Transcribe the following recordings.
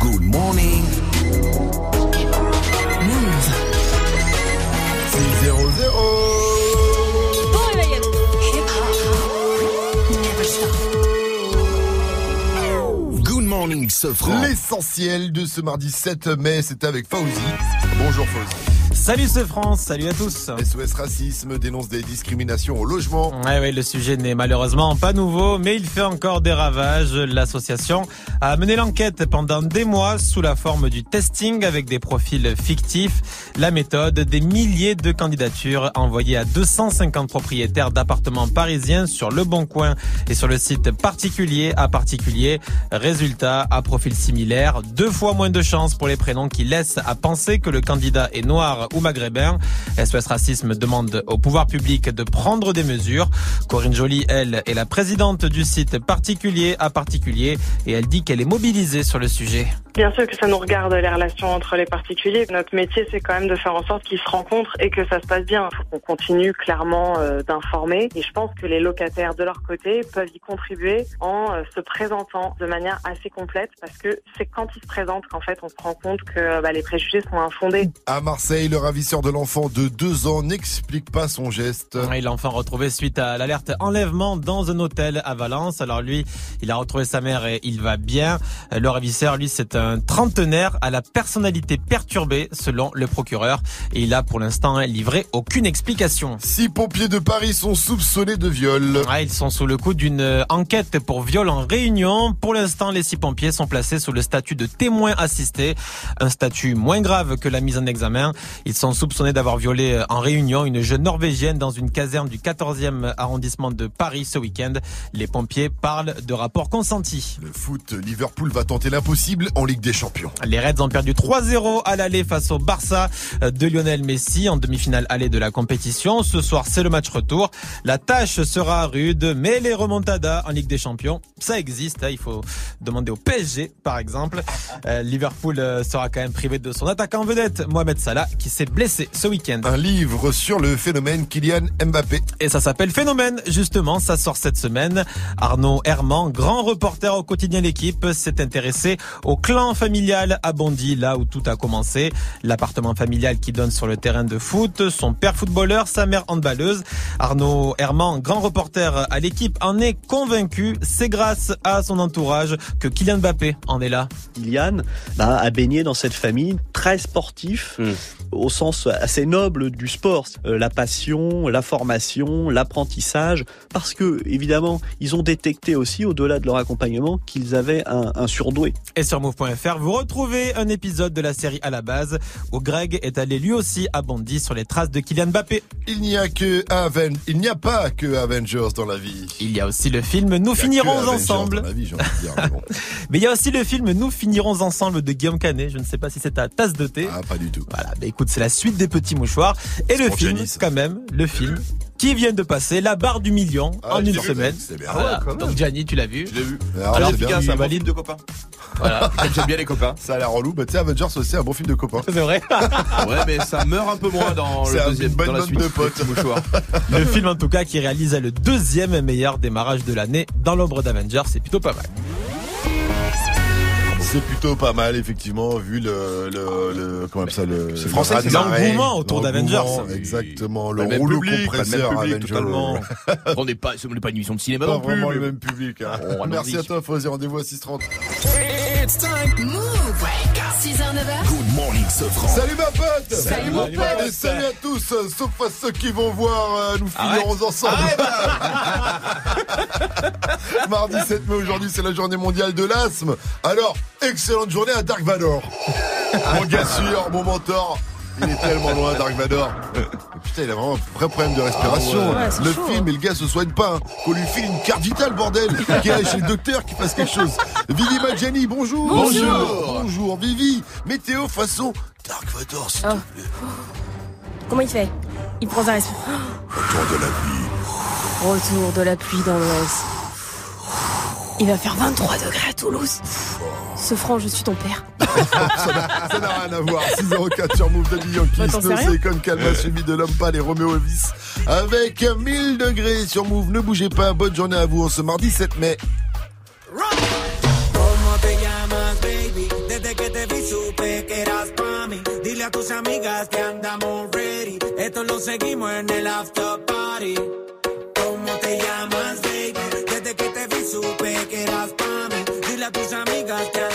Good morning. Move. 6 0 Bon réveil. Good morning, Sofran. L'essentiel de ce mardi 7 mai, c'est avec Fauzi. Bonjour Fauzi. Salut ce France, salut à tous. SOS Racisme dénonce des discriminations au logement. Ouais, ouais, le sujet n'est malheureusement pas nouveau, mais il fait encore des ravages. L'association a mené l'enquête pendant des mois sous la forme du testing avec des profils fictifs. La méthode, des milliers de candidatures envoyées à 250 propriétaires d'appartements parisiens sur Le Bon Coin et sur le site particulier à particulier. Résultat, à profil similaire, deux fois moins de chances pour les prénoms qui laissent à penser que le candidat est noir ou maghrébin. SOS Racisme demande au pouvoir public de prendre des mesures. Corinne Joly, elle, est la présidente du site particulier à particulier et elle dit qu'elle est mobilisée sur le sujet. Bien sûr que ça nous regarde les relations entre les particuliers. Notre métier, c'est quand même de faire en sorte qu'ils se rencontrent et que ça se passe bien. Il faut qu'on continue clairement euh, d'informer. Et je pense que les locataires, de leur côté, peuvent y contribuer en euh, se présentant de manière assez complète parce que c'est quand ils se présentent qu'en fait on se rend compte que bah, les préjugés sont infondés. À Marseille, le ravisseur de l'enfant de 2 ans n'explique pas son geste. Et l'enfant retrouvé suite à l'alerte enlèvement dans un hôtel à Valence. Alors lui, il a retrouvé sa mère et il va bien. Le ravisseur, lui, c'est un trentenaire à la personnalité perturbée selon le procureur. Et il a pour l'instant livré aucune explication. Six pompiers de Paris sont soupçonnés de viol. Ah, ils sont sous le coup d'une enquête pour viol en réunion. Pour l'instant, les six pompiers sont placés sous le statut de témoin assisté, un statut moins grave que la mise en examen. Ils sont soupçonnés d'avoir violé en réunion une jeune norvégienne dans une caserne du 14e arrondissement de Paris ce week-end. Les pompiers parlent de rapports consentis. Le foot, Liverpool va tenter l'impossible en Ligue des Champions. Les Reds ont perdu 3-0 à l'aller face au Barça de Lionel Messi en demi-finale aller de la compétition. Ce soir, c'est le match retour. La tâche sera rude, mais les remontadas en Ligue des Champions, ça existe. hein. Il faut demander au PSG, par exemple. Euh, Liverpool euh, sera quand même privé de son attaquant vedette, Mohamed Salah, qui s'est blessé ce week-end. Un livre sur le phénomène Kylian Mbappé. Et ça s'appelle Phénomène, justement, ça sort cette semaine. Arnaud Herman, grand reporter au quotidien L'équipe, s'est intéressé au clan familial à Bondy, là où tout a commencé. L'appartement familial qui donne sur le terrain de foot, son père footballeur, sa mère handballeuse. Arnaud Herman, grand reporter à l'équipe, en est convaincu. C'est grâce à son entourage que Kylian Mbappé en est là. Kylian bah, a baigné dans cette famille très sportif, au sens assez noble du sport. Euh, la passion, la formation, l'apprentissage, parce que évidemment, ils ont détecté aussi, au-delà de leur accompagnement, qu'ils avaient un, un surdoué. Et sur move.fr, vous retrouvez un épisode de la série à la base où Greg est allé lui aussi à Bondy sur les traces de Kylian Mbappé. Il n'y a que Aven... il n'y a pas que Avengers dans la vie. Il y a aussi le film Nous finirons ensemble. Vie, dire, mais bon. Mais il y a aussi le film Nous finirons ensemble de Guillaume Canet. Je ne sais pas si c'est ta tasse de thé. Ah, pas du tout. Voilà, bah écoute, c'est la suite des petits mouchoirs. Et le film, Janice. quand même, le film qui vient de passer la barre du million Ah, en une vu, semaine. c'est bien. Voilà. Ah ouais. Donc Gianni, tu l'as vu. Je l'ai vu. Alors, Alors, c'est bien. c'est un bon valide. film de copains. Voilà. J'aime bien les copains. Ça a l'air relou. Bah, tu sais, Avengers aussi, un bon film de copains. C'est vrai. Ouais, mais ça meurt un peu moins dans le deuxième, bonne dans la bande suite. de potes. Le film en tout cas qui réalise le deuxième meilleur démarrage de l'année dans l'ombre d'Avengers. C'est plutôt pas mal. C'est plutôt pas mal, effectivement, vu le, le, le comment ça, le, C'est français, le L'engouement autour d'Avengers. Exactement, le rouleau public, pas le même compresseur public, Avengers. totalement. On n'est pas, on n'est pas une émission de cinéma Pas non plus. vraiment le même public. Hein. Oh, Merci à toi, Fosy. Rendez-vous à 6h30. It's time. Move. 6h, 9h. Good morning, Sofran. Salut ma pote Salut, mon pote. Et salut à tous, euh, sauf à ceux qui vont voir euh, Nous finirons ensemble. Mardi 7 mai, aujourd'hui, c'est la journée mondiale de l'asthme. Alors, excellente journée à Dark Vador. mon gars sûr, mon mentor. Il est tellement loin, Dark Vador. Putain, il a vraiment un vrai problème de respiration. Ouais, c'est le chaud, film et le gars se soigne pas. hein. Qu'on lui file une carte vitale, bordel. Qu'il aille chez le docteur, qu'il fasse quelque chose. Vivi Maggiani, bonjour. Bonjour. Bonjour, Vivi. Météo façon Dark Vador, s'il te Oh. plaît. Comment il fait? Il prend sa respiration. Retour de la pluie. Retour de la pluie dans l'Ouest. Il va faire 23 degrés à Toulouse. Ce franc, je suis ton père. ça n'a rien à voir. 604 sur Move de Yankees. Bah, Snow, c'est comme Calma, suivi de l'homme pâle et Roméo Elvis. Avec 1000 degrés sur Move. Ne bougez pas. Bonne journée à vous en ce mardi 7 mai. amigas que supe que eras para mí. Dile a tus amigas que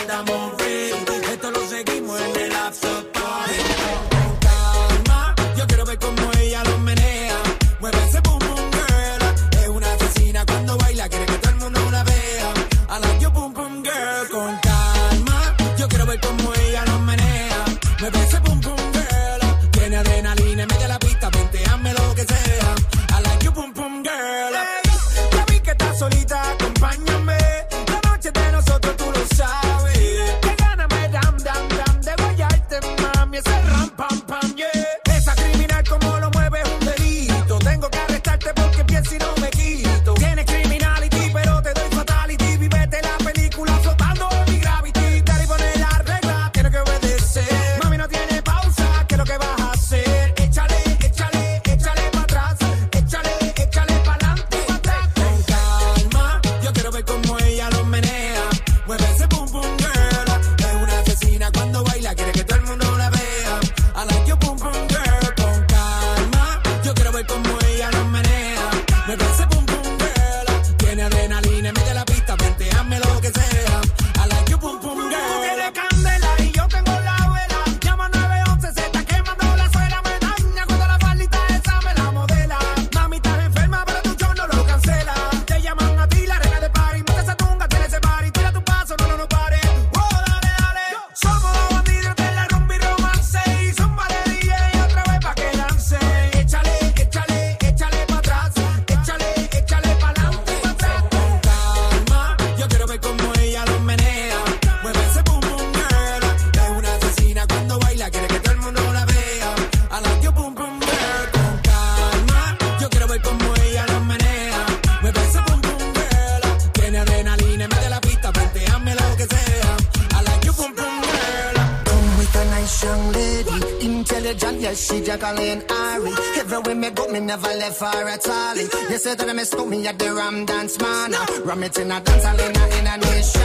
say that I'm a miss me at the Ram Dance, man. Ram it in a dance, in a, in a nation.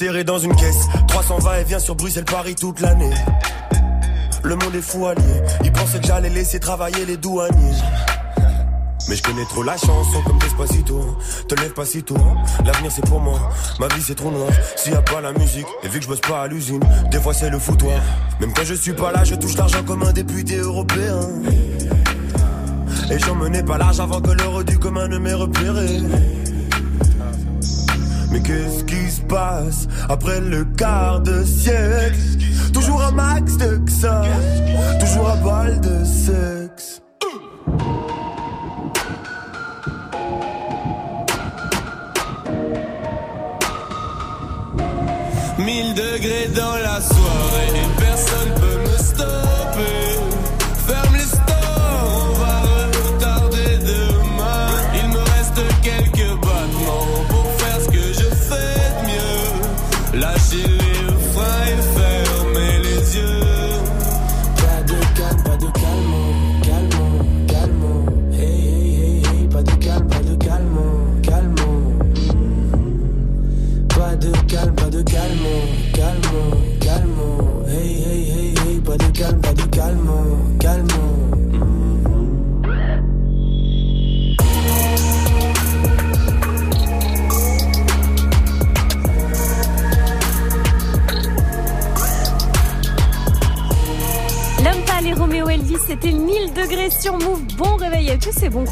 serré dans une caisse. 300 va et vient sur Bruxelles-Paris toute l'année. Le monde est fou allié. Ils pensaient que j'allais laisser travailler les douaniers. Mais je connais trop la chanson comme Despacito Te lève pas si tôt, l'avenir c'est pour moi Ma vie c'est trop noir, s'il y a pas la musique Et vu que je bosse pas à l'usine, des fois c'est le foutoir Même quand je suis pas là, je touche l'argent comme un député européen Et j'emmenais pas l'argent avant que l'heure du commun ne m'ait repéré après le quart de siècle. Toujours un max de XA, toujours un bal de 16.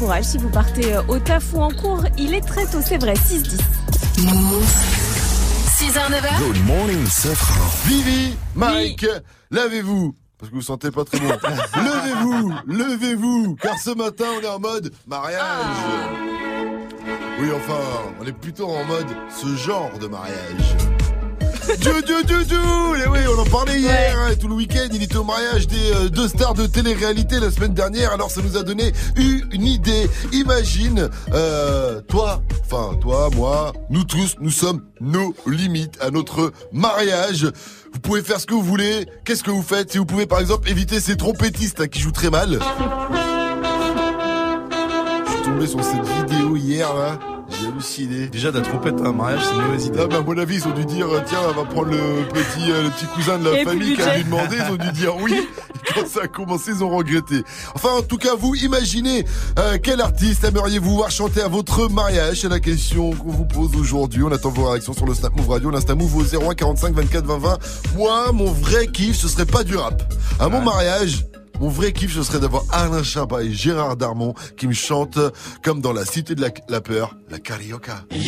Courage si vous partez euh, au taf ou en cours. Il est très tôt, c'est vrai, 6-10. Move. 6h, 9h. Good morning, Safran. Vivi, Mike, lavez-vous. Parce que vous sentez pas très bon. levez-vous, levez-vous, car ce matin on est en mode mariage. Oui, enfin, on est plutôt en mode ce genre de mariage. Dieu, Dieu, Dieu, Dieu Et oui, on en parlait hier, hein, tout le week-end, il était au mariage des euh, deux stars de télé-réalité la semaine dernière, alors ça nous a donné une, une idée. Imagine, euh, toi, enfin, toi, moi, nous tous, nous sommes nos limites à notre mariage. Vous pouvez faire ce que vous voulez, qu'est-ce que vous faites? Si vous pouvez par exemple éviter ces trompettistes hein, qui jouent très mal. Je suis tombé sur cette vidéo hier, là. J'ai halluciné. Déjà, la trompette à un mariage, c'est une mauvaise idée. Ah bah, à mon avis, ils ont dû dire, euh, tiens, on va prendre le petit, euh, le petit cousin de la Et famille qui a lui demandé. Ils ont dû dire oui. Et quand ça a commencé, ils ont regretté. Enfin, en tout cas, vous imaginez euh, quel artiste aimeriez-vous voir chanter à votre mariage? C'est la question qu'on vous pose aujourd'hui. On attend vos réactions sur le Snap Move Radio, l'Insta Move au 01 45 24 20 20. Moi, mon vrai kiff, ce serait pas du rap. À mon mariage, mon vrai kiff, ce serait d'avoir Alain Chabat et Gérard Darmon qui me chantent comme dans la cité de la, la peur, la carioca. C'est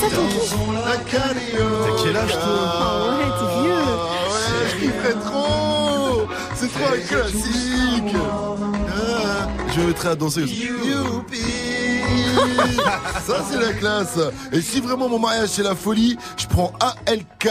ça ton kiff? La carioca. T'as quel âge, toi ouais, t'es vieux. Ah ouais, je kifferais trop C'est trop un classique Ah, Je me mettrais à danser aussi. Ça c'est la classe Et si vraiment mon mariage c'est la folie, je prends ALK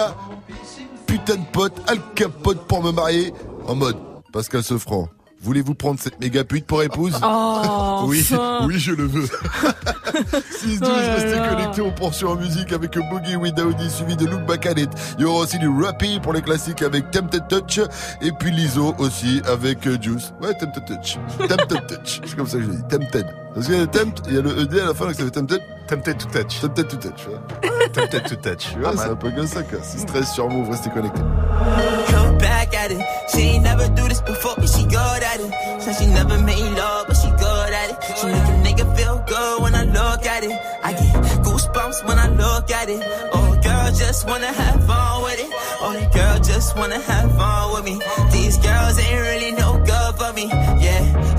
putain de pote, Al Capote pour me marier en mode Pascal Sefranc. Voulez-vous prendre cette méga pute pour épouse Oh, Oui, oui, je le veux. 6-12, Oh là restez connectés, on poursuit en musique avec Boogie with Audi suivi de Look Back at It. Il y aura aussi du Rappy pour les classiques avec Tempted Touch et puis Lizzo aussi avec euh, Juice. Ouais, Tempted Touch. Tempted Touch. C'est comme ça que je dis. Tempted. Parce qu'il y a le tempt, il y a le ED à la fin, donc ça fait Tempted. Tempted to touch. Tempted to Touch. ouais. Tempted to touch. Tu vois, c'est un peu comme ça, quoi. 6-13 sur Move, restez connectés. Come back at it. She ain't never do this before, but she good at it. Said she never made love, but she good at it. She make a nigga feel good when I look at it. I get goosebumps when I look at it. Oh, girl, just wanna have fun with it. Oh, girl just wanna have fun with me. These girls ain't really no good for me. Yeah.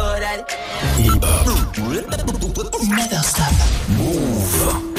Hip-hop. Never stop. Move.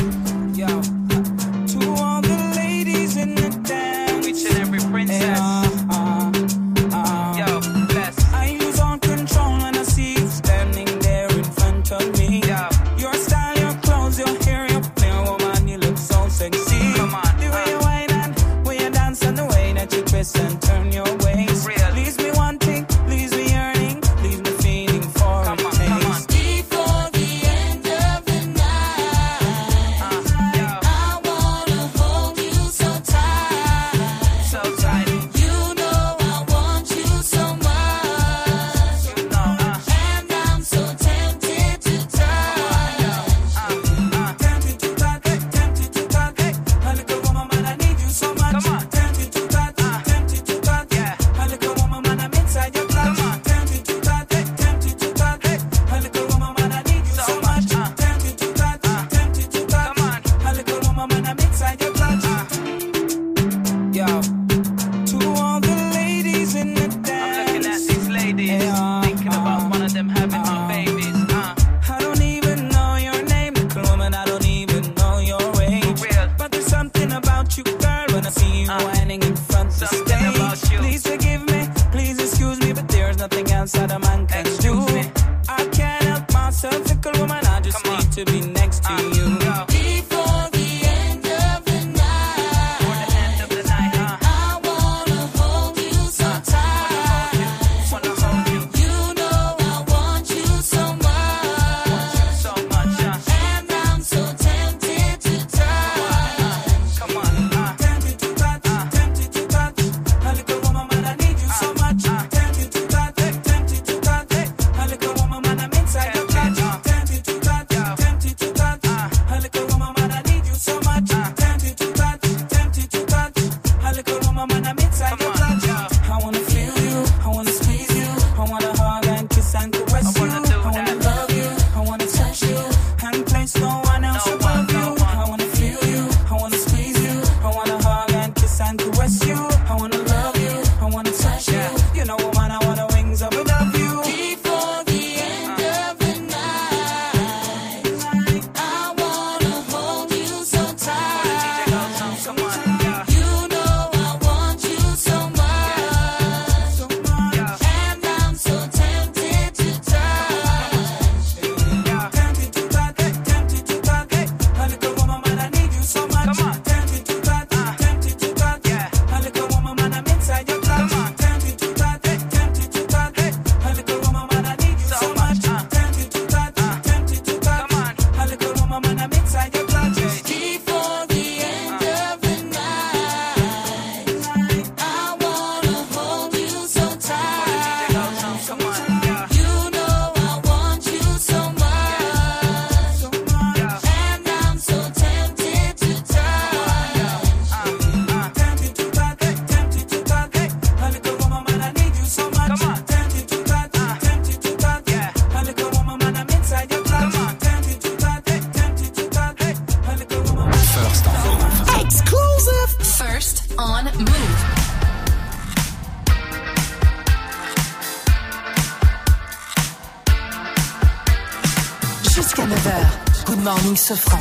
So.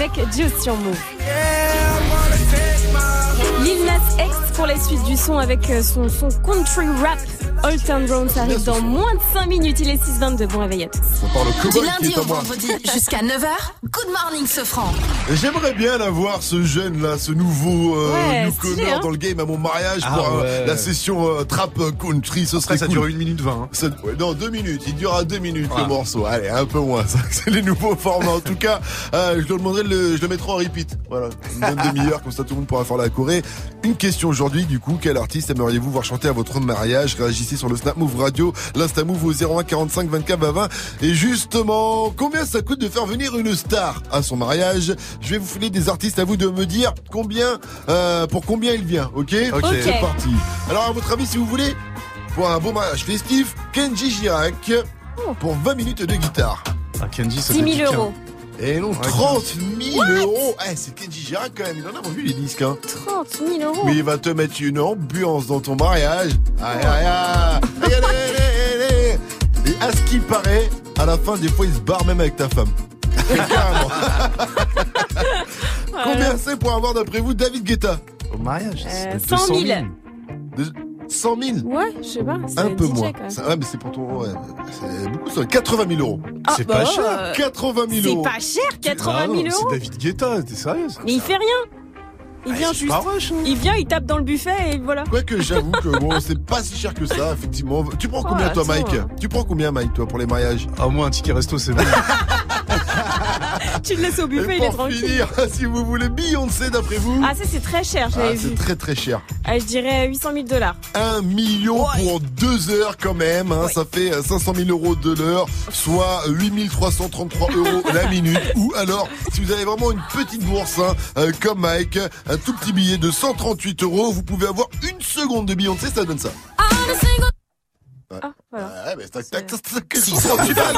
Avec Juice sur Move. Lil Nas X pour la suite du son avec euh, son, son country rap. Old Town Road, ça arrive dans moins de 5 minutes. Il est 6h22. Bon réveil à tous. On parle au Du lundi au vendredi jusqu'à 9h, Good Morning Sofran. J'aimerais bien l'avoir ce jeune là, ce nouveau euh, Ouais, newcomer hein. dans le game à mon mariage Ah pour euh, la session euh, trap country. Ce serait ça cool. dure une minute vingt. Ça- ouais, non, deux minutes. Il durera deux minutes Ouais. le morceau. Allez, un peu moins. ça, C'est les nouveaux formats. En tout cas, euh, je le demanderai, de le, je le mettrai en repeat. Voilà, une bonne demi-heure comme ça tout le monde pourra faire la Corée. Une question aujourd'hui, du coup, quel artiste aimeriez-vous voir chanter à votre mariage? Réagissez sur le Snap Move Radio, l'Insta Move au 01 45 24 20. Et justement, combien ça coûte de faire venir une star à son mariage? Je vais vous filer des artistes à vous de me dire combien, euh, pour combien il vient. Ok? Ok. C'est parti. Alors à votre avis, si vous voulez, pour un beau mariage festif, Kenji Girac pour 20 minutes de guitare. Ah, Kenji, ça 10 doit 000 être euros. Et non, Ouais, 30 000 What euros Eh, c'est Kenji Girac quand même, il en a vendu les disques. Hein. 30 000 euros. Mais il va te mettre une ambiance dans ton mariage. Aïe, aïe, aïe. Aïe, aïe, aïe, aïe, aïe. Et à ce qui paraît, à la fin, des fois, il se barre même avec ta femme. Carrément. Combien c'est pour avoir, d'après vous, David Guetta? Au mariage Euh, c'est 100 000. De- 100 000 Ouais, je sais pas. c'est Un peu DJ, moins. quand même. Ça- ouais, mais c'est pour ton. Ouais, c'est beaucoup, ça. 80 000 euros. Ah, C'est bah, pas cher. euh, 80 000 C'est euros. pas cher, 80 Ah 000 non, euros. C'est David Guetta, t'es sérieux ça Mais il fait rien. Il vient c'est juste. pas rush, hein. Il vient, il tape dans le buffet et voilà. Quoique j'avoue que bon, c'est pas si cher que ça, effectivement. Tu prends Oh, combien toi. Mike? Tu prends combien, Mike, toi, pour les mariages? Ah, moi, un ticket resto, c'est bon. Tu le laisses au buffet, Et il est pour tranquille. finir, si vous voulez Beyoncé d'après vous, Ah, ça c'est très cher, ah, j'avais c'est vu. très très cher. Ah, je dirais 800 000 dollars. 1 million pour deux heures quand même, hein, ça fait euh, 500 000 euros de l'heure, soit 8333 euros la minute. Ou alors, si vous avez vraiment une petite bourse, hein, euh, comme Mike, un tout petit billet de 138 euros, vous pouvez avoir une seconde de Beyoncé, ça donne ça. Ah, voilà. Ouais, mais tac, dit, gars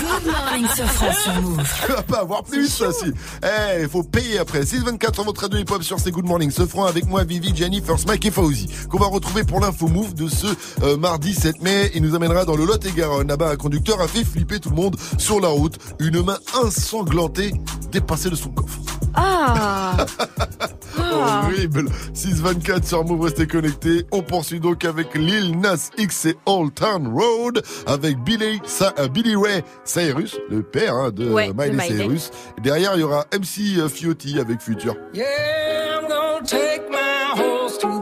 Good Morning Sofran sur Move. Tu vas pas avoir plus, ça, si. Eh, il faut payer après. 624 sur votre radio hip-hop sur C'est Good Morning. Ce franc avec moi, Vivi, Jenny, First Mike et Fauzi. Qu'on va retrouver pour l'info move de ce euh, mardi 7 mai. Il nous amènera dans le Lot et Garonne. Là-bas, un conducteur a fait flipper tout le monde sur la route. Une main ensanglantée dépassée de son coffre. Ah. Horrible. 624 sur Move, restez connectés. On poursuit donc avec Lil Nas X et Old Town Road avec Billy, Sa- euh, Billy Ray Cyrus, le père hein, de Ouais, Miley Miley. Cyrus. Derrière, il y aura MC Fiotti avec Future. Yeah, I'm gonna take my horse the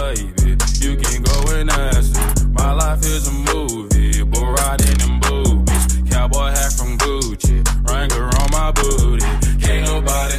baby. You can go and ask me. My life is a movie, but riding in boobies. Cowboy hat from Gucci, Wrangler on my booty. Can't nobody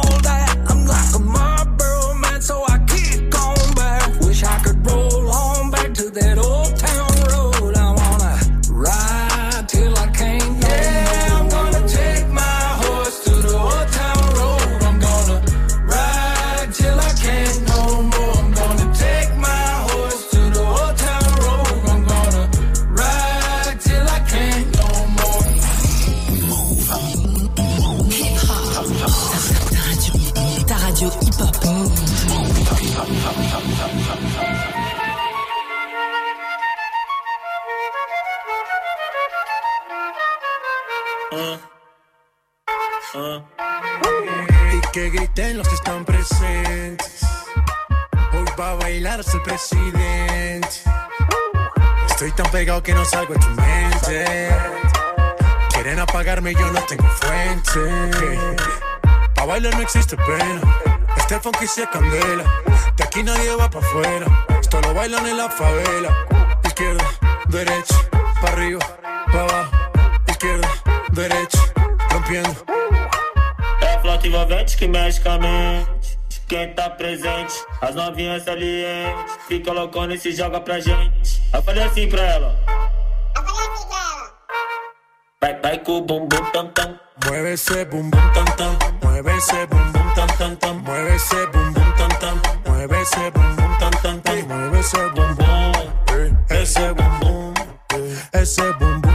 Y que griten los que están presentes. Hoy va a bailar hasta el presidente. Estoy tan pegado que no salgo de tu mente. Quieren apagarme, yo no tengo fuente. Pa' bailar no existe pena. Este funky se candela. De aquí nadie va pa' afuera. Esto lo bailan en la favela. Izquierda, derecha, pa' arriba, pa' abajo. Izquierda, derecha, É flota envolvente que mexe Quem tá presente, as novinhas salientes. Fica loucona e se joga pra gente. Eu falei assim pra ela. Eu falei assim pra ela. Vai, vai com o bumbum tam tam. Mueve esse bumbum tam tam. Mueve esse bumbum tam tam tam. Mueve esse bumbum tam tam. Mueve esse bumbum tam tam tam. Mueve esse bumbum. Esse bumbum. Esse bumbum.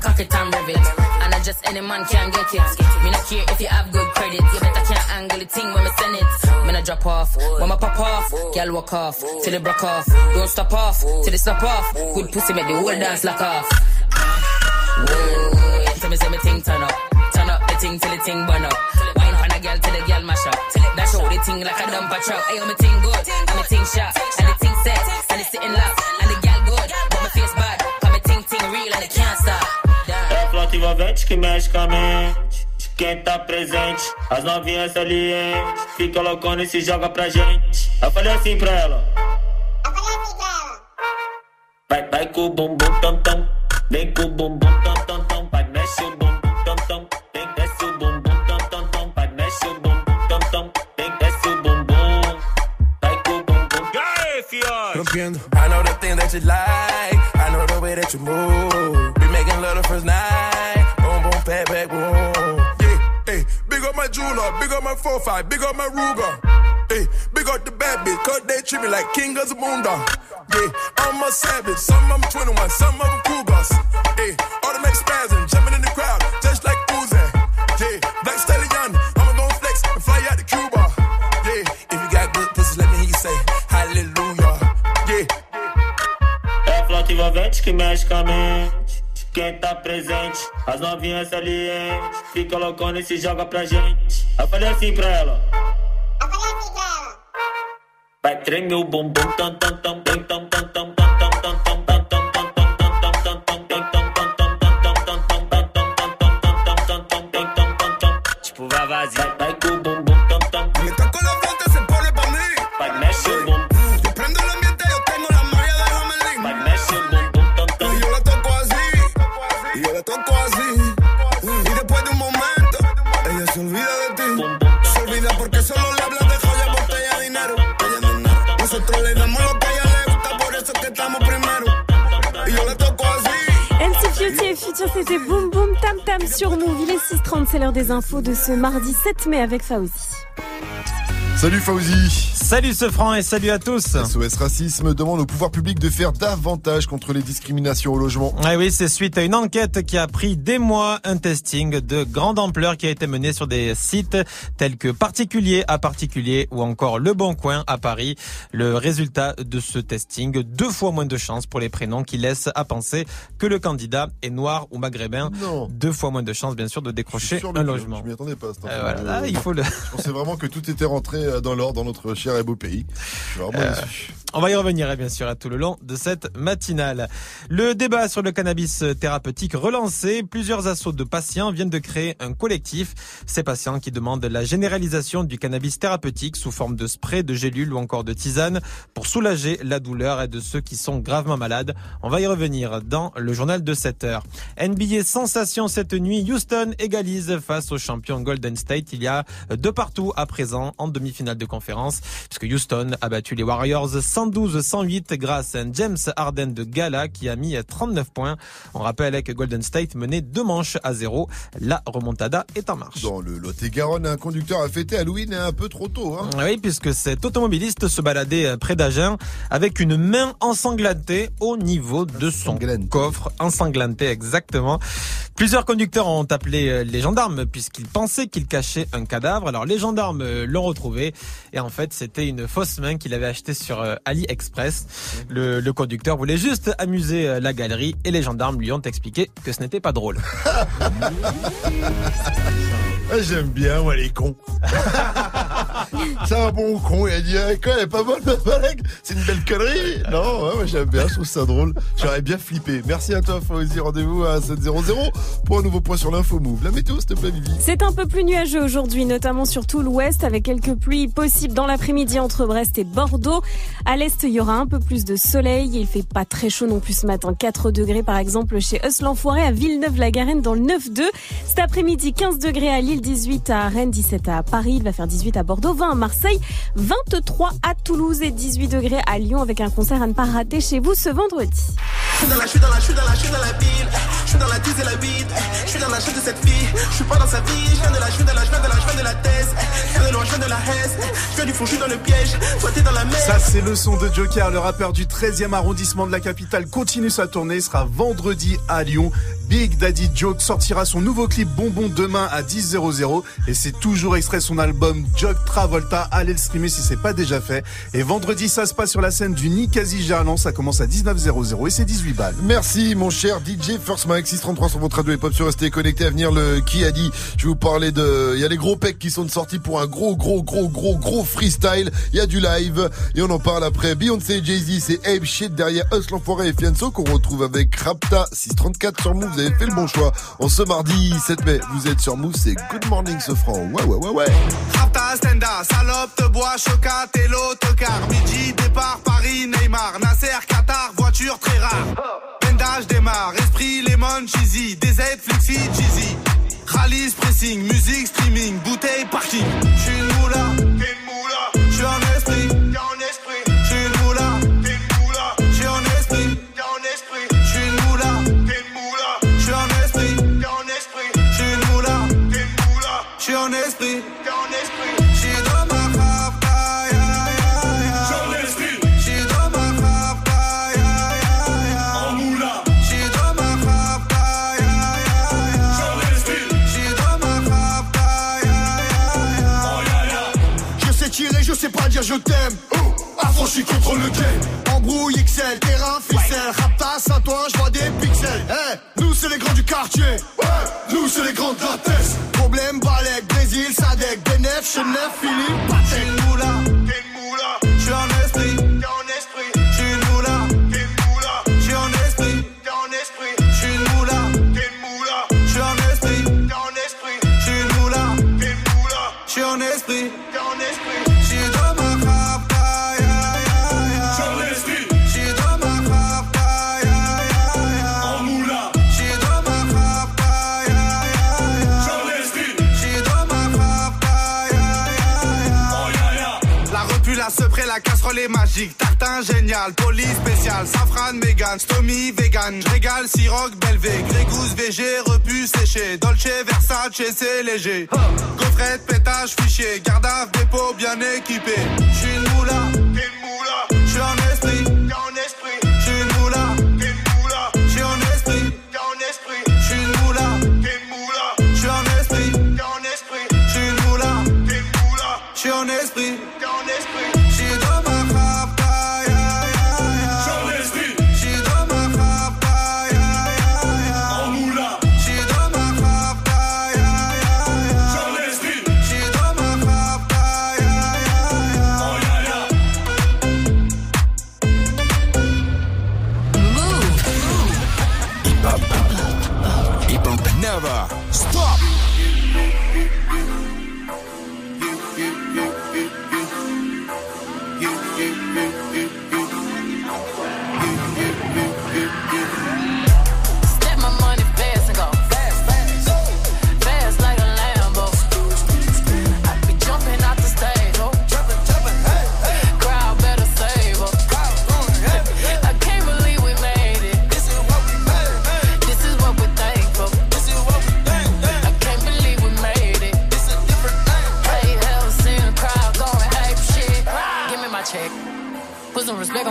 Me cock it and rev it. And I just any man can get it. Me not care if you have good credit. You better can't angle the thing when me send it. Me not drop off. When me pop off, girl walk off. Till it broke off. Don't stop off. Till it stop off. Good pussy make the whole dance lock off. Whoa. Tell me say me thing turn up. Turn up the thing till the thing burn up. Wine pan a girl till the girl mash up. Dash out the thing like a dumper truck. Ayo me thing good. And me thing sharp. And the thing set. And it's sitting locked. And the girl good. But my face bad. Me thing thing real and it can't flauta envolvente que mexe com a mente. Quem tá presente, as novinhas salientes. Fica loucona e se joga pra gente. Eu falei assim pra ela. Vai, vai com o bumbum tam tam. Vem com o bumbum tam tam tam. Vai, mexe o bumbum tam tam. Vem, desce o bumbum tam tam tam. Vai, mexe o bumbum tam tam. Vem, desce o bumbum. Vai com o bumbum. Rompiendo. I know the thing that you like. I know the way that you move. We making love the first night. Boom, boom, back, boom. Yeah, hey, big up my jeweler, big up my 4-5, big up my Ruger. Hey, big up the bad bitch, cause they treat me like king of the moondog. Yeah, I'm a savage, some of them 21, some of them cougars. Hey, automatic spazzing, jumping in the crowd, just like Uzi. Yeah, black stallion, I'ma gon' flex and fly out to Cuba. Yeah, If you got good pussy, let me hear you say hallelujah. yeah. É flauta envolvente que mexe com a mente. quem tá presente. As novinhas salientes, fica loucona e se joga pra gente. Eu falei assim pra ela. Eu falei assim pra ela. Vai tremer o bumbum, tam, tam, tam, tam, tam, tam. Future, c'était Boom Boom Tam Tam sur Move. Il est 6h30, c'est l'heure des infos de ce mardi 7 mai avec Fauzi. Salut Fauzi Salut ce franc et salut à tous SOS Racisme demande au pouvoir public de faire davantage contre les discriminations au logement. Ah oui, c'est suite à une enquête qui a pris des mois, un testing de grande ampleur qui a été mené sur des sites tels que Particulier à Particulier ou encore Le Bon Coin à Paris. Le résultat de ce testing, deux fois moins de chances pour les prénoms qui laissent à penser que le candidat est noir ou maghrébin. Non. Deux fois moins de chances bien sûr de décrocher un logement. Je m'y attendais pas. Euh, voilà, là, il faut le... Je pensais vraiment que tout était rentré euh, dans l'ordre dans notre cher très beau pays. Je suis vraiment Euh. On va y revenir eh bien sûr à tout le long de cette matinale. Le débat sur le cannabis thérapeutique relancé, plusieurs assauts de patients viennent de créer un collectif. Ces patients qui demandent la généralisation du cannabis thérapeutique sous forme de spray, de gélules ou encore de tisane pour soulager la douleur de ceux qui sont gravement malades. On va y revenir dans le journal de 7 heures. NBA sensation cette nuit, Houston égalise face au champion Golden State. Il y a de partout à présent en demi-finale de conférence puisque Houston a battu les Warriors 112-108 grâce à un James Harden de Gala qui a mis 39 points. On rappelle que Golden State menait deux manches à zéro. La remontada est en marche. Dans le Lot-et-Garonne, un conducteur a fêté Halloween un peu trop tôt. Hein. Oui, puisque cet automobiliste se baladait près d'Agen avec une main ensanglantée au niveau de son coffre. Ensanglanté, exactement. Plusieurs conducteurs ont appelé euh, les gendarmes puisqu'ils pensaient qu'il cachait un cadavre. Alors les gendarmes euh, l'ont retrouvé et en fait c'était une fausse main qu'il avait achetée sur euh, AliExpress. Le, le conducteur voulait juste amuser euh, la galerie et les gendarmes lui ont expliqué que ce n'était pas drôle. Ah, J'aime bien, moi, les cons. C'est un bon con. Il a dit, ah, quoi, elle est pas bonne, ma collègue C'est une belle connerie? Non, ouais, moi, j'aime bien, je trouve ça drôle. J'aurais bien flippé. Merci à toi, Fawzi. Rendez-vous à 700 pour un nouveau point sur l'info move. La météo, s'il te plaît, Vivi. C'est un peu plus nuageux aujourd'hui, notamment sur tout l'ouest, avec quelques pluies possibles dans l'après-midi entre Brest et Bordeaux. À l'est, il y aura un peu plus de soleil. Il fait pas très chaud non plus ce matin. 4 degrés, par exemple, chez Eus l'Enfoiré à Villeneuve-la-Garenne dans le 9-2. Cet après-midi, 15 degrés à Lille, 18 à Rennes, 17 à Paris. Il va faire 18 à Bordeaux, 20 à Marseille, 23 à Toulouse et 18 degrés à Lyon avec un concert à ne pas rater chez vous ce vendredi. Dans la, je suis dans la, je suis dans la, je suis dans la ville. Je suis dans la tease et la bite. Je suis dans la chaîne de cette fille. Je suis pas dans sa vie. Je viens de la, je viens de la, je viens de la, je de la thèse. Je viens de loin, je viens de la haise. Je viens du fond, je suis dans le piège. Toi, t'es dans la mer. Ça, c'est le son de Joker, le rappeur du 13e arrondissement de la capitale, continue sa tournée. Sera vendredi à Lyon. Big Daddy Joke sortira son nouveau clip Bonbon demain à 10.00 et c'est toujours extrait son album Joke Travolta. Allez le streamer si c'est pas déjà fait. Et vendredi, ça se passe sur la scène du Nicasie Gerland. Ça commence à 19.00 et c'est 18 balles. Merci mon cher DJ First Mike 633 sur votre radio hip hop sur Restez connecté à venir le qui a dit. Je vais vous parler de il y a les gros pecs qui sont sortis pour un gros gros gros gros gros freestyle. Il y a du live et on en parle après Beyoncé et Jay-Z, c'est Abe Shit derrière Us l'enfoiré et Fianso qu'on retrouve avec Rapta 634 sur Move. Vous avez fait le bon choix. En ce mardi 7 mai, vous êtes sur Move, c'est Good Morning Sofran. Ouais ouais ouais ouais. Rapta, Stenda, salope, te bois, chocat, et l'autocar. Midi, départ, Paris, Neymar, Nasser, Qatar, voiture très rare. Bendage démarre, esprit, lemon, cheesy, DZ, flexi, cheesy. Rallye, pressing, musique, streaming, bouteille, parking. J'suis une moula, t'es une moula. Contre le. Embrouille XL, terrain, ficelle. Raptas à toi, je vois des pixels. Eh, nous c'est les grands du quartier. Ouais, nous c'est les grands de la. Problème, Balek, Brésil, Sadek, Benef, Chenef, Philippe, génial, police spécial, safran, mégan, stomy, vegan. J'régale, siroc, belvé, grégousse, VG, repu, séché. Dolce, Versace, c'est léger. Gaufrette, pétage, fichier, garde dépôt bien équipé. J'suis une moula, t'es moula.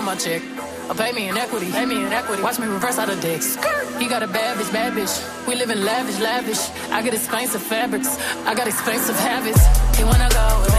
My check. Or pay me in equity, pay me in equity. Watch me reverse out of dicks. He got a bad bitch, bad bitch. We live in lavish, lavish. I get expensive fabrics. I got expensive habits. He wanna go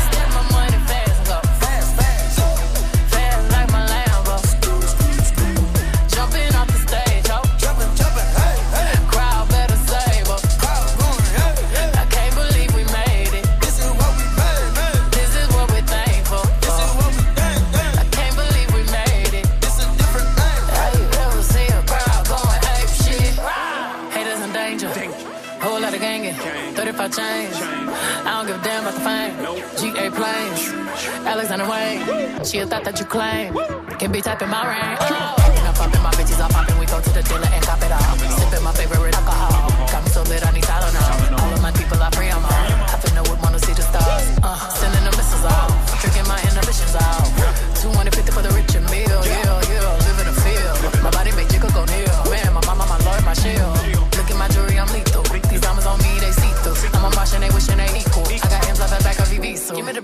Chains. I don't give a damn about the fame. GA planes. Alexander Wayne. She a thought that you claim. Can be typing my range. Oh. I'm popping my bitches, I'm popping. We go to the dealer and cop it all. Sipping my favorite alcohol. Got me so lit, I need Tylenol. All of my people are free, I'm on. I no would wanna see the stars. Uh,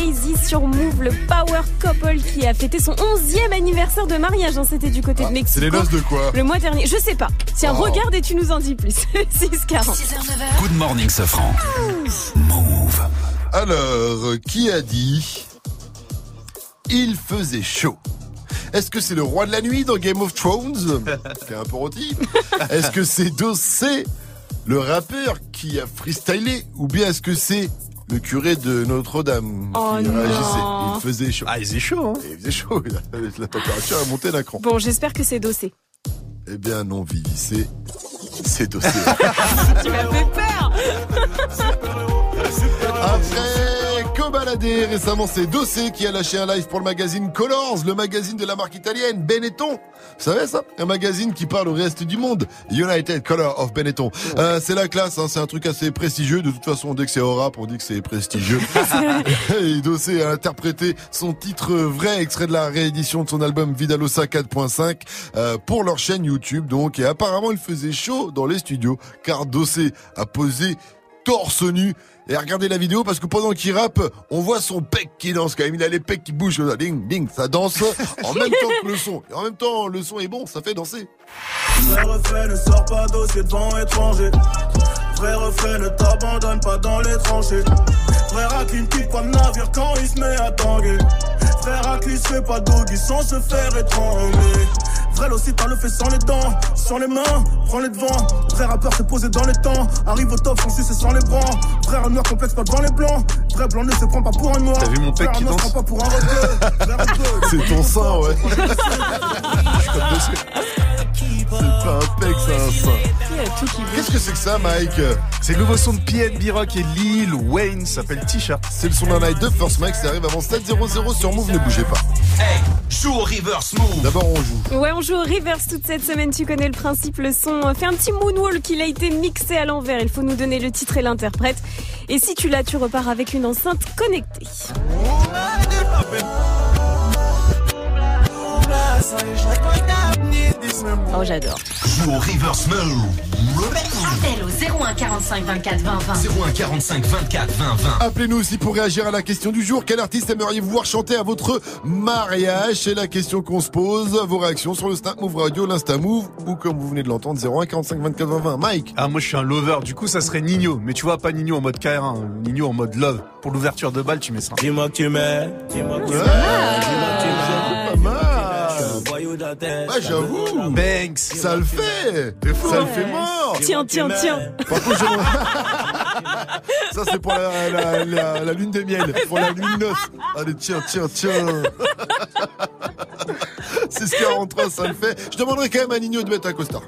Jay-Z sur Move, le power couple qui a fêté son 11e anniversaire de mariage. hein. C'était du côté de Mexico. C'est les noces de quoi Le mois dernier. Je sais pas. Tiens, Oh. regarde et tu nous en dis plus. 640. Good morning, Safran. Alors, qui a dit Il faisait chaud? Est-ce que c'est le roi de la nuit dans Game of Thrones? Qui est un peu rôti Est-ce que c'est Dossé, le rappeur qui a freestylé? Ou bien est-ce que c'est le curé de Notre-Dame Oh qui non. réagissait Il faisait chaud. Ah, il faisait chaud, hein Il faisait chaud, la, la température a monté d'un cran. Bon, j'espère que c'est dossé. Eh bien non, Vivi, c'est... C'est Dossé. tu m'as fait peur. Après Balader récemment c'est Dossé qui a lâché un live pour le magazine Colors, le magazine de la marque italienne Benetton. Vous savez ça? Un magazine qui parle au reste du monde. United Color of Benetton. Euh, c'est la classe, hein, c'est un truc assez prestigieux. De toute façon, dès que c'est au rap, on dit que c'est prestigieux. Et Dossé a interprété son titre vrai, extrait de la réédition de son album Vidalosa 4.5 euh, pour leur chaîne YouTube. Donc, et apparemment, il faisait chaud dans les studios car Dossé a posé torse nu. Et regardez la vidéo parce que pendant qu'il rappe, on voit son pec qui danse quand même. Il a les pecs qui bougent. Ding, ding, ça danse en même temps que le son. Et en même temps, le son est bon, ça fait danser. Ne pas étranger. Vrai reflet ne t'abandonne pas dans les tranchées. Rack une pipe comme navire quand il se met à tanguer. Frère se fait pas doggy sans se faire étrangler. Vrai aussi t'as le fait sans les dents, sans les mains, prends les devants. Vrai rappeur s'est posé dans les temps, arrive au top sans sucer sans les bras. Vrai un noir complexe pas devant les blancs, vrai blanc ne se prend pas pour un noir. T'as vu mon pec qui se danse pas pour un. C'est ton sein, ouais. C'est pas un pec, c'est un sein. Qu'est-ce que c'est que ça, Mike C'est le nouveau son de PNB Rock et Lil Wayne s'appelle T-shirt. C'est le son d'un night de First Mike, ça arrive avant 7-0-0 sur Move, ne bougez pas. Hey, joue au reverse move. D'abord, on joue. Ouais, on joue au reverse toute cette semaine. Tu connais le principe. Le son euh, fait un petit moonwalk. Il a été mixé à l'envers. Il faut nous donner le titre et l'interprète. Et si tu l'as, tu repars avec une enceinte connectée. Oh, j'adore. Joue au reverse move. Appel au 01 45 24 20 20. 01 45 24 20 20. Appelez-nous aussi pour réagir à la question du jour. Quel artiste aimeriez-vous voir chanter à votre mariage? C'est la question qu'on se pose. Vos réactions sur le Snap Move Radio, l'Insta Move ou comme vous venez de l'entendre, 01 45 24 20 20. Mike Ah, moi je suis un lover, du coup ça serait Nino. Mais tu vois, pas Nino en mode KR1, hein. Nino en mode love. Pour l'ouverture de balle, tu mets ça. Dis-moi que tu m'aimes, dis-moi que tu m'aimes, dis-moi que tu m'aimes. De tête. Ouais, j'avoue. Banks. Ça le fait. Ça le fait mort. Tiens, tiens, tiens. Par contre, je... Ça, c'est pour la, la, la, la lune des miels. Pour la lune noce. Allez, tiens, tiens, tiens. 643, ça le fait. Je demanderais quand même à Nino de mettre un costard.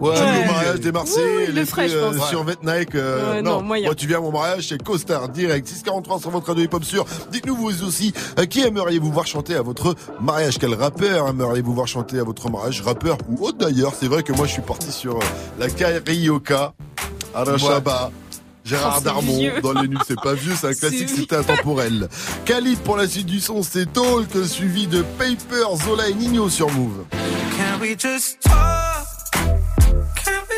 Ouais, Ouais. le mariage des Marseillais, Oui, les ferait, frais, je pense. euh, sur Nike. euh, Ouais, non, moi tu viens à mon mariage, c'est costard direct. 643 sur votre radio hip-hop sûr. Dites-nous vous aussi, euh, qui aimeriez-vous voir chanter à votre mariage? Quel rappeur aimeriez-vous voir chanter à votre mariage? Rappeur ou autre d'ailleurs. C'est vrai que moi je suis parti sur euh, la Kairioka, Arashaba. Gérard Oh, Darmon vieux. dans les nuls, c'est pas vieux, c'est un classique, C'est c'était intemporel. Khalid pour la suite du son, c'est Talk, suivi de Paper, Zola et Nino sur Move. Can we just talk?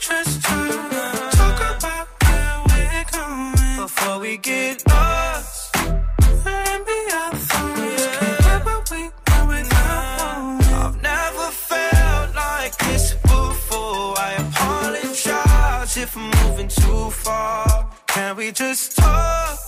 Talk? About where we're going before we get lost. Be our. Can't we. I've never felt like this before. I apologize if I'm moving too far. Can we just talk?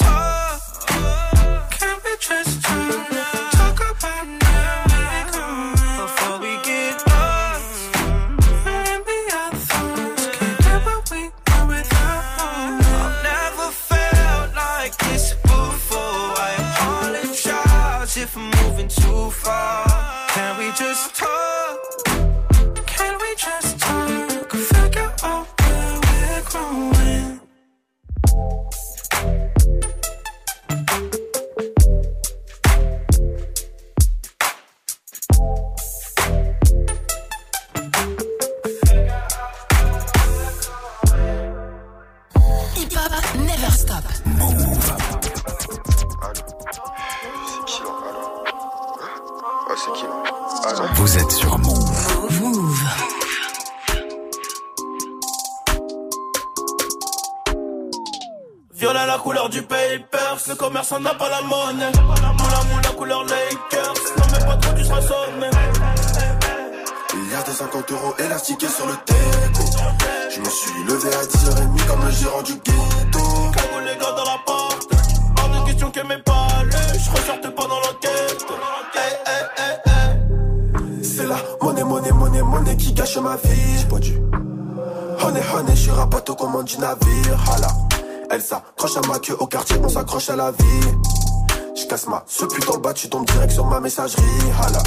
tu tombes direct sur ma messagerie. Hala.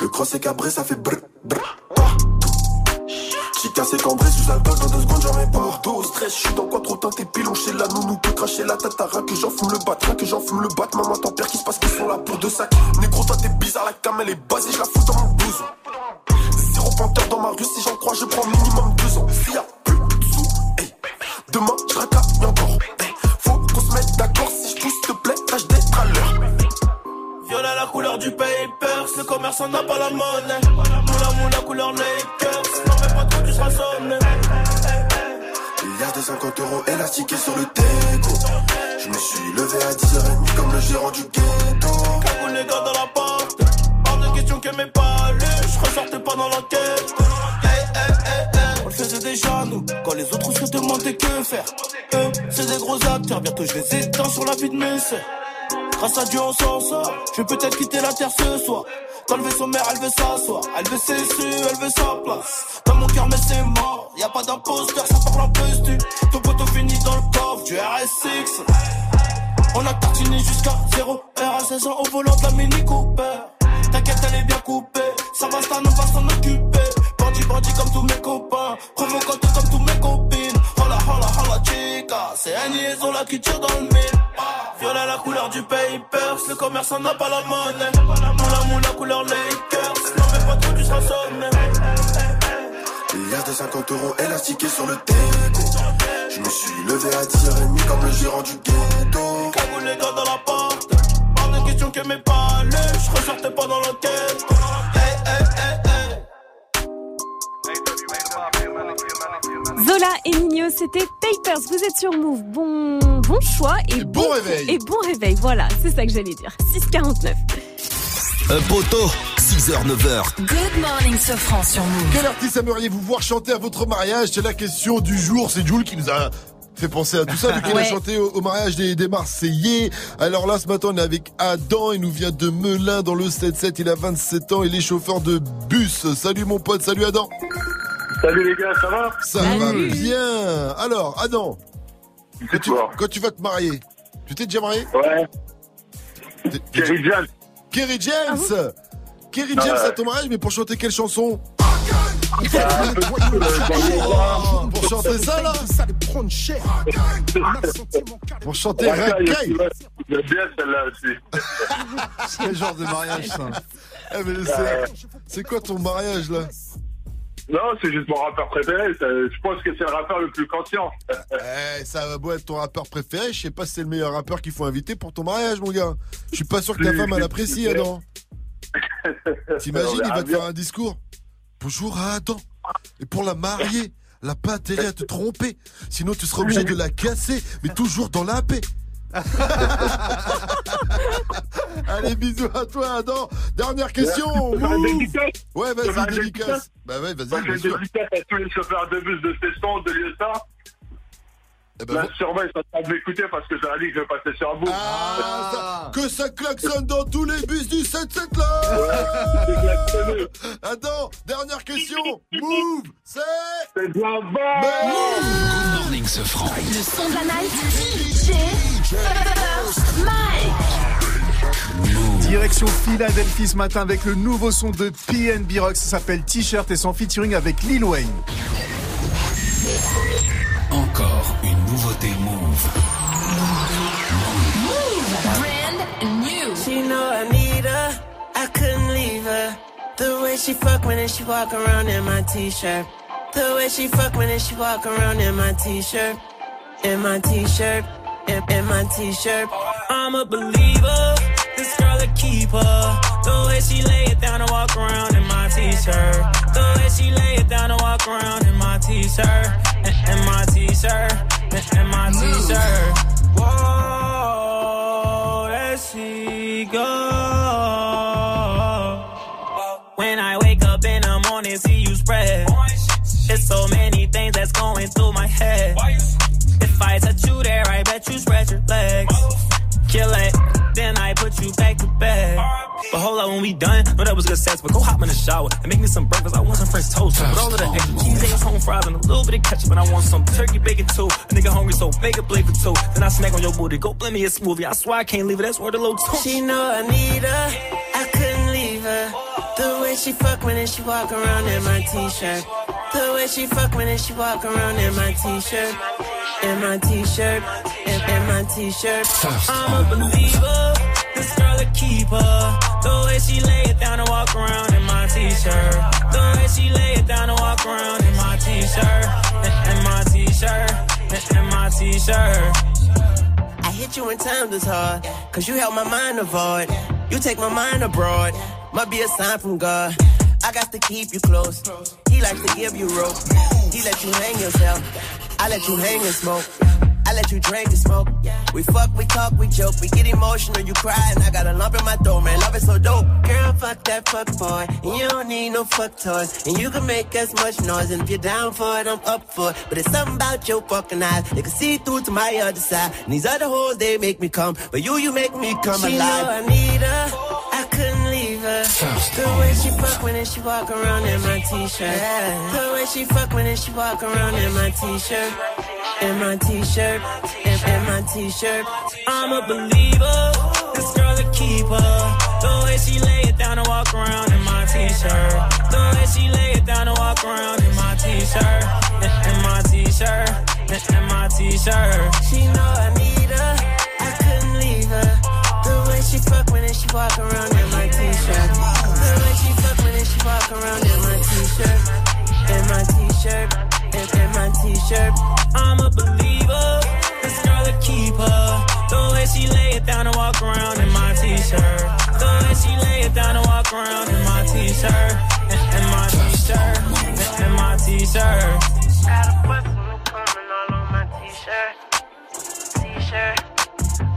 Le cross est cabré, ça fait brr, ça que j'allais dire. 6,49. Un poteau, 6h, 9h. Good morning, Sofran sur Move. Quel artiste aimeriez-vous voir chanter à votre mariage? C'est la question du jour. C'est Jules qui nous a fait penser à tout ça, vu qu'il a chanté au, au mariage des, des Marseillais. Alors là, ce matin, on est avec Adam. Il nous vient de Melun dans le 7-7. Il a 27 ans. Il est chauffeur de bus. Salut mon pote. Salut Adam. Salut les gars, ça va? Ça va bien. Alors, Adam, quand tu, quand tu vas te marier, tu t'es déjà marié? Ouais. Kerry James. Kerry James Kerry Ah James ouais. à ton mariage, mais pour chanter quelle chanson Oh, Pour chanter ça là Pour chanter Racaille. J'aime bien celle-là aussi. Quel genre de mariage ça Eh, C'est quoi ton mariage là? Non, c'est juste mon rappeur préféré. ça- Je pense que c'est le rappeur le plus conscient. Eh, ça va beau être ton rappeur préféré, je sais pas si c'est le meilleur rappeur qu'il faut inviter pour ton mariage, mon gars. Je suis pas sûr que ta femme elle apprécie. Adam. T'imagines, il va te faire un discours. Bonjour à Adam. Et pour la marier, elle a pas intérêt à te tromper. Sinon, tu seras obligé de la casser, mais toujours dans la paix. Allez, bisous à toi, Adam. Dernière question. Dédicace Ouais, vas-y, dédicace. Bah ouais, vas-y, bien sûr. dédicace à tous les chauffeurs de bus de Cesson, de Lieusaint. Eh ben, Là, sûrement, ils sont en train de m'écouter parce que j'ai dit que je vais passer sur vous. Ah, Que ça klaxonne dans tous les bus du 7-7 là Attends, dernière question Move C'est C'est de la Good morning, ce franc. Le son de la night, DJ First Mike. Direction Philadelphie ce matin avec le nouveau son de PNB Rock, ça s'appelle T-shirt et son featuring avec Lil Wayne. Encore une nouveauté Move. Brand new. She know I need her, I couldn't leave her. The way she fuck when she walk around in my t-shirt. The way she fuck when she walk around in my t-shirt. In my t-shirt, in, in my t-shirt. I'm a believer, this girl a keeper. The way she lay it down and walk around in my t-shirt. The way she lay it down and walk around in my t-shirt. In, in my t-shirt, dipping in my t-shirt. Whoa, as she go. When I wake up in the morning, see you spread. It's so many things that's going through my head. If I touch you there, I bet you spread your legs. Kill it, then I put you back to bed. But hold up, when we done, know that was good sex, but go hop in the shower and make me some breakfast. I want some French toast. With all of the extra cheese, eggs, home fries, and a little bit of ketchup. And I want some turkey bacon too. A nigga hungry, so make a plate for two. Then I snack on your booty, go blend me a smoothie. I swear I can't leave it, that's where the low too. She know I need her, I couldn't leave her. The way she fuck when she walk around in my t-shirt. The way she fuck when she walk around in my t-shirt. In my t-shirt, in, in my t-shirt. I'm a believer, this girl a keeper. The way she lay it down and walk around in my t-shirt. The way she lay it down and walk around in my t-shirt. In, in my t-shirt, in, in my t-shirt. I hit you when times is hard, cause you help my mind avoid. You take my mind abroad, might be a sign from God. I got to keep you close. He likes to give you rope. He let you hang yourself. I let you hang and smoke. I let you drink and smoke. We fuck, we talk, we joke. We get emotional, you cry, and I got a lump in my throat, man. Love is so dope. Girl, fuck that fuck boy. And you don't need no fuck toys. And you can make as much noise. And if you're down for it, I'm up for it. But it's something about your fucking eyes. They can see through to my other side. And these other hoes, they make me come. But you, you make me come She alive. know I need her. I couldn't The way she fuck when she walk around in my t-shirt. The way she fuck when she walk around in my t-shirt. In my t-shirt. In, in my t-shirt. I'm a believer, this girl a keeper. The way she lay it down and walk around in my t-shirt. The way she lay it down and walk around in my t-shirt. In, in my t-shirt, in, in my t-shirt. She know I need her. Way she fuck when she walk around in my t-shirt. The way she fuck when she walk around in my t-shirt. In my t-shirt. In, in my t-shirt. I'm a believer, this girl a keeper. The way she lay it down and walk around in my t-shirt. The way she lay it down and walk around in my t-shirt. In, my t-shirt, in, my t-shirt. Got a button coming all on my t-shirt. T-shirt.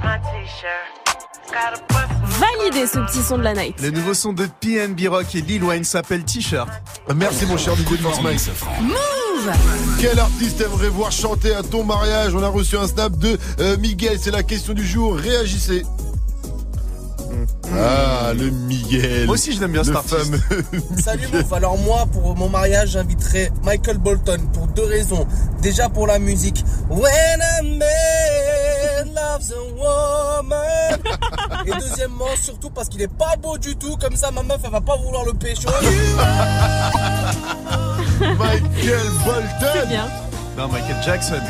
My t-shirt. Validé ce petit son de la night. Le nouveau son de PNB Rock et Lil Wayne s'appelle T-shirt. Merci mon cher DJ Force Mike. Move Quel artiste aimerait voir chanter à ton mariage? On a reçu un snap de euh, Miguel, c'est la question du jour. Réagissez. Ah, le Miguel. Moi aussi, je l'aime bien, le cet artiste. fameux Salut Mouf, alors moi pour mon mariage j'inviterai Michael Bolton pour deux raisons. Déjà pour la musique. When a man loves a woman. Et deuxièmement surtout parce qu'il est pas beau du tout, comme ça ma meuf elle va pas vouloir le pécho. Michael Bolton. Bien. Non, Michael Jackson.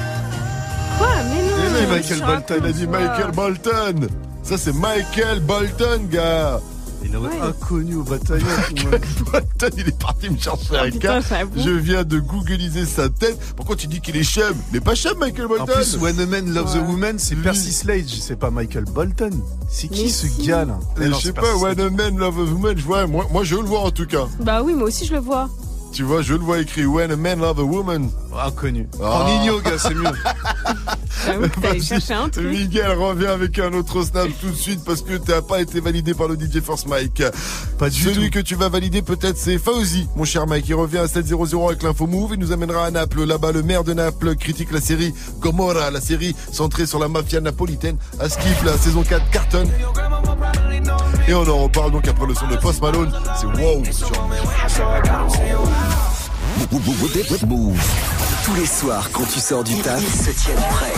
Quoi? Mais non. Et oui, Michael Bolton, il a dit Michael Bolton. Ça, c'est Michael Bolton, gars. Il est Ouais. inconnu au bataillon. Michael Bolton, il est parti me chercher un Ah, cas. Je viens de googliser sa tête. Pourquoi tu dis qu'il est chum? Il est pas chum, Michael En Bolton. plus, When a Man Loves a. Woman, c'est. Percy Slade, c'est pas Michael Bolton. C'est qui Mais ce si. gars là Mais je sais pas, When a Man Love a Woman, je vois, moi, moi je le vois en tout cas. Bah oui, moi aussi je le vois. Tu vois, je le vois écrit When a Man Love a Woman. Inconnu. Ah. En gars, c'est mieux. J'avoue que t'allais Vas-y, chercher un truc. Miguel revient avec un autre snap tout de suite parce que t'as pas été validé par le DJ Force Mike. Pas du Celui tout. que tu vas valider peut-être c'est Fauzi, mon cher Mike. Il revient à 7.00 avec l'info move. Il nous amènera à Naples. Là-bas, le maire de Naples critique la série Gomorra, la série centrée sur la mafia napolitaine. À Skip, la saison 4 cartonne. Et on en reparle donc après le son de Post Malone. C'est wow sur Tous les soirs, quand tu sors du taf, ils se tiennent prêts.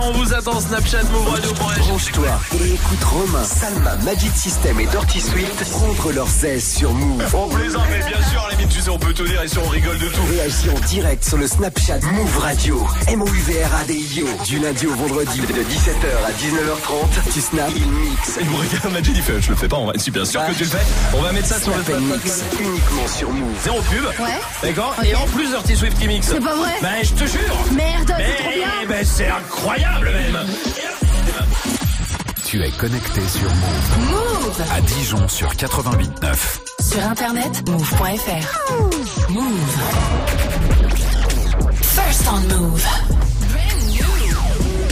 On vous attend Snapchat Move Radio. Branche-toi et écoute Romain, Salma, Magic System et Dirty Swift prendre leurs aises sur Move. On plaisante, mais bien sûr, à la limite, tu sais, on peut tout dire et si on rigole de tout. Réagis en direct sur le Snapchat Move Radio. M-O-U-V-R-A-D-I-O. Du lundi au vendredi de 17h à 19h30. Tu snaps, il mix. Il me regarde, Magic, il fait, je le fais pas, on va, si bien sûr que tu le fais. On va mettre ça sur le mix uniquement sur Move. Zéro pub. Ouais. D'accord. Et en plus, Dirty Swift qui mixe. C'est pas vrai Ben, je te jure. Merde, Mais, c'est trop bien ben, c'est incroyable même. Tu es connecté sur Move. Move À Dijon sur 88.9. Sur internet, move.fr. Move. First on move.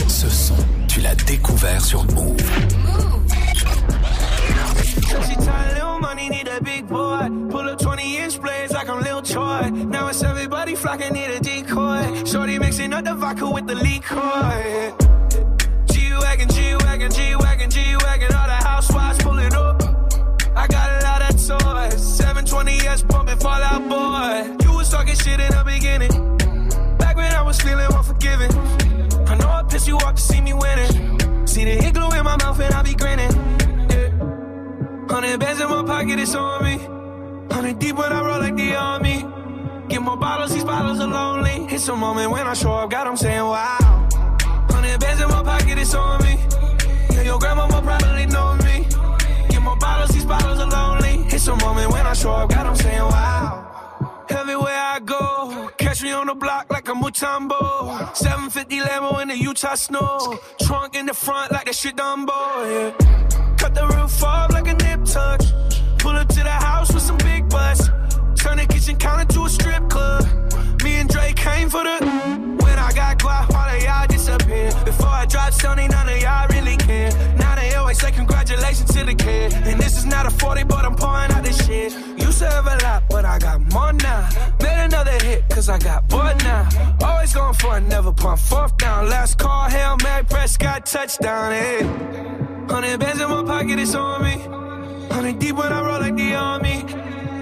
Ce son, tu l'as découvert sur Move. So she tired, little money, need a big boy. Pull up 20 inch blades like I'm Troy. Now it's everybody flocking, need a decoy. Shorty mixing up the vodka with the liquor. G-Wagon, G-Wagon, G-Wagon, G-Wagon. All the housewives pull it up. I got a lot of toys. 720S pumping Fallout Boy. You was talking shit in the beginning. Back when I was feeling unforgiving. I know I pissed you off to see me winning. See the hit glue in my mouth and I be grinning. Yeah. Hundred bands in my pocket, it's on me. Hundred deep when I roll like. Get more bottles, these bottles are lonely. It's a moment when I show up, God, I'm saying wow. Hundred bands in my pocket, it's on me. Yeah, your grandma will probably know me. Get more bottles, these bottles are lonely. It's a moment when I show up, God, I'm saying wow. Everywhere I go, catch me on the block like a Mutombo. 750 Lambo in the Utah snow. Trunk in the front like a shit Dumbo, yeah. Cut the roof off like a nip tuck. Pull up to the house with some big butts. Turn the kitchen counter to a strip club. Me and Drake came for the. When I got guap, all of y'all disappear. Before I drop Sony, none of y'all really care. Now they always say congratulations to the kid. And this is not a 40, but I'm pouring out this shit. Used to have a lot, but I got more now. Made another hit, cause I got bored now. Always going for it, never pump fourth down. Last call, Hail Mary, got touchdown, hey. Hundred bands in my pocket, it's on me. Hundred deep when I roll like the army.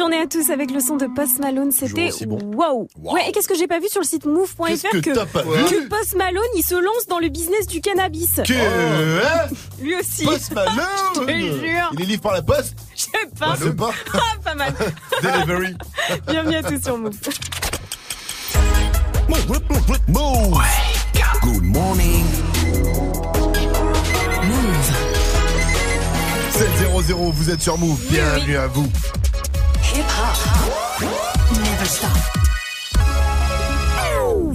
Journée à tous avec le son de Post Malone, c'était wow. Ouais, et qu'est-ce que j'ai pas vu sur le site move.fr que vu que Post Malone, il se lance dans le business du cannabis. Que hein Lui aussi. Post Malone Je te jure. Il les livre par la poste Je sais pas. Je sais pas. Ah, pas mal. Delivery. Bienvenue à tous sur Move. Move. Good morning. 7-0-0, vous êtes sur Move. Bienvenue à vous. Never stop.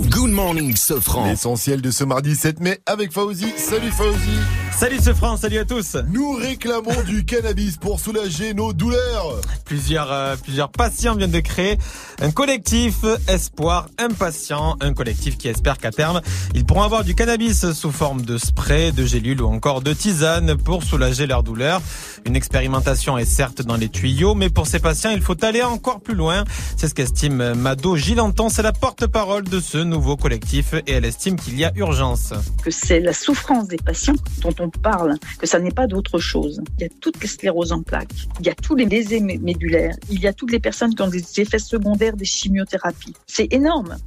Good morning, Sofran. L'essentiel de ce mardi 7 mai avec Fauzi. Salut Fauzi. Salut ce France, salut à tous. Nous réclamons du cannabis pour soulager nos douleurs. Plusieurs, euh, plusieurs patients viennent de créer un collectif Espoir Impatient, un collectif qui espère qu'à terme, ils pourront avoir du cannabis sous forme de spray, de gélules ou encore de tisane pour soulager leurs douleurs. Une expérimentation est certes dans les tuyaux, mais pour ces patients, il faut aller encore plus loin. C'est ce qu'estime Mado Gilanton, c'est la porte-parole de ce nouveau collectif et elle estime qu'il y a urgence. que c'est la souffrance des patients dont on parle, que ça n'est pas d'autre chose. Il y a toutes les scléroses en plaques, il y a tous les mé- médulaires, il y a toutes les personnes qui ont des effets secondaires des chimiothérapies. C'est énorme.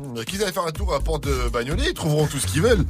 Mmh, Qu'ils aillent faire un tour à porte de Bagnolet, ils trouveront tout ce qu'ils veulent.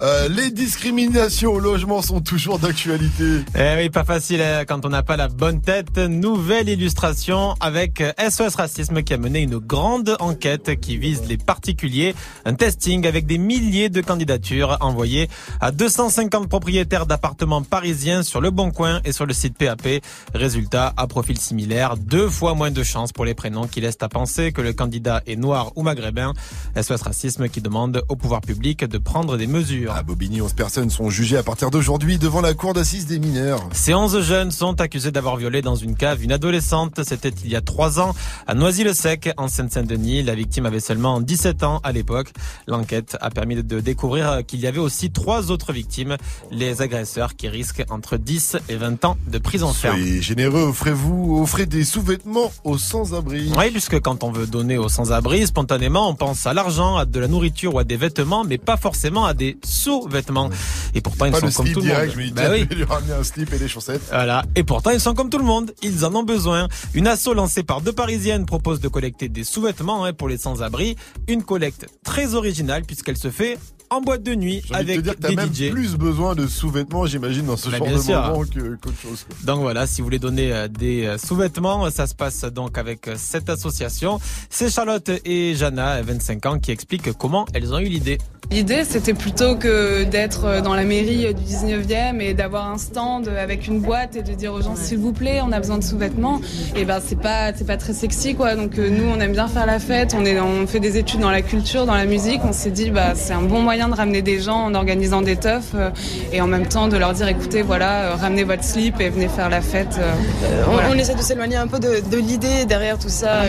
Euh, les discriminations au logement sont toujours d'actualité. Eh oui, pas facile hein, quand on n'a pas la bonne tête. Nouvelle illustration avec SOS Racisme qui a mené une grande enquête qui vise les particuliers. Un testing avec des milliers de candidatures envoyées à 250 propriétaires d'appartements parisiens sur le Bon Coin et sur le site PAP. Résultat, à profil similaire, deux fois moins de chances pour les prénoms qui laissent à penser que le candidat est noir ou maghrébin. SOS Racisme qui demande au pouvoir public de prendre des mesures. À Bobigny, 11 personnes sont jugées à partir d'aujourd'hui devant la cour d'assises des mineurs. Ces 11 jeunes sont accusés d'avoir violé dans une cave une adolescente. C'était il y a 3 ans à Noisy-le-Sec, en Seine-Saint-Denis. La victime avait seulement 17 ans à l'époque. L'enquête a permis de découvrir qu'il y avait aussi trois autres victimes, les agresseurs qui risquent entre 10 et 20 ans de prison ferme. Soyez généreux, offrez-vous, offrez des sous-vêtements aux sans-abri. Oui, puisque quand on veut donner aux sans-abri, spontanément, on pense à l'argent, à de la nourriture ou à des vêtements, mais pas forcément à des sous-vêtements. Et pourtant, ils Pas sont le comme slip tout le direct, monde. je me dis, Bah tiens, oui. je vais lui ramener un slip et des chaussettes. Voilà. Et pourtant, ils sont comme tout le monde. Ils en ont besoin. Une asso lancée par deux Parisiennes propose de collecter des sous-vêtements hein, pour les sans-abri. Une collecte très originale puisqu'elle se fait en boîte de nuit J'ai envie de avec te dire que t'as des même DJ. plus besoin de sous-vêtements, j'imagine, dans ce Bah, genre bien de sûr. moment que- qu'autre chose. quoi. Donc voilà, si vous voulez donner euh, des euh, sous-vêtements, ça se passe donc avec euh, cette association. C'est Charlotte et Jana, 25 ans, qui expliquent comment elles ont eu l'idée. L'idée, c'était plutôt que d'être dans la mairie du 19e et d'avoir un stand avec une boîte et de dire aux gens, s'il vous plaît, on a besoin de sous-vêtements. Et ben, c'est pas, c'est pas très sexy, quoi. Donc, euh, nous, on aime bien faire la fête. On est, on fait des études dans la culture, dans la musique. On s'est dit, bah, c'est un bon moyen de ramener des gens en organisant des teufs euh, et en même temps de leur dire, écoutez, voilà, euh, ramenez votre slip et venez faire la fête. euh, On, voilà. on essaie de s'éloigner un peu de, de l'idée derrière tout ça,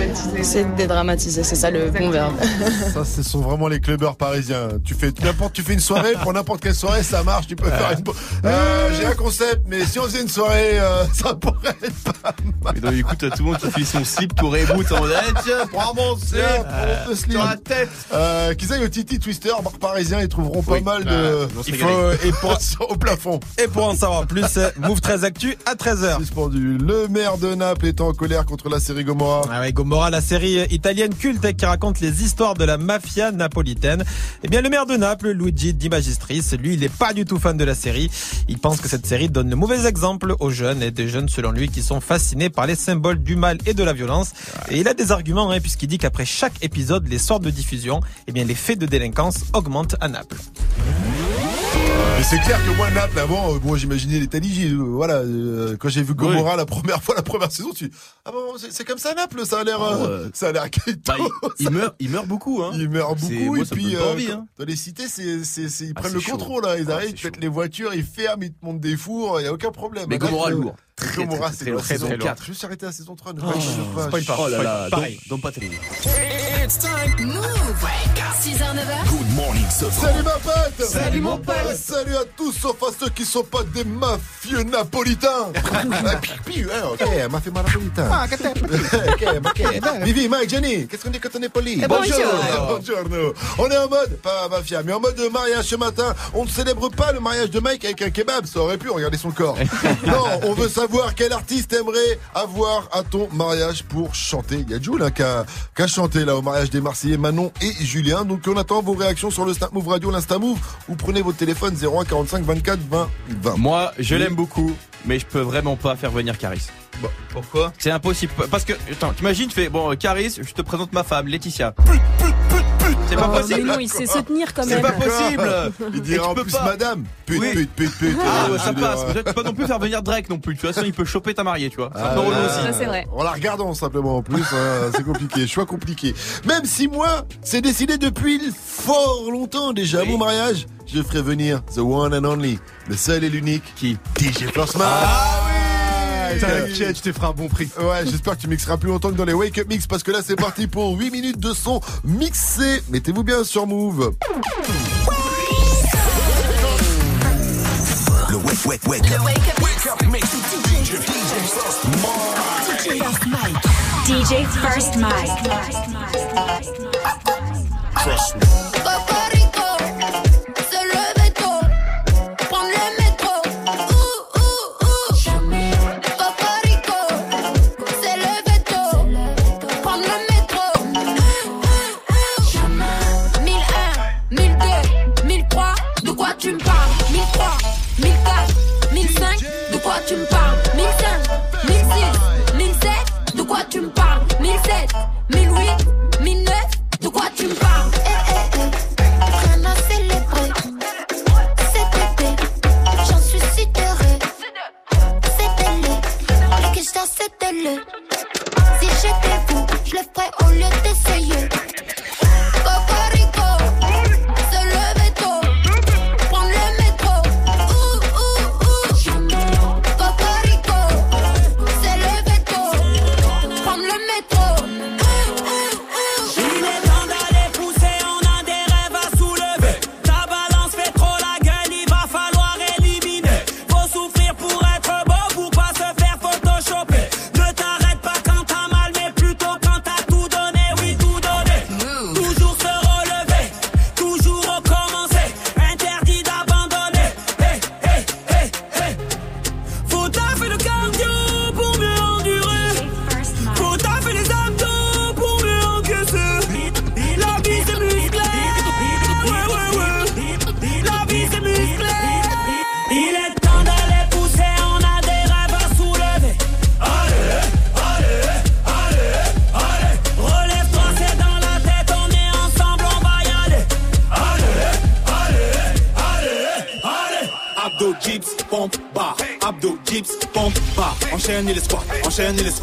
c'est de dédramatiser, c'est ça le bon verbe. Ça, ce sont vraiment les clubbers parisiens. Tu fais n'importe, tu fais une soirée pour n'importe quelle soirée, ça marche. Tu peux faire une. Euh, J'ai un concept, mais si on faisait une soirée, euh, ça pourrait être pas mal. Et donc, écoute, tout le monde qui fait son slip, tout reboot en eh, tiens, prends mon slip, prends slip. sur la tête. Euh, qu'ils aillent au Titi Twister, bar parisien, ils trouveront pas mal Bah, de. Il faut, et pour, au plafond. et pour en savoir plus, euh, Move 13 Actu à 13h. Suspendu. Le maire de Naples est en colère contre la série Gomorrah. Ah ouais, Gomorrah, la série italienne culte qui raconte les histoires de la mafia napolitaine. Eh bien, le maire de Naples, Luigi Di Magistris, lui, il n'est pas du tout fan de la série. Il pense que cette série donne le mauvais exemple aux jeunes et des jeunes, selon lui, qui sont fascinés par les symboles du mal et de la violence. Et il a des arguments, hein, puisqu'il dit qu'après chaque épisode, les sortes de diffusion, eh bien, les faits de délinquance augmentent à Naples. Mais c'est clair que moi, Naples, avant, euh, bon, j'imaginais l'Italie, euh, voilà, euh, quand j'ai vu Gomorrah la première fois, la première saison, tu ah bon, c'est comme ça Naples, ça a l'air, euh, ouais. ça a l'air Bah, il, il meurt, il meurt beaucoup, hein. Il meurt beaucoup moi, et puis euh, envie, hein. dans les cités, c'est, c'est, c'est- ils Ah, prennent le chaud. contrôle là, ils Ah, arrivent, ils pètent les voitures, ils ferment, ils te montent des fours, il y a aucun problème. Mais Gomorrah, euh, lourd. Très, très, Gomorrah, très, c'est très la lourd. saison Très. 4. Je suis arrêté à la saison 3. Ne Oh, pas. Oh là là, Pareil. donc, pas terrible. It's time. Move. 6h, 9h. Good morning, Salut ma pote Salut, mon pote. Salut à tous sauf à ceux qui sont pas des mafieux napolitains Ah, pi- pi- eh, Ok, mafia napolitain Ah, Ok, ok Vivi, Mike, Jenny, qu'est-ce qu'on dit quand on est poli? Eh, bonjour. Buongiorno On est en mode, pas mafia, mais en mode mariage ce matin On ne célèbre pas le mariage de Mike avec un kebab Ça aurait pu, regarder son corps Non, on veut savoir quel artiste aimerait avoir à ton mariage pour chanter Il y a Jules hein, qui, a, chanté là au mariage des Marseillais Manon et Julien Donc on attend vos réactions sur le Snap Move Radio, l'Insta Move Ou prenez votre téléphone 01 45 24 20 20 Moi, je Oui. l'aime beaucoup, mais je peux vraiment pas faire venir Caris. Pourquoi? C'est impossible. Parce que, attends, t'imagines, tu fais, bon, Caris, je te présente ma femme, Laetitia. C'est pas Oh, mais possible. non, il sait se tenir quand C'est même. pas possible. Il Et dira tu en plus madame Pute, Oui. pute, pute, pute Ah, ça passe. Tu peux pas non plus faire venir Drake non plus. De toute façon, il peut choper ta mariée, tu vois. C'est un Ah, peu relou ouais. aussi. Ça, c'est vrai. En la regardant simplement en plus, hein, c'est compliqué, choix compliqué. Même si moi, c'est décidé depuis fort longtemps déjà, mon mariage, je ferai venir the one and only, le seul et l'unique. Qui? DJ Flossman. Ah T'inquiète, je te ferai un bon prix. Ouais, j'espère que tu mixeras plus longtemps que dans les Wake Up Mix parce que là c'est parti pour 8 minutes de son mixé. Mettez-vous bien sur Move. Le wake, wake, wake. Le wake up. Wake up, mix. DJ, DJ First Mike. DJ First Mike. Trust me. Si j'étais vous, je le ferais au lieu d'essayer beğeniriz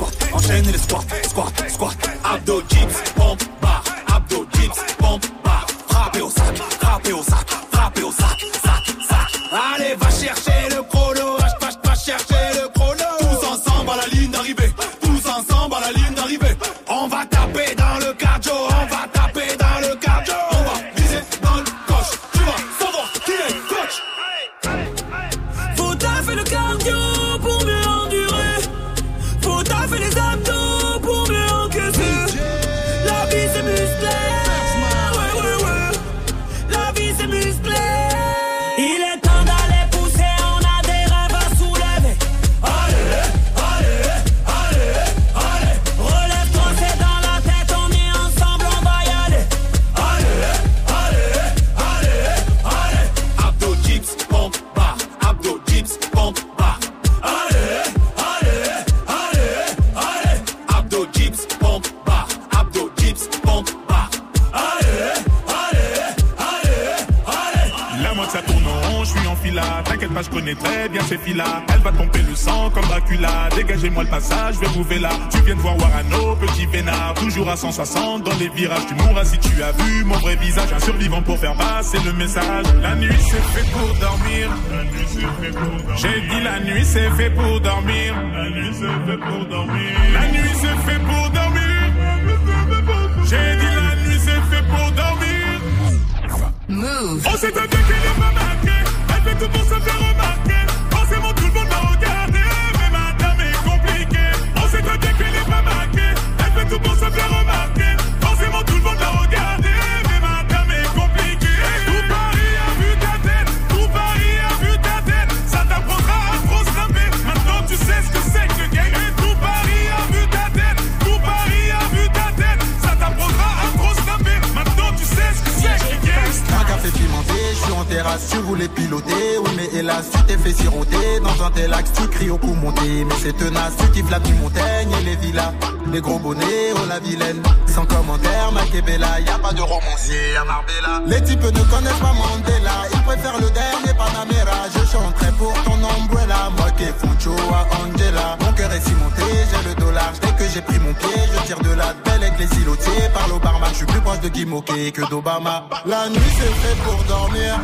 J'ai dit la nuit c'est fait pour dormir. La nuit c'est fait pour dormir. La nuit c'est fait pour dormir. J'ai dit la nuit c'est fait pour dormir. Move. On s'est attaqué, qu'elle est pas marquée. Elle fait tout pour se faire remarquer. Forcément, tout le monde va regarder. Mais madame est compliquée. On s'est attaqué, qu'elle est pas marquée. Elle fait tout pour se faire remarquer. Terrasse, tu voulais piloter. Oui, mais hélas, tu t'es fait siroter. Dans un tel axe, tu cries au coup monté. Mais c'est tenace, tu kiffes la montagne et les villas. Les gros bonnets, oh la vilaine. Sans commentaire, Makebella, y a pas de romancier à Marbella. Les types ne connaissent pas Mandela. Ils préfèrent le dernier Panamera. Je chanterai pour ton umbrella. Moi qui à Angela. Mon cœur est cimenté, j'ai le dollar. Dès que j'ai pris mon pied, je tire de la belle avec les îlotiers. Parle au barman, je suis plus proche de Guy Moquet que d'Obama. La nuit c'est fait pour dormir.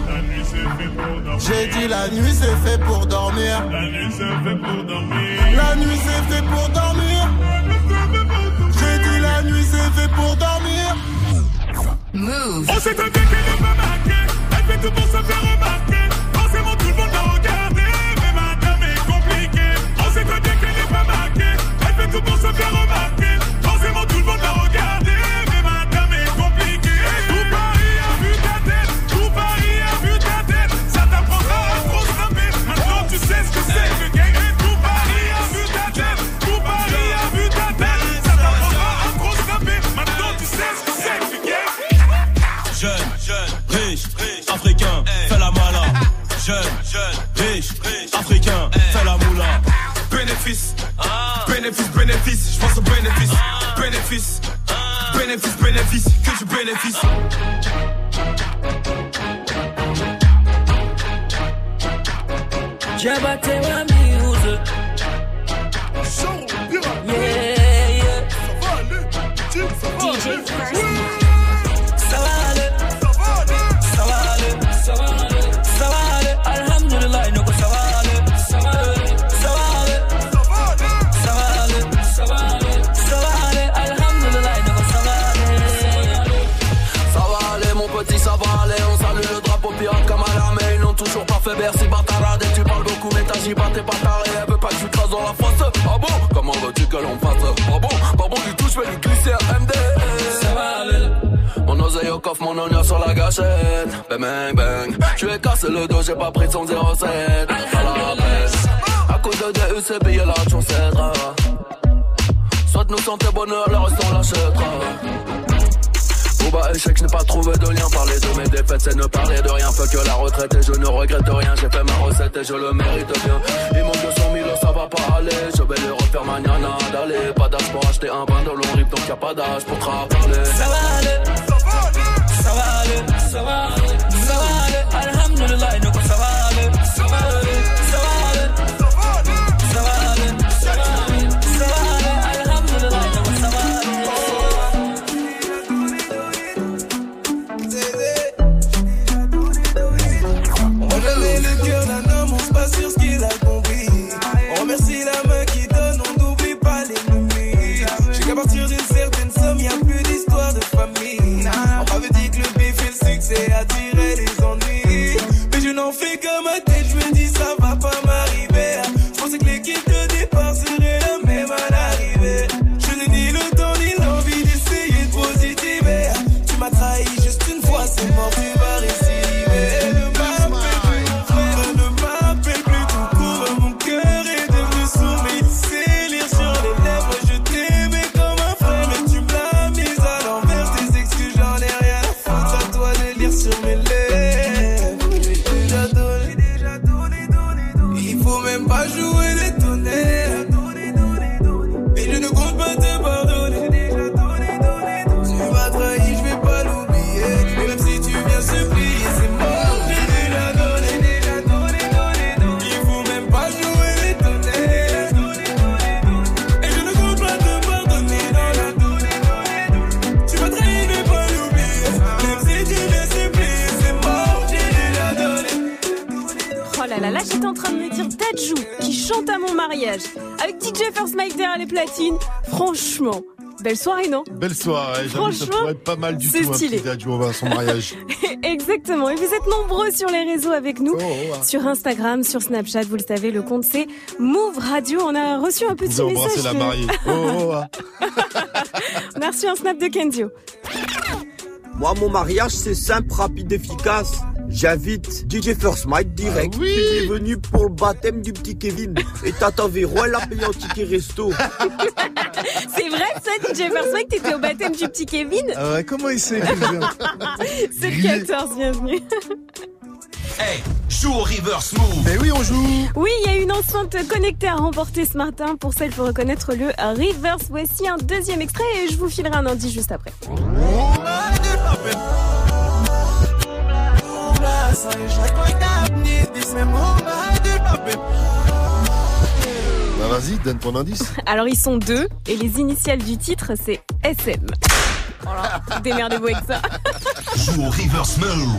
J'ai dit la nuit c'est fait pour dormir. La nuit c'est fait pour dormir. La nuit c'est fait pour dormir. J'ai dit la nuit c'est fait pour dormir. Move. On s'est attaqué, fait tout pour se faire remarquer. Forcément, tout le monde va regarder. Mais madame est compliquée. On s'est attaqué, qu'elle est pas marquée. Elle fait tout pour se faire remarquer. Bénéfice, bénéfice, bénéfice, que du bénéfice. Jabate wa la gâchette. Bang, bang, bang. Tu es cassé le dos, j'ai pas pris son 07. À la peine. À cause de DUC, payer la chance cèdra. Soit nous santé bonheur, le reste on l'achètera. Bas échec, je n'ai pas trouvé de lien. Parler de mes défaites, c'est ne parler de rien. Fait que la retraite et je ne regrette rien. J'ai fait ma recette et je le mérite bien. Il manque 200 000, ça va pas aller. Je vais le refaire mañana d'aller. Pas d'âge pour acheter un bain de rip, donc y a pas d'âge pour travailler. Ça va aller. Ça va aller. Ça va. Alhamdulillah, belle soirée, non Belle soirée, ça Franchement, pourrait être pas mal du c'est tout, un stylé. petit adjoint à son mariage. Exactement. Et vous êtes nombreux sur les réseaux avec nous. oh. Sur Instagram, sur Snapchat, vous le savez, le compte c'est Move Radio. On a reçu un petit Vous message. la de- mariée. Oh, oh. On a reçu un snap de Kenzio. Moi, mon mariage, c'est simple, rapide, efficace. J'invite DJ First Mike direct. Ah Il est venu pour le baptême du petit Kevin. Et Tata Véro, elle a payé un ticket resto. C'est vrai ça, DJ First Mike, t'étais au baptême du petit Kevin Ah ouais, comment il sait C'est le 14, bienvenue. Hey, joue au reverse move. Mais oui, on joue. Oui, il y a une enceinte connectée à remporter ce matin. Pour ça, il faut reconnaître le reverse. Voici un deuxième extrait et je vous filerai un indice juste après. Bah vas-y, donne ton indice. Alors, ils sont deux et les initiales du titre, c'est SM. Voilà, démerdez-vous avec ça. Joue au reverse move.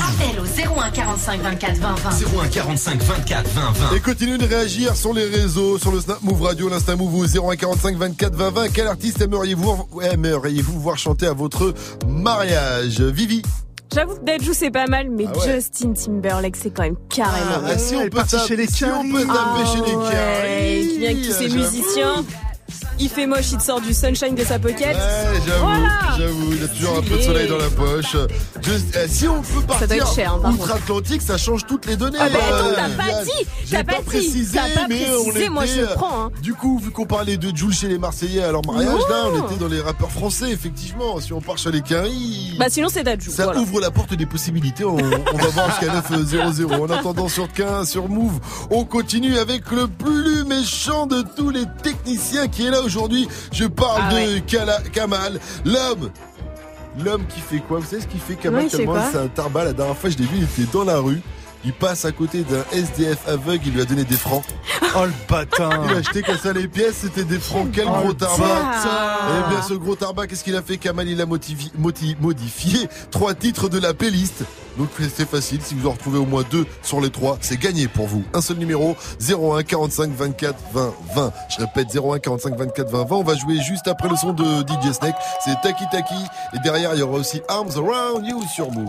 Appel au 01 45 24 20 20. 01 45 24 20 20. Et continuez de réagir sur les réseaux, sur le Snap Move Radio, l'Insta Move au 0145 24 20 20. Quel artiste aimeriez-vous aimeriez-vous voir chanter à votre mariage? Vivi J'avoue que Dadju c'est pas mal, mais Ah ouais. Justin Timberlake c'est quand même carrément. Ah, si on peut taper- chez les si on peut taper Ah chez les ouais, Caris. qui vient avec tous ces musiciens. Il fait moche, il te sort du sunshine de sa pocket. Ouais, j'avoue, Voilà. j'avoue, il a toujours un peu de soleil dans la poche. Eh, si on peut partir cher, hein, outre-Atlantique, ça change toutes les données. Ah bah attends, euh, t'as pas dit, J'ai t'as pas, pas précisé, pas mais précisé, on moi, je le prends, hein. Du coup, vu qu'on parlait de Jules chez les Marseillais à leur mariage, là, on était dans les rappeurs français, effectivement. Si on part chez les Caris. Bah sinon c'est Dadju. Ça voilà. ouvre la porte des possibilités. On, on va voir jusqu'à 9-0-0. En attendant, sur 15, sur Move, on continue avec le plus méchant de tous les techniciens qui est là aujourd'hui. Je parle Ah de. Kala- Kamal, l'homme. L'homme qui fait quoi? Vous savez ce qu'il fait Kamal? Non, quoi c'est un tarbat. La dernière fois, je l'ai vu, il était dans la rue. Il passe à côté d'un SDF aveugle, il lui a donné des francs. Oh le bâtard Il a acheté comme ça les pièces, c'était des francs. Quel Oh, gros tarbat bâtard. Eh bien, ce gros tarbat, qu'est-ce qu'il a fait? Kamal, il a motivi- moti- modifié trois titres de la playlist. Donc c'est facile, si vous en retrouvez au moins deux sur les trois, c'est gagné pour vous. Un seul numéro, 01 45 24 20 20. Je répète, 01 45 24 20 20. On va jouer juste après le son de DJ Snake. C'est Taki Taki. Et derrière, il y aura aussi Arms Around You sur Move.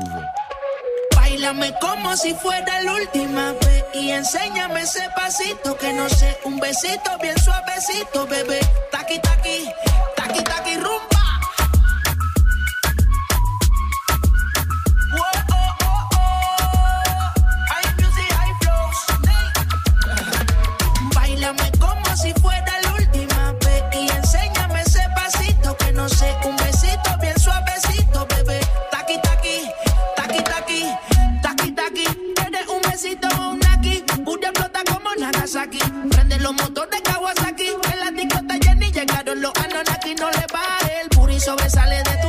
Bailame como si fuera la última vez y enséñame ese pasito que no sé, un besito bien suavecito, bebé. Taqui taqui, taqui taqui rumba. Whoa, oh, oh, oh. High music, high flows. Bailame como si fuera la última vez y enséñame ese pasito que no sé, un besito bien suavecito, besito aquí, Booty explota como Nagasaki. Prende los motores Kawasaki, en la disco está llena y llegaron los Anunnaki. No le baje, el puri sobresale de tu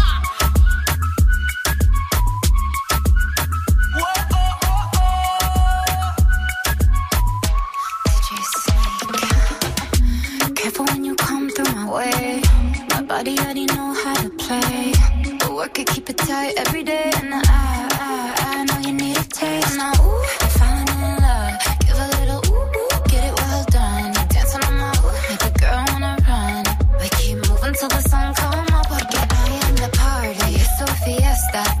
Way. My body already know how to play. But work it, keep it tight every day. And I, I, I know you need a taste. Now, ooh, I'm falling in love. Give a little ooh, ooh, get it well done. Dancing on my ooh, make a girl wanna run. We keep moving till the sun come up. Porque I am the party. It's a fiesta.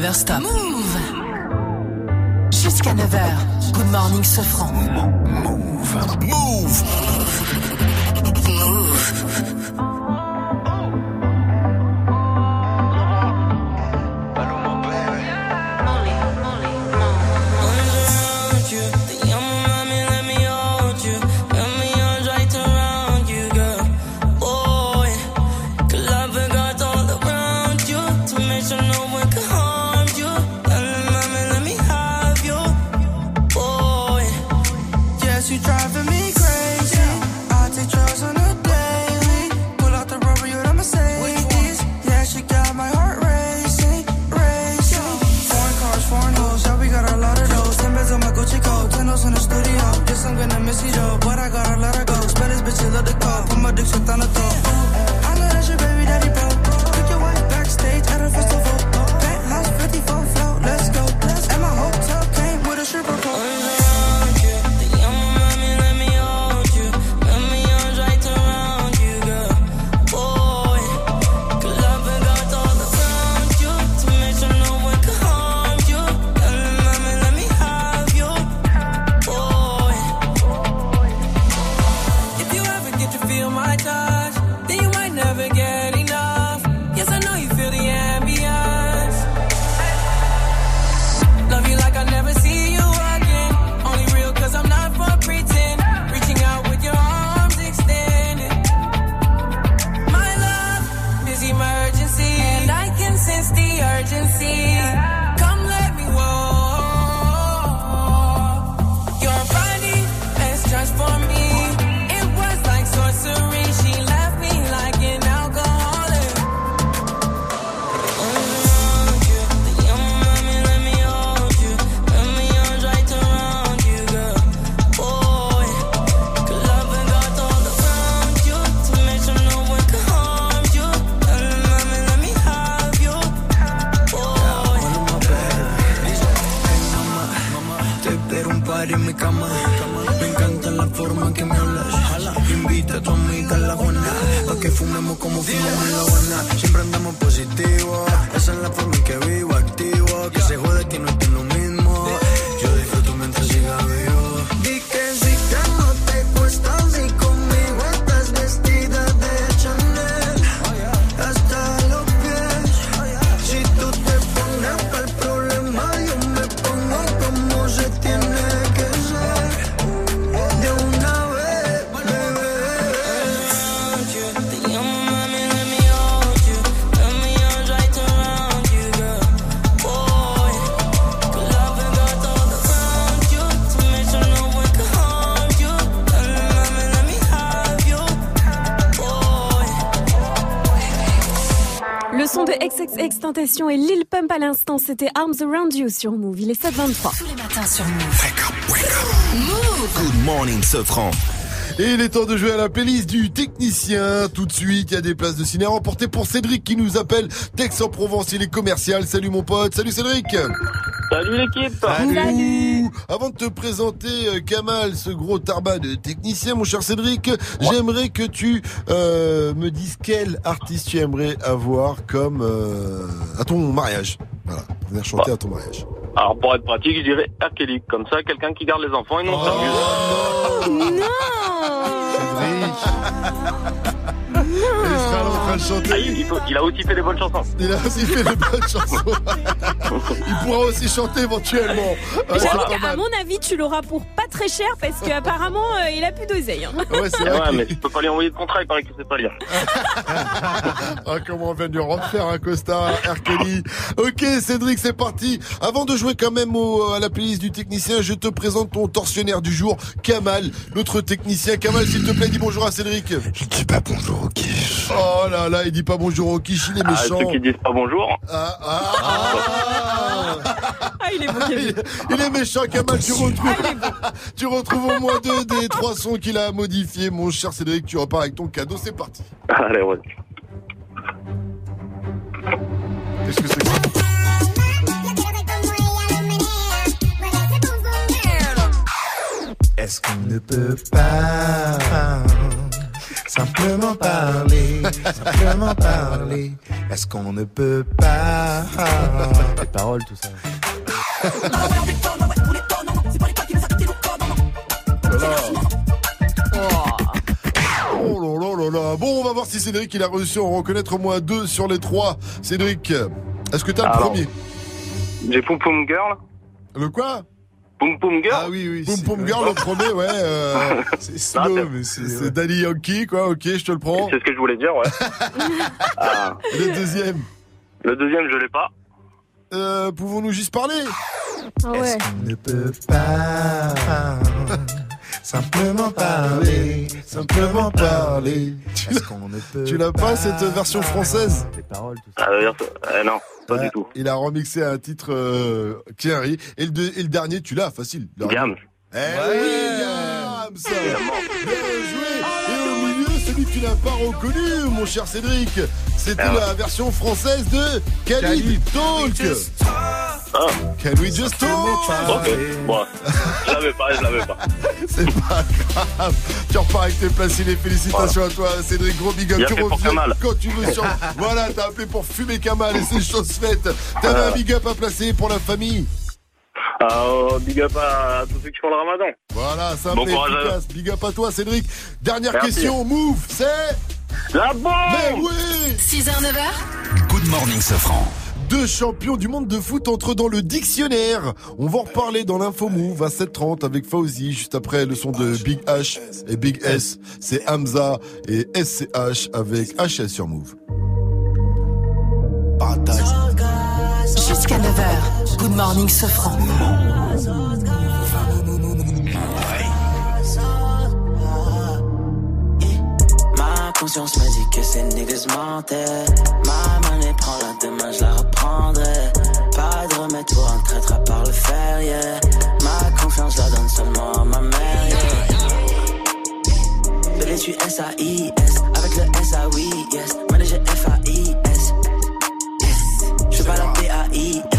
Never stop. Move. Jusqu'à 9h. Good morning, Sofran. Move. Move. Tentation et Lil Pump à l'instant. C'était Arms Around You sur Move. Il est 7h23. Tous les matins sur Move. Move. Good morning, Sofran. Et il est temps de jouer à la playlist du technicien. Tout de suite, il y a des places de ciné remportées pour Cédric qui nous appelle d'Aix-en-Provence. Il est commercial. Salut mon pote. Salut Cédric. Salut l'équipe. Salut. Avant de te présenter euh, Kamal, ce gros tarbat de technicien, mon cher Cédric, j'aimerais que tu euh, me dises quel artiste tu aimerais avoir comme euh, à ton mariage. Voilà, pour venir chanter à ton mariage. Alors pour être pratique, je dirais R. Kelly. Comme ça, quelqu'un qui garde les enfants et non s'amuse. Il Ah, il, il faut- il a aussi fait des bonnes chansons. Il a aussi fait des bonnes chansons. il pourra aussi chanter éventuellement. Qu'à mal. mon avis, tu l'auras pour pas très cher parce qu'apparemment, euh, il a plus d'oseille. hein. Ouais, c'est vrai ouais, mais tu peux pas lui envoyer de contrat, il paraît que c'est pas lire. Ah, comment on vient de lui refaire un costard à R. Kelly. Ok, Cédric, c'est parti. Avant de jouer quand même au- à la playlist du technicien, je te présente ton tortionnaire du jour, Kamal, notre technicien. Kamal, s'il te plaît, dis bonjour à Cédric. Je dis pas bonjour quiche. Oh là là, il dit pas bonjour au quiche, il est Ah, méchant. ceux qui disent pas bonjour. Ah, ah, ah. Ah, il est il, il est méchant, Kamal. Tu retrouves, tu retrouves au moins deux des trois sons qu'il a modifiés. Mon cher Cédric, tu repars avec ton cadeau. C'est parti. Allez, ouais. Qu'est-ce que c'est que ça Est-ce qu'on ne peut pas simplement parler, simplement parler Est-ce qu'on ne peut pas? Les paroles, tout ça. Oh là là là là. Bon, on va voir si Cédric il a réussi à en reconnaître au moins deux sur les trois. Cédric, est-ce que t'as le premier? J'ai Poum Poum Girl? Le quoi? Poum Poum Girl. Ah oui, oui. Boom Boom Girl, le premier, ouais. euh, C'est slow, mais c'est. Daddy Yankee, quoi. Ok, je te le prends. C'est ce que je voulais dire, ouais. Ah, le deuxième, le deuxième, je l'ai pas. euh, pouvons-nous juste parler? Ah ouais. On ne peut pas simplement parler, simplement parler. Est-ce qu'on ne peut Tu l'as pas cette version française Les paroles, tout Ah, eh, non, pas du tout. Il a remixé un titre euh, qui arrive. Et le, et le dernier, tu l'as, facile. Le Gams. Eh oui, Gams celui que tu n'as pas reconnu, mon cher Cédric, c'était Ah ouais. la version française de Khalid Talk Ah, Can we just talk ok. Bon, je l'avais pas, je l'avais pas. C'est pas grave. Tu repars avec tes placés, les félicitations à toi, Cédric. Gros big up. Tu reviens quand tu veux sur. voilà, t'as appelé pour fumer Kamal et c'est chose faite. T'avais un big up à placer pour la famille. Euh, big up à tous ceux qui font le ramadan. Voilà, simple Bon efficace. Big up à toi, Cédric. Dernière Merci. question, move, c'est. La bombe Mais oui 6h, 9h. Good morning, Sofran. Deux champions du monde de foot entrent dans le dictionnaire. On va en reparler dans l'info move à 7h30 avec Fauzi, juste après le son de Big H et Big S. C'est Hamza et SCH avec HS sur move. Jusqu'à 9h. Good morning, Sofran. Ma conscience me dit que ces niggas mentaient. Ma monnaie prend la demain, je la reprendrai. Pas de remède pour un traître à part le fer, yeah. Ma confiance la donne seulement à ma mère, yeah. Bébé, suis S-A-I-S. Avec le S-A-Oui, yes. Manager F-A-I-S. Je fais pas la P-A-I-S.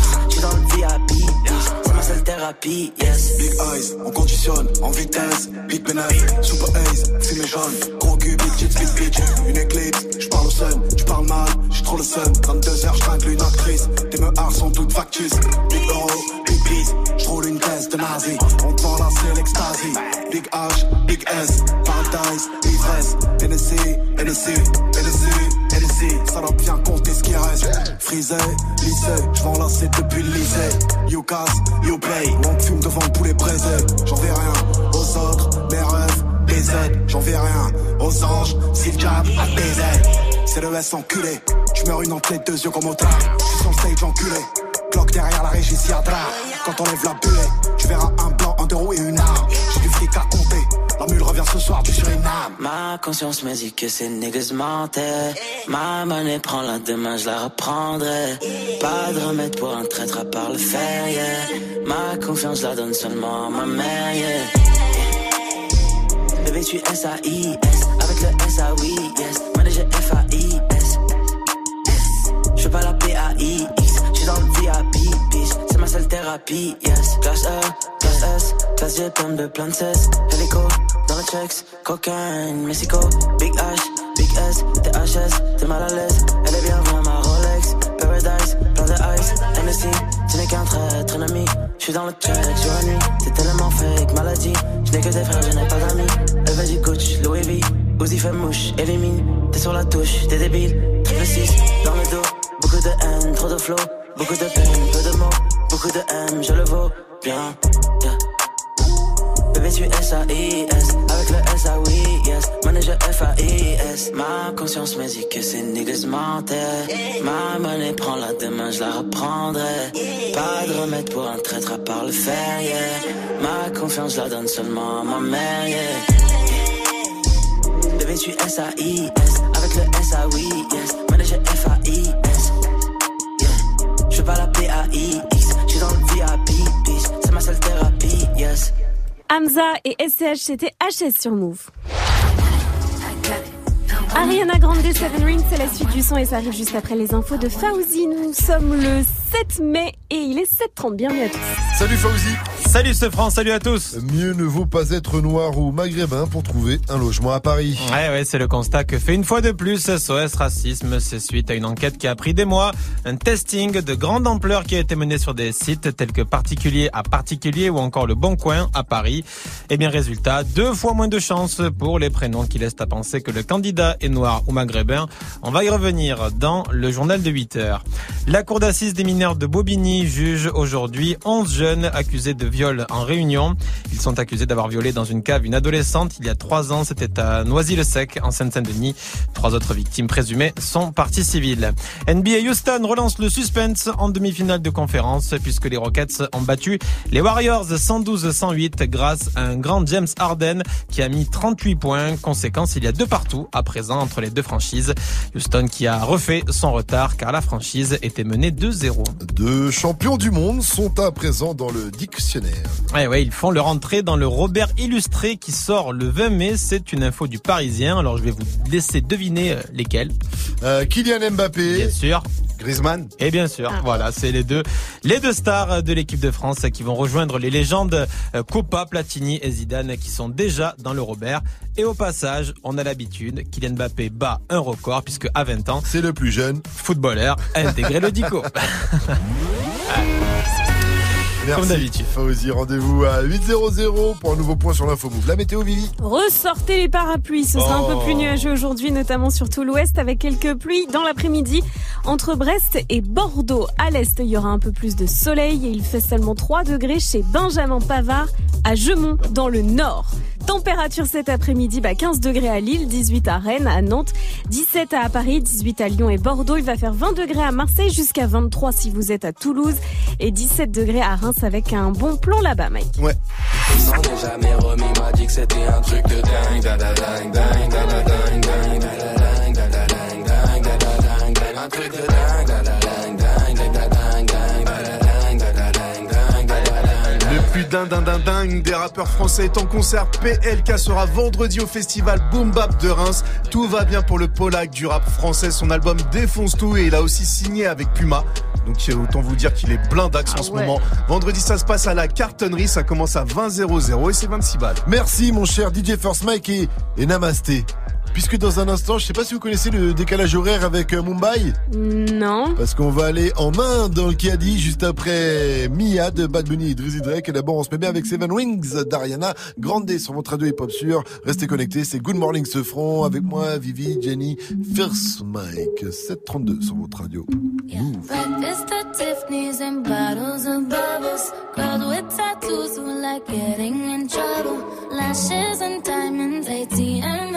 Thérapie, yes. Big eyes, on conditionne, en vitesse, big pénètre, super ace, fumée jaune, gros cul, big tits, big bitch, une éclipse, j'parle au sun, j'parle mal, j'suis trop le sun, 22h j'tringle une actrice, tes meurs sont toutes factices, big euro, big peace, j'roule une thèse de nazi, on te vend la big H, big S, paradise, ivresse, NSC, NSC, NSC, NSC, ça doit bien compter ce qui reste, frisé, lycée, j'vends la depuis le lycée, you casse, you pay, on fume devant tous les braisés, j'en vais rien aux autres, mes rêves, des j'en vais rien aux anges, si le jab à des c'est le S enculé, tu meurs une en tête, deux yeux comme au tard, j'suis sur le stage enculé, Glock derrière la régie quand on lève la buée, tu verras un tu. Ma conscience me dit que ces niggas mentaient. Ma monnaie prend la demain, je la reprendrai. Pas de remède pour un traître à part le fer, yeah. Ma confiance, la donne seulement à ma mère, yeah. Bébé, suis S-A-I-S. Avec le S-A-Oui. Thérapie, yes. Classe E, classe S. Classe G, plein de plein de cesse. Helico, dans le checks. Cocaine, Mexico. Big H, Big S. THS, t'es mal à l'aise. Elle est bien vraiment ma Rolex. Paradise, plein de ice. Hennessy, tu n'es qu'un traître, un ami. Je suis dans le check, jour et nuit. C'est tellement fake, maladie. Je n'ai que des frères, je n'ai pas d'amis. Veut du coach, Louis V. Uzi fait mouche, élimine. T'es sur la touche, t'es débile. Triple 6, dans le dos. Beaucoup de haine, trop de flow. Beaucoup de peine, peu de mots. Beaucoup de M, je le vaux bien. Yeah. Bébé, tu S-A-I-S. Avec le S-A-Oui, yes. Manager F-A-I-S. Ma conscience me dit que ces niggas. Ma monnaie prend la demain, je la reprendrai. Pas de remède pour un traître à part le fer, yeah. Ma confiance, je la donne seulement à ma mère, yeah. Bébé, tu S-A-I-S. Avec le S-A-Oui, yes. Manager F-A-I-S. Yeah. Hamza et SCH, c'était HS sur Move. Ariana Grande, Seven Rings, c'est la suite du son et ça arrive juste après les infos de Fauzi. Nous sommes le 7 mai et il est 7h30. Bienvenue à tous. Salut Fauzi Salut ce France, salut à tous Mieux ne vaut pas être noir ou maghrébin pour trouver un logement à Paris. Ouais, ouais, c'est le constat que fait une fois de plus SOS Racisme. C'est suite à une enquête qui a pris des mois. Un testing de grande ampleur qui a été mené sur des sites tels que Particulier à Particulier ou encore Le Bon Coin à Paris. Et bien, résultat, deux fois moins de chances pour les prénoms qui laissent à penser que le candidat est noir ou maghrébin. On va y revenir dans le journal de 8 heures. La cour d'assises des mineurs de Bobigny juge aujourd'hui 11 jeunes accusés de viol en Réunion. Ils sont accusés d'avoir violé dans une cave une adolescente il y a trois ans. C'était à Noisy-le-Sec, en Seine-Saint-Denis. Trois autres victimes présumées sont parties civiles. NBA Houston relance le suspense en demi-finale de conférence puisque les Rockets ont battu les Warriors 112-108 grâce à un grand James Harden qui a mis 38 points. Conséquence, il y a deux partout à présent entre les deux franchises. Houston qui a refait son retard car la franchise était menée 2-0. Deux champions du monde sont à présent dans le dictionnaire. Ouais, ouais, ils font leur entrée dans le Robert Illustré qui sort le 20 mai. C'est une info du Parisien. Alors je vais vous laisser deviner euh, lesquels. Euh, Kylian Mbappé. Bien sûr. Griezmann. Et bien sûr, voilà, c'est les deux, les deux stars de l'équipe de France qui vont rejoindre les légendes euh, Copa, Platini et Zidane qui sont déjà dans le Robert. Et au passage, on a l'habitude, Kylian Mbappé bat un record puisque à 20 ans, c'est le plus jeune footballeur à intégrer le Dico. Merci. Comme d'habitude. Fauzi, rendez-vous à 8.00 pour un nouveau point sur l'info move. La météo, Vivi Ressortez les parapluies, ce sera un Oh. peu plus nuageux aujourd'hui, notamment sur tout l'ouest, avec quelques pluies dans l'après-midi entre Brest et Bordeaux. À l'est, il y aura un peu plus de soleil et il fait seulement 3 degrés chez Benjamin Pavard à Gemont, dans le nord. Température cet après-midi, bah 15 degrés à Lille, 18 à Rennes, à Nantes, 17 à Paris, 18 à Lyon et Bordeaux. Il va faire 20 degrés à Marseille, jusqu'à 23 si vous êtes à Toulouse et 17 degrés à Reims avec un bon plan là-bas, Mike. Ouais. Il s'en est jamais remis, m'a dit que c'était un truc de dingue, un truc de des rappeurs français est en concert. PLK sera vendredi au festival Boom Bap de Reims. Tout va bien pour le Polac du rap français. Son album défonce tout et il a aussi signé avec Puma. Donc euh, autant vous dire qu'il est blindax en ce ouais. moment. Vendredi ça se passe à la cartonnerie, ça commence à 20 00 et c'est 26 balles. Merci mon cher DJ First Mike et, et Namasté. Puisque dans un instant, je sais pas si vous connaissez le décalage horaire avec euh, Mumbai. Non. Parce qu'on va aller en main dans le Kiadi juste après Mia de Bad Bunny et Drizzy Drake. Et d'abord, on se met bien avec Seven Wings d'Ariana Grande sur votre radio hip-hop sûr. Restez connectés, c'est Good Morning Sefran avec moi, Vivi, Jenny, First Mike, 732 sur votre radio. Breakfast at Tiffany's and bottles of bubbles. Girls with tattoos who like getting in trouble. Lashes and diamonds, ATM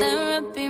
therapy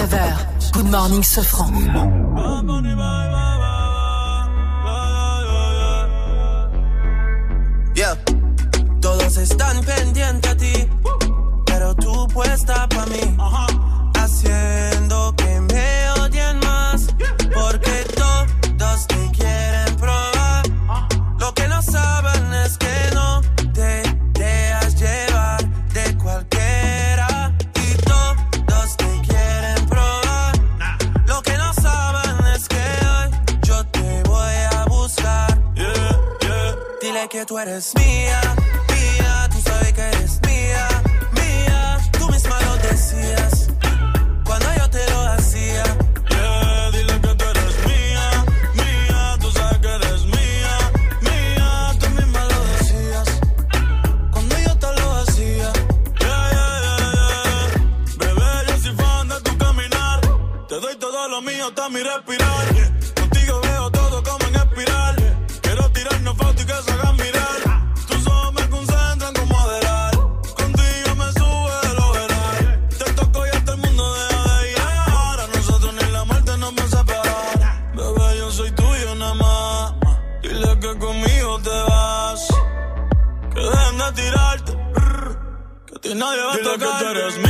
Good morning, Sofran. Yeah. Todos están pendientes ti, pero tú puesta. tú eres mía. Look at tú.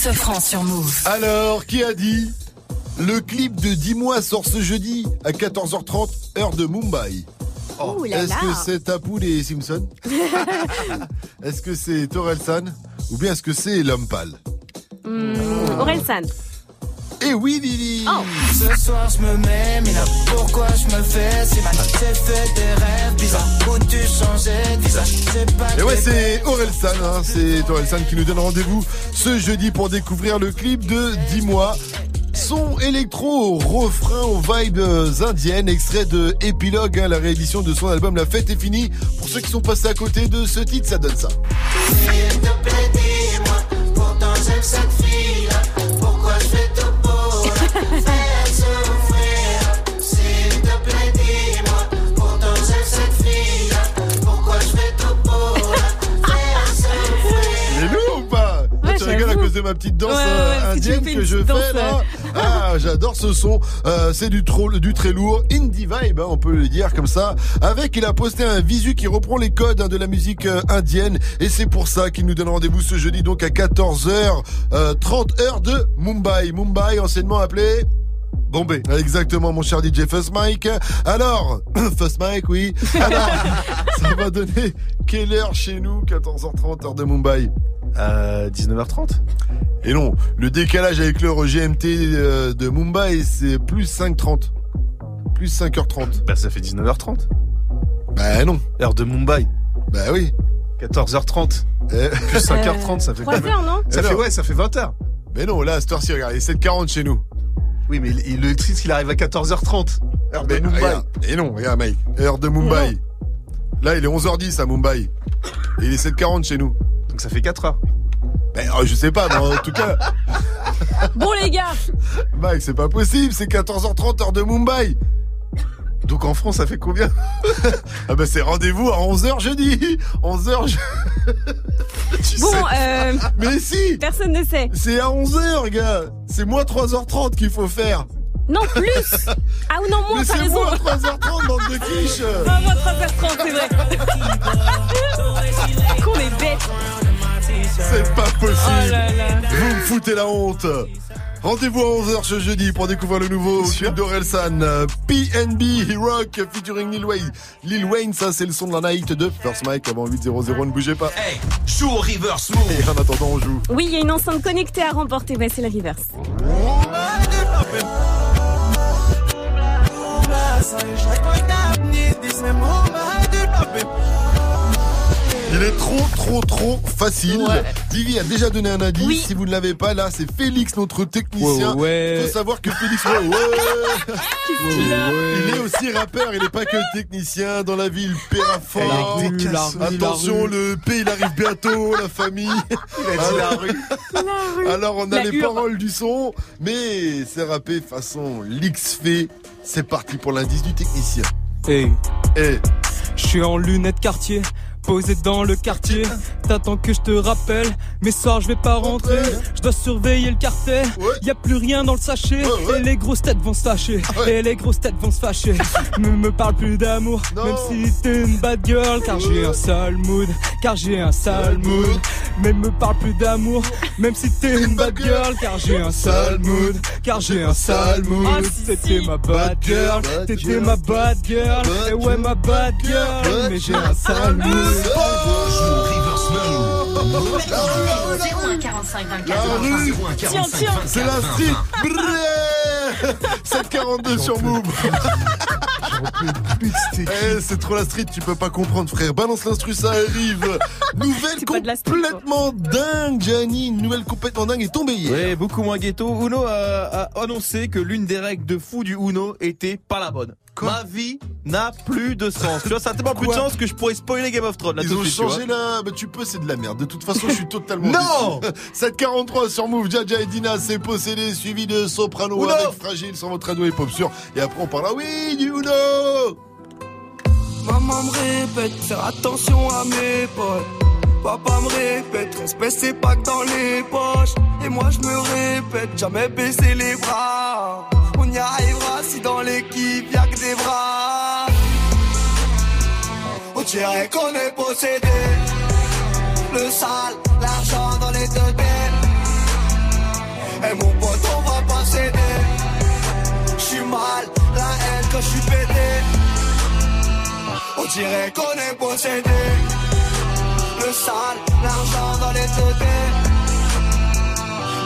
Sofran sur Move. Alors, qui a dit Le clip de 10 mois sort ce jeudi à 14h30, heure de Mumbai. Est-ce que c'est Tapoul et Simpson Est-ce que c'est Torelsan Ou bien est-ce que c'est l'homme pâle Orelsan. Eh oui, Lily Oh. Ce soir je me mets, mais là pourquoi je me fais si mal? J'ai fait des rêves bizarres Où tu changeais de visage? C'est pas Et ouais, c'est Orelsan, hein, c'est Orelsan qui nous donne rendez-vous ce jeudi pour découvrir le clip de 10 mois. Son électro au refrain aux vibes indiennes, extrait de Épilogue, hein, la réédition de son album La fête est finie. Pour ceux qui sont passés à côté de ce titre, ça donne ça. S'il te plaît dis-moi Pourtant j'aime cette fille-là ma petite danse Ouais, euh, que indienne que, je fais là. Ah, j'adore ce son. Euh, c'est du, trop, du très lourd. Indie vibe, hein, on peut le dire comme ça. Avec, il a posté un visu qui reprend les codes hein, de la musique euh, indienne. Et c'est pour ça qu'il nous donne rendez-vous ce jeudi, donc à 14h, euh, 30 heures de Mumbai. Mumbai, anciennement appelé... Bombay, exactement mon cher DJ First Mike. Alors, First Mike, oui. Alors, ça va donner quelle heure chez nous? 14h30 heure de Mumbai Euh, 19h30 Et non, le décalage avec l'heure GMT euh, de Mumbai, c'est plus 5h30. Plus 5h30. Bah ça fait 19h30. Bah non. Heure de Mumbai. Bah oui. 14h30. Eh. Plus 5h30, ça fait Trois combien heures, non? Ça fait ouais, ça fait 20h. Mais non, là, à cette heure-ci, regarde, il est 7h40 chez nous. Oui, mais il- le triste, il arrive à 14h30. Heure de Mais Mumbai. regarde. Et non, regarde, mec. Heure de Mumbai. Là, il est 11h10 à Mumbai. Et il est 7h40 chez nous. Donc ça fait 4 heures. Ben, je sais pas, mais en tout cas, Bon les gars, Mike, c'est pas possible, c'est 14h30 heure de Mumbai. Donc en France, ça fait combien? Ah bah c'est rendez-vous à 11h jeudi. 11h. Je... Tu bon, sais. euh, Mais si, personne ne sait. c'est à 11h, gars. C'est moins 3h30 qu'il faut faire. Non, plus Ah ou non, moins, Mais t'as c'est raison moins 3h30 bande de quiche. Ah, moins 3h30, c'est vrai Qu'on est bête C'est pas possible. Oh là là Vous me foutez la honte. Rendez-vous à 11h ce jeudi pour découvrir le nouveau clip d'Orelsan, euh, PNB Rock featuring Lil Wayne. Lil Wayne, ça c'est le son de la night de First Mike avant 8.00, ne bougez pas. Hey, joue au reverse move. Et en attendant, on joue. Oui, il y a une enceinte connectée à remporter, bah, c'est le reverse. Il est trop, trop, trop facile. Ouais. Vivi a déjà donné un indice. Oui. Si vous ne l'avez pas, là, c'est Félix, notre technicien. Ouais, ouais. Il faut savoir que Félix, ouais, ouais. il est aussi rappeur. Il n'est pas que technicien dans la ville. Pérafort. La rue, la rue, Attention, la rue. le P, il arrive bientôt, la famille. Alors, Alors, on a La les paroles du son, mais c'est rappé façon fait. C'est parti pour l'indice du technicien. Hey, Eh, je suis en lunettes quartier, posé dans le quartier. T'attends que je te rappelle, mais soir je vais pas rentrer. Je dois surveiller le. Ouais. Y a plus rien dans le sachet. Et les grosses têtes vont se fâcher. Ouais. Et les grosses têtes vont se fâcher. me, me parle plus d'amour, même si t'es une bad girl. Car j'ai un sale mood, car j'ai un sale mood. Mais me parle plus d'amour, même si t'es une bad girl. Car j'ai un sale mood, car j'ai un sale mood. Si, T'étais ma bad girl, t'étais ma bad girl. Et ouais, ma bad girl, mais j'ai un sale mood. Joue au reverse move. 01 45 24 La 25 rue. 01 Tiens, 45 tiens. 24 c'est la 20 street. 20. Brrr 742 sur Move. Eh, c'est trop la street, tu peux pas comprendre, frère. Balance l'instru, ça arrive. Nouvelle complètement dingue, Gianni. Nouvelle complètement dingue est tombée hier. Beaucoup moins ghetto. Uno a, a annoncé que l'une des règles de fou du Uno était pas la bonne. Ma vie n'a plus de sens. Tu vois, ça a tellement plus de sens que je pourrais spoiler Game of Thrones. Là, Ils ont changé là, bah tu peux, c'est de la merde. De toute façon, je suis totalement Non déçu. 743 sur Move, Jaja et Dina, c'est possédé, suivi de Soprano Uno. avec Fragile sur votre radio et pop sur. Et après, on parle, ah oui, du Uno Maman me répète, faire attention à mes potes. Papa me répète, respect c'est pas que dans les poches. Et moi je me répète, jamais baisser les bras. On y arrivera si dans l'équipe y'a que des bras. Oh dirait qu'on est possédé. Le sale, l'argent dans les deux têtes. Et mon pote, on va pas céder. J'suis mal, la haine quand j'suis pété. On dirait qu'on est possédé. Le sale, l'argent dans les deux têtes.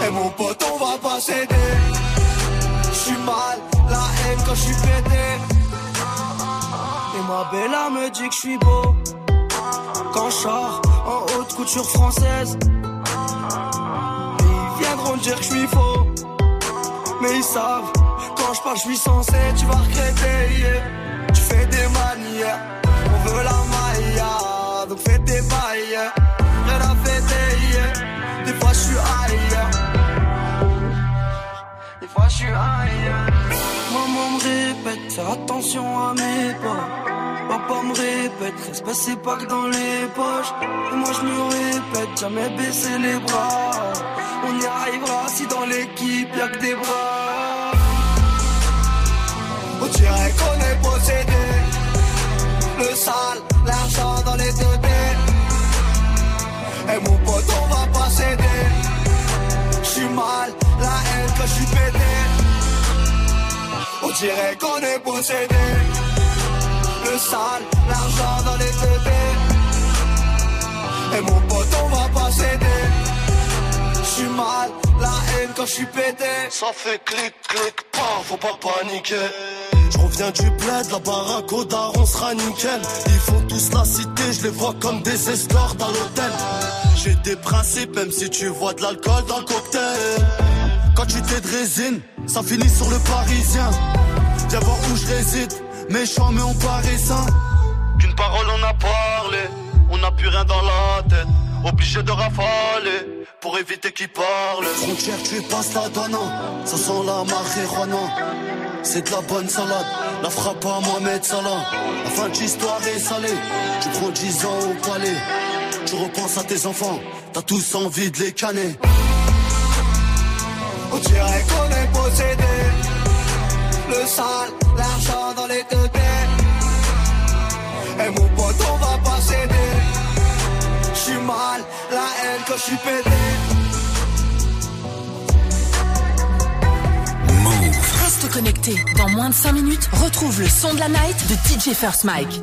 Et mon pote, on va pas céder. J'suis mal, la haine quand j'suis pété. Et ma bella me dit que j'suis beau. Quand j'sors en haute couture française. Ils viendront dire que j'suis faux. Mais ils savent, quand je parle, j'suis censé, tu vas regretter. yeah. Tu fais des manières, on veut la maille, donc fais tes bails. Rien à fêter, des fois j'suis ailleurs. Fois je suis ailleurs. Maman me répète, fais attention à mes pas. Papa me répète, respect c'est pas que dans les poches. Et moi je me répète, jamais baisser les bras. On y arrivera si dans l'équipe y'a que des bras. On dirait qu'on est possédé. Le sale, l'argent dans les deux têtes. Et mon pote, on va pas céder. J'suis mal, la haine quand j'suis dirait qu'on est possédé. Le sale, l'argent dans les têtes. Et mon pote, on va pas céder. J'suis mal, la haine quand j'suis pété. Ça fait clic, clic, pas, faut pas paniquer. Je reviens du bled, la baraque au daron sera nickel. Ils font tous la cité, je les vois comme des escortes à l'hôtel. J'ai des principes, même si tu vois de l'alcool dans le cocktail. Quand tu t'es de résine, ça finit sur le parisien. Viens voir où je réside, méchant mais on paraît sain. Qu'une parole on a parlé, on n'a plus rien dans la tête. Obligé de rafaler pour éviter qu'ils parlent. Frontière, tu passes la donne, ça sent la marijuana. C'est de la bonne salade, la frappe à Mohamed Salah. La fin de l'histoire est salée, tu prends 10 ans au palais. Tu repenses à tes enfants, t'as tous envie de les canner. On dirait qu'on est possédé. Le sale, l'argent dans les deux têtes. Et mon pote, on va pas céder. J'suis mal, la haine quand j'suis pété. Reste connecté. Dans moins de 5 minutes, retrouve le son de la night de DJ First Mike.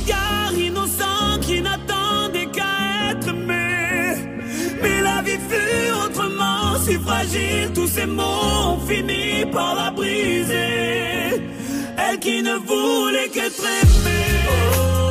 regard innocent qui n'attendait qu'à être aimé. Mais la vie fut autrement si fragile, tous ces mots ont fini par la briser. Elle qui ne voulait qu'être aimée. Oh,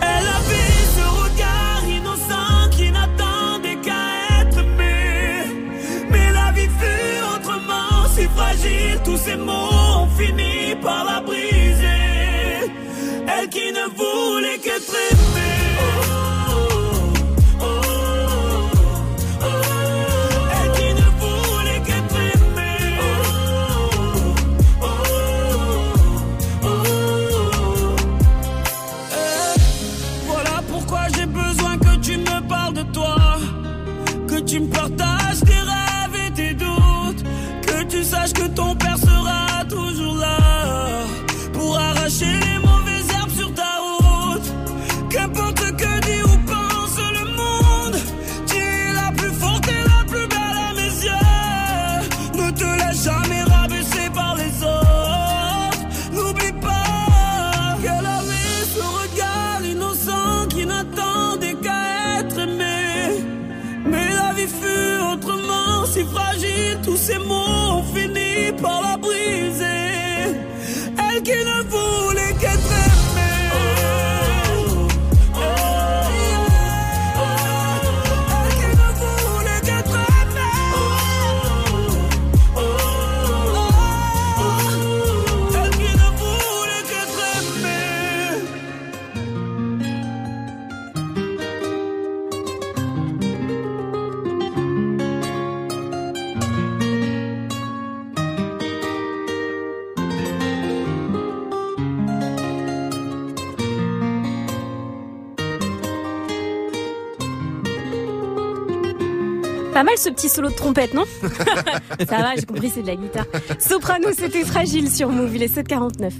Elle avait ce regard innocent qui n'attendait qu'à être aimé. Mais la vie fut autrement si fragile, tous ces mots ont fini par la briser. Elle qui ne voulait qu'être aimée. Pas mal ce petit solo de trompette, non Ça va, j'ai compris, c'est de la guitare. Soprano, c'était fragile sur Move, il est 7h49.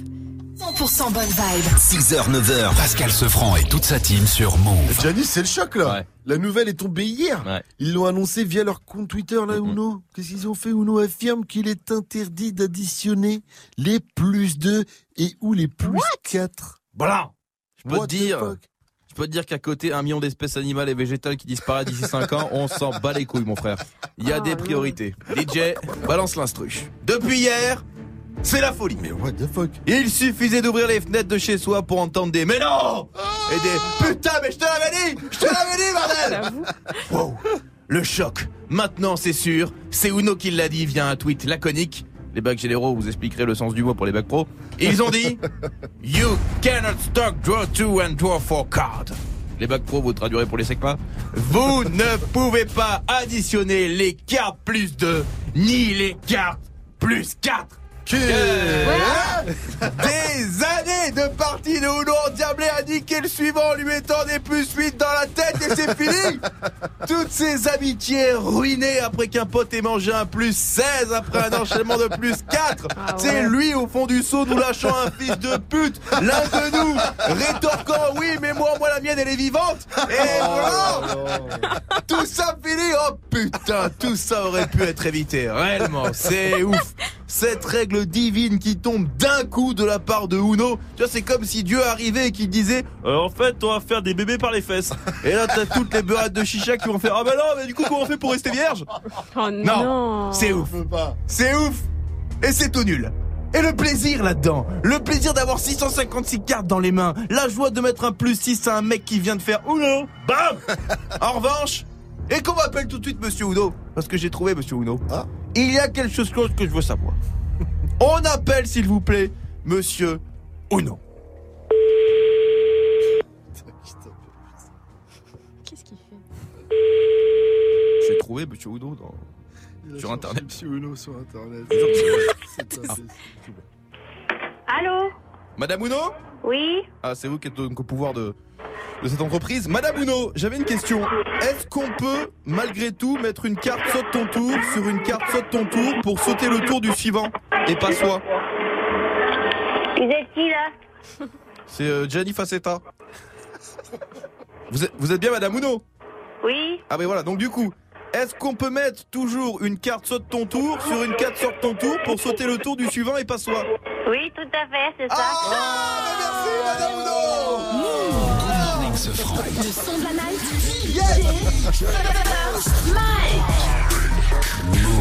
100% bonne vibe. 6h, 9h, Pascal Sefranc et toute sa team sur Move. Giannis, c'est le choc là. La nouvelle est tombée hier. Ils l'ont annoncé via leur compte Twitter là, Uno. Qu'est-ce qu'ils ont fait Uno? Affirme qu'il est interdit d'additionner les plus 2 et ou les plus 4. Voilà. Je peux What te the dire. Peux te dire qu'à côté, un million d'espèces animales et végétales qui disparaissent d'ici 5 ans, on s'en bat les couilles, mon frère. Il y a des priorités. DJ, balance l'instru. Depuis hier, c'est la folie. Mais what the fuck? Il suffisait d'ouvrir les fenêtres de chez soi pour entendre des mais non et des putain mais je te l'avais dit, je te l'avais dit bordel. Wow. Le choc. Maintenant c'est sûr, c'est Uno qui l'a dit via un tweet laconique. Les bacs généraux, vous expliquerez le sens du mot pour les bacs pro. Ils ont dit You cannot stock draw 2 and draw 4 cards. Les bacs pro, vous traduirez pour les secpas. Vous ne pouvez pas additionner les cartes plus 2 ni les cartes plus 4. Des années de partie de Uno Diablé a niqué le suivant en lui mettant des plus 8 dans la tête et c'est fini. Toutes ces amitiés ruinées après qu'un pote ait mangé un plus 16 après un enchaînement de plus 4 C'est lui au fond du seau nous lâchant un fils de pute. L'un de nous rétorquant oui mais moi moi la mienne elle est vivante. Et voilà. Tout ça fini Oh putain tout ça aurait pu être évité. Réellement c'est ouf. Cette règle divine qui tombe d'un coup de la part de Uno. Tu vois, c'est comme si Dieu arrivait et qu'il disait Euh, En fait, on va faire des bébés par les fesses. Et là, t'as toutes les beurrettes de chicha qui vont faire Ah bah non, mais du coup, comment on fait pour rester vierge? Oh non, c'est ouf. C'est ouf. Et c'est tout nul. Et le plaisir là-dedans, le plaisir d'avoir 656 cartes dans les mains, la joie de mettre un plus 6 à un mec qui vient de faire Uno, bam En revanche, et qu'on m'appelle tout de suite Monsieur Uno, parce que j'ai trouvé Monsieur Uno, il y a quelque chose que je veux savoir. On appelle s'il vous plaît Monsieur Uno. Qu'est-ce qu'il fait? J'ai trouvé Monsieur Uno dans... sur internet. Monsieur Uno sur internet. Ah. Allô? Madame Uno? Oui Ah, c'est vous qui êtes donc au pouvoir de, de cette entreprise. Madame Uno, j'avais une question. Est-ce qu'on peut, malgré tout, mettre une carte saute ton tour sur une carte saute ton tour pour sauter le tour du suivant et pas soi Vous êtes qui là C'est euh, Gianni Facetta. Vous êtes, vous êtes bien Madame Uno Oui Ah, ben voilà, donc du coup. Est-ce qu'on peut mettre toujours une carte saute ton tour sur une carte saute ton tour pour sauter le tour du suivant et pas soi Oui, tout à fait, c'est ça. merci Madame Uno Le son de la night.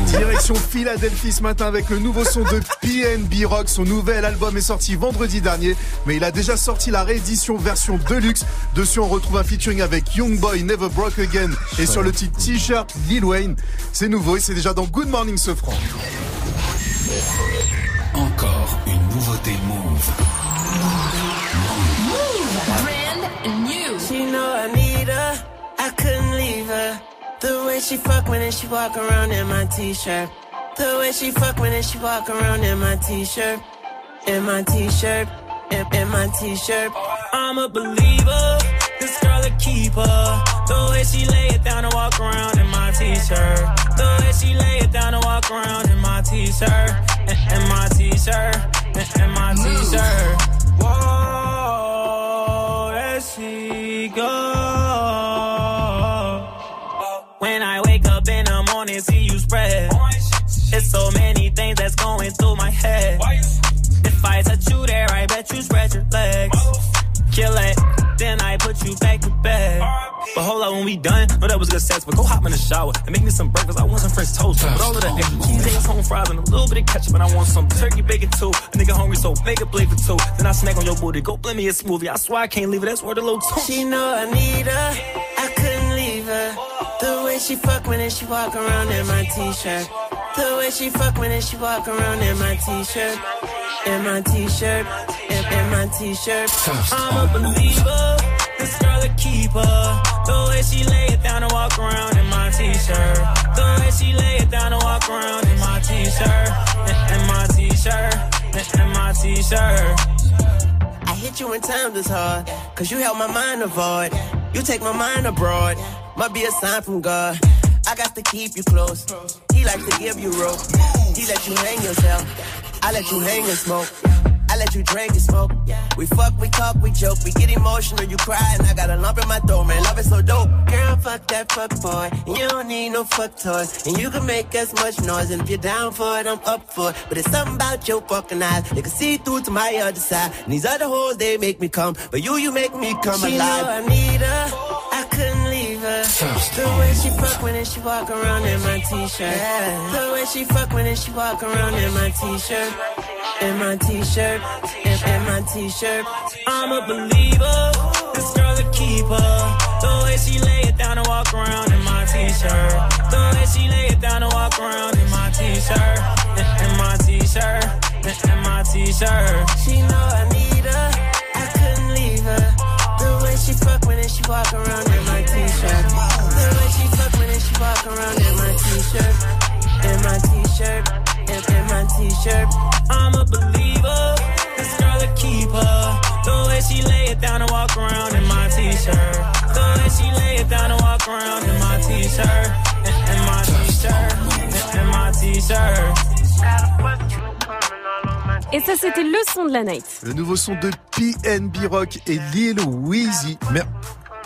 Direction Philadelphie ce matin avec le nouveau son de PNB Rock. Son nouvel album est sorti vendredi dernier, mais il a déjà sorti la réédition version deluxe. Dessus, on retrouve un featuring avec Youngboy Never Broke Again et sur le titre T-shirt Lil Wayne. C'est nouveau et c'est déjà dans Good Morning Sofran. Encore une nouveauté Move. I need her, I couldn't leave her. The way she fuck when she walk around in my t-shirt. The way she fuck when she walk around in my t-shirt. In my t-shirt, in, in my t-shirt. I'm a believer, this girl a keeper. The way she lay it down and walk around in my t-shirt. The way she lay it down and walk around in my t-shirt. In, in my t-shirt, in, in my t-shirt. Whoa, there. When I wake up in the morning, see you spread. It's so many things that's going through my head. If I touch you there, I bet you spread your legs. Kill it, then I put you back to bed. But hold up, when we done, know that was good sex, but go hop in the shower and make me some breakfast. I want some French toast. But all of the extra cheese, eggs, home fries, and a little bit of ketchup, and I want some turkey bacon too. A nigga hungry, so make a plate for two. Then I snack on your booty, go blend me a smoothie. I swear I can't leave it, that's where the low too. She know I need her, I couldn't leave her. The way she fuck when she walk around in my t-shirt. The way she fuck when she walk around in my t-shirt. In my t-shirt, in, my t-shirt. I'm a believer, this girl a keeper. The way she lay it down and walk around in my t-shirt. The way she lay it down and walk around in my t-shirt. In, my t-shirt, in, my t-shirt. I hit you when times is hard, cause you help my mind avoid. You take my mind abroad, might be a sign from God. I got to keep you close. He likes to give you rope. He let you hang yourself. I let you hang and smoke. I let you drink and smoke. We fuck, we talk, we joke. We get emotional, you cry, and I got a lump in my throat, man. Love is so dope. Girl, fuck that fuck boy. And you don't need no fuck toys. And you can make as much noise. And if you're down for it, I'm up for it. But it's something about your fucking eyes. They can see through to my other side. And these other hoes, they make me come. But you, you make me come She alive. know I need her. I couldn't leave her. The way she fuck when she walk around in my t-shirt. The way she fuck when she walk around in my t-shirt. In my t-shirt. In, in my t-shirt. I'm a believer. This girl's a keeper. The way she lay it down and walk around in my t-shirt. The way she lay it down and walk around in my t-shirt. In my t-shirt. In my t-shirt. She know I need her. I couldn't leave her. The way she fuck when she walk around in my t-shirt. The way she fuck when she walk around in my t-shirt. In my t-shirt. In, in my t-shirt. I'm a believer. This girl a keeper. The way she lay it down and walk around in my t-shirt. The way she lay it down and walk around in my t-shirt. In, in my t-shirt. In, in my t-shirt. Et ça, c'était le son de la night. Le nouveau son de PNB Rock et Lil Weezy. Merde.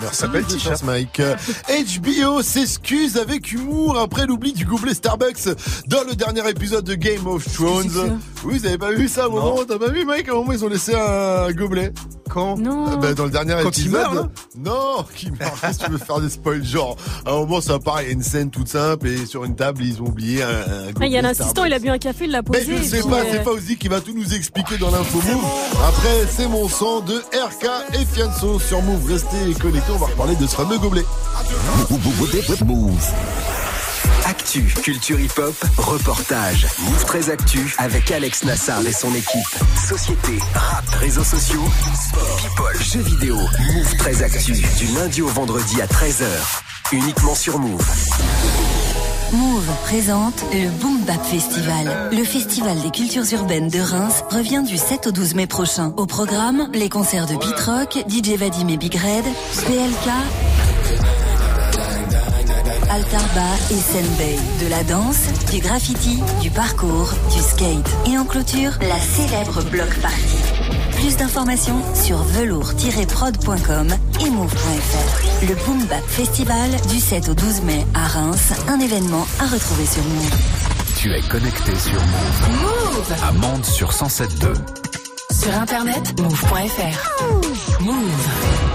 Merci, Ça s'appelle T-shirt T-shirt. Mike. HBO s'excuse avec humour après l'oubli du gobelet Starbucks dans le dernier épisode de Game of Thrones. Oui, vous avez pas vu ça au moment T'as pas vu, Mike À un moment, ils ont laissé un gobelet. Quand Non. bah, Dans le dernier Quand il épisode. meurt, là non, qui meurt. Que tu veux faire des spoils? Genre, à un moment, ça apparaît, il y a une scène toute simple et sur une table, ils ont oublié un, un Ah, gobelet Il y a l'assistant, il a bu un café, il l'a posé. Mais je sais pas, euh, c'est Fauzi qui va tout nous expliquer dans l'info Move. Après, c'est mon sang de RK et Fianso sur Move. Restez connectés, on va reparler de ce fameux gobelet. Move. Actu, culture hip-hop, reportage. Move très actu avec Alex Nassar et son équipe. Société, rap, réseaux sociaux, sport, people, jeux vidéo. Move très actu du lundi au vendredi à 13h. Uniquement sur Move. Move présente le Boom Bap Festival. Le festival des cultures urbaines de Reims revient du 7 au 12 mai prochain. Au programme, les concerts de Beat Rock, DJ Vadim et Big Red, PLK, Altarba et Senbei. De la danse, du graffiti, du parcours, du skate. Et en clôture, la célèbre block party. Plus d'informations sur velours-prod.com et move.fr. Le Boom Bap Festival du 7 au 12 mai à Reims, un événement à retrouver sur Move. Tu es connecté sur Move. Move À Mende sur 107.2. Sur internet, move.fr. Move.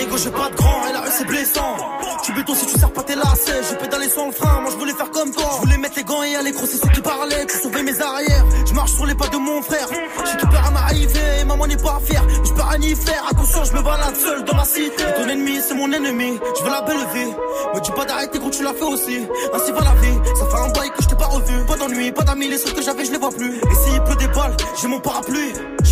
Hey go j'ai pas de grand et la rue c'est blessant Tu béton si tu sers pas tes lacets. Je pédalais sans le frein Moi je voulais faire comme toi. Je voulais mettre les gants et aller gros c'est ceux qui parlaient Pour sauver mes arrières. Je marche sur les pas de mon frère. J'ai tout peur à m'arriver Maman n'est pas fière. Je peux rien y faire Attention je me balade seul dans la cité. Ton ennemi c'est mon ennemi Je veux la belle vie. Me dis pas d'arrêter gros tu l'as fait aussi. Ainsi va la vie. Ça fait un bail que je t'ai pas revu. Pas d'ennui pas d'amis Les seuls que j'avais je les vois plus. Et s'il pleut des balles J'ai mon parapluie. J'ai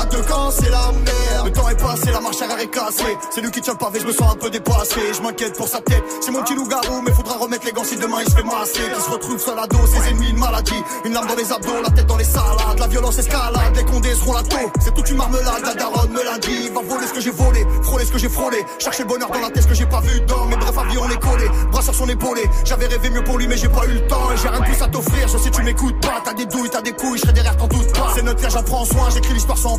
À deux camps, c'est la merde. Le temps est passé, la marche arrière est cassée. C'est lui qui tient le pavé, je me sens un peu dépassé. Je m'inquiète pour sa tête. C'est mon petit loup-garou, mais faudra remettre les gants si demain il se fait masser. Qui se retrouve seul à dos, ses ennemis, une maladie. Une lame dans les abdos, la tête dans les salades. La violence escalade, les condés seront la taux. C'est toute une marmelade, la daronne me l'a dit. Va voler ce que j'ai volé, frôler ce que j'ai frôlé. Chercher le bonheur dans la tête, ce que j'ai pas vu dans. Mais bref, avion on est collé, bras sur son épaulé. J'avais rêvé mieux pour lui, mais j'ai pas eu le temps. Et j'ai rien de plus à t'offrir, je sais tu m'écoutes pas. T'as des douilles, t'as des couilles, je serai derrière, t'en doute pas. C'est notre frère, j'en prends soin, j'écris l'histoire sans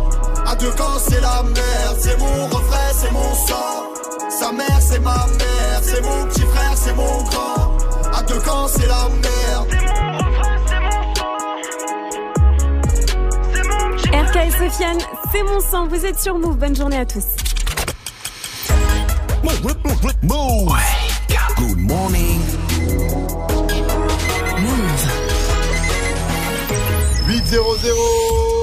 À deux camps, c'est la merde. C'est mon refrain, c'est mon sang. Sa mère, c'est ma mère. C'est mon petit frère, c'est mon grand. À deux camps, c'est la merde. RK et Sofiane, c'est mon sang. Vous êtes sur Move. Bonne journée à tous. Move. Good morning. 8-0-0.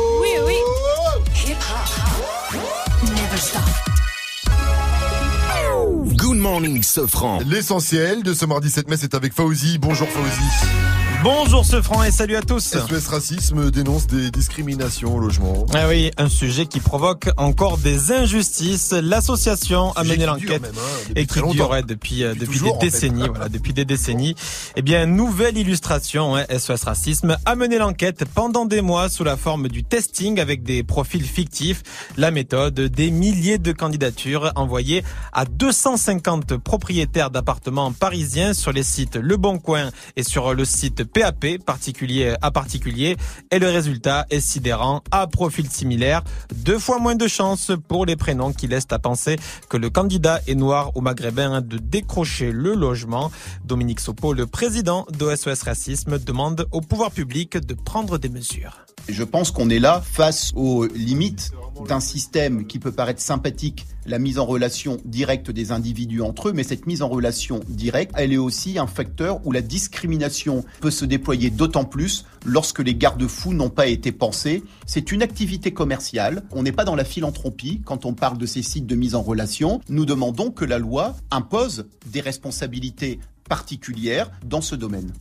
L'essentiel de ce mardi 7 mai, c'est avec Fauzi. Bonjour Fauzi. Bonjour ce franc et salut à tous. SOS Racisme dénonce des discriminations au logement. Ah oui, un sujet qui provoque encore des injustices. L'association a mené l'enquête hein, depuis et qui durait depuis euh, depuis, toujours, en des fait. décennies, voilà, depuis des décennies. Eh bien, nouvelle illustration, hein, SOS Racisme a mené l'enquête pendant des mois sous la forme du testing avec des profils fictifs. La méthode, des milliers de candidatures envoyées à 250 propriétaires d'appartements parisiens sur les sites Le Bon Coin et sur le site PAP, particulier à particulier. Et le résultat est sidérant. À profil similaire, deux fois moins de chances pour les prénoms qui laissent à penser que le candidat est noir ou maghrébin de décrocher le logement. Dominique Sopo, le président d'OSOS Racisme, demande au pouvoir public de prendre des mesures. Je pense qu'on est là face aux limites d'un système qui peut paraître sympathique, la mise en relation directe des individus entre eux, mais cette mise en relation directe, elle est aussi un facteur où la discrimination peut se déployer d'autant plus lorsque les garde-fous n'ont pas été pensés. C'est une activité commerciale, on n'est pas dans la philanthropie quand on parle de ces sites de mise en relation. Nous demandons que la loi impose des responsabilités particulières dans ce domaine.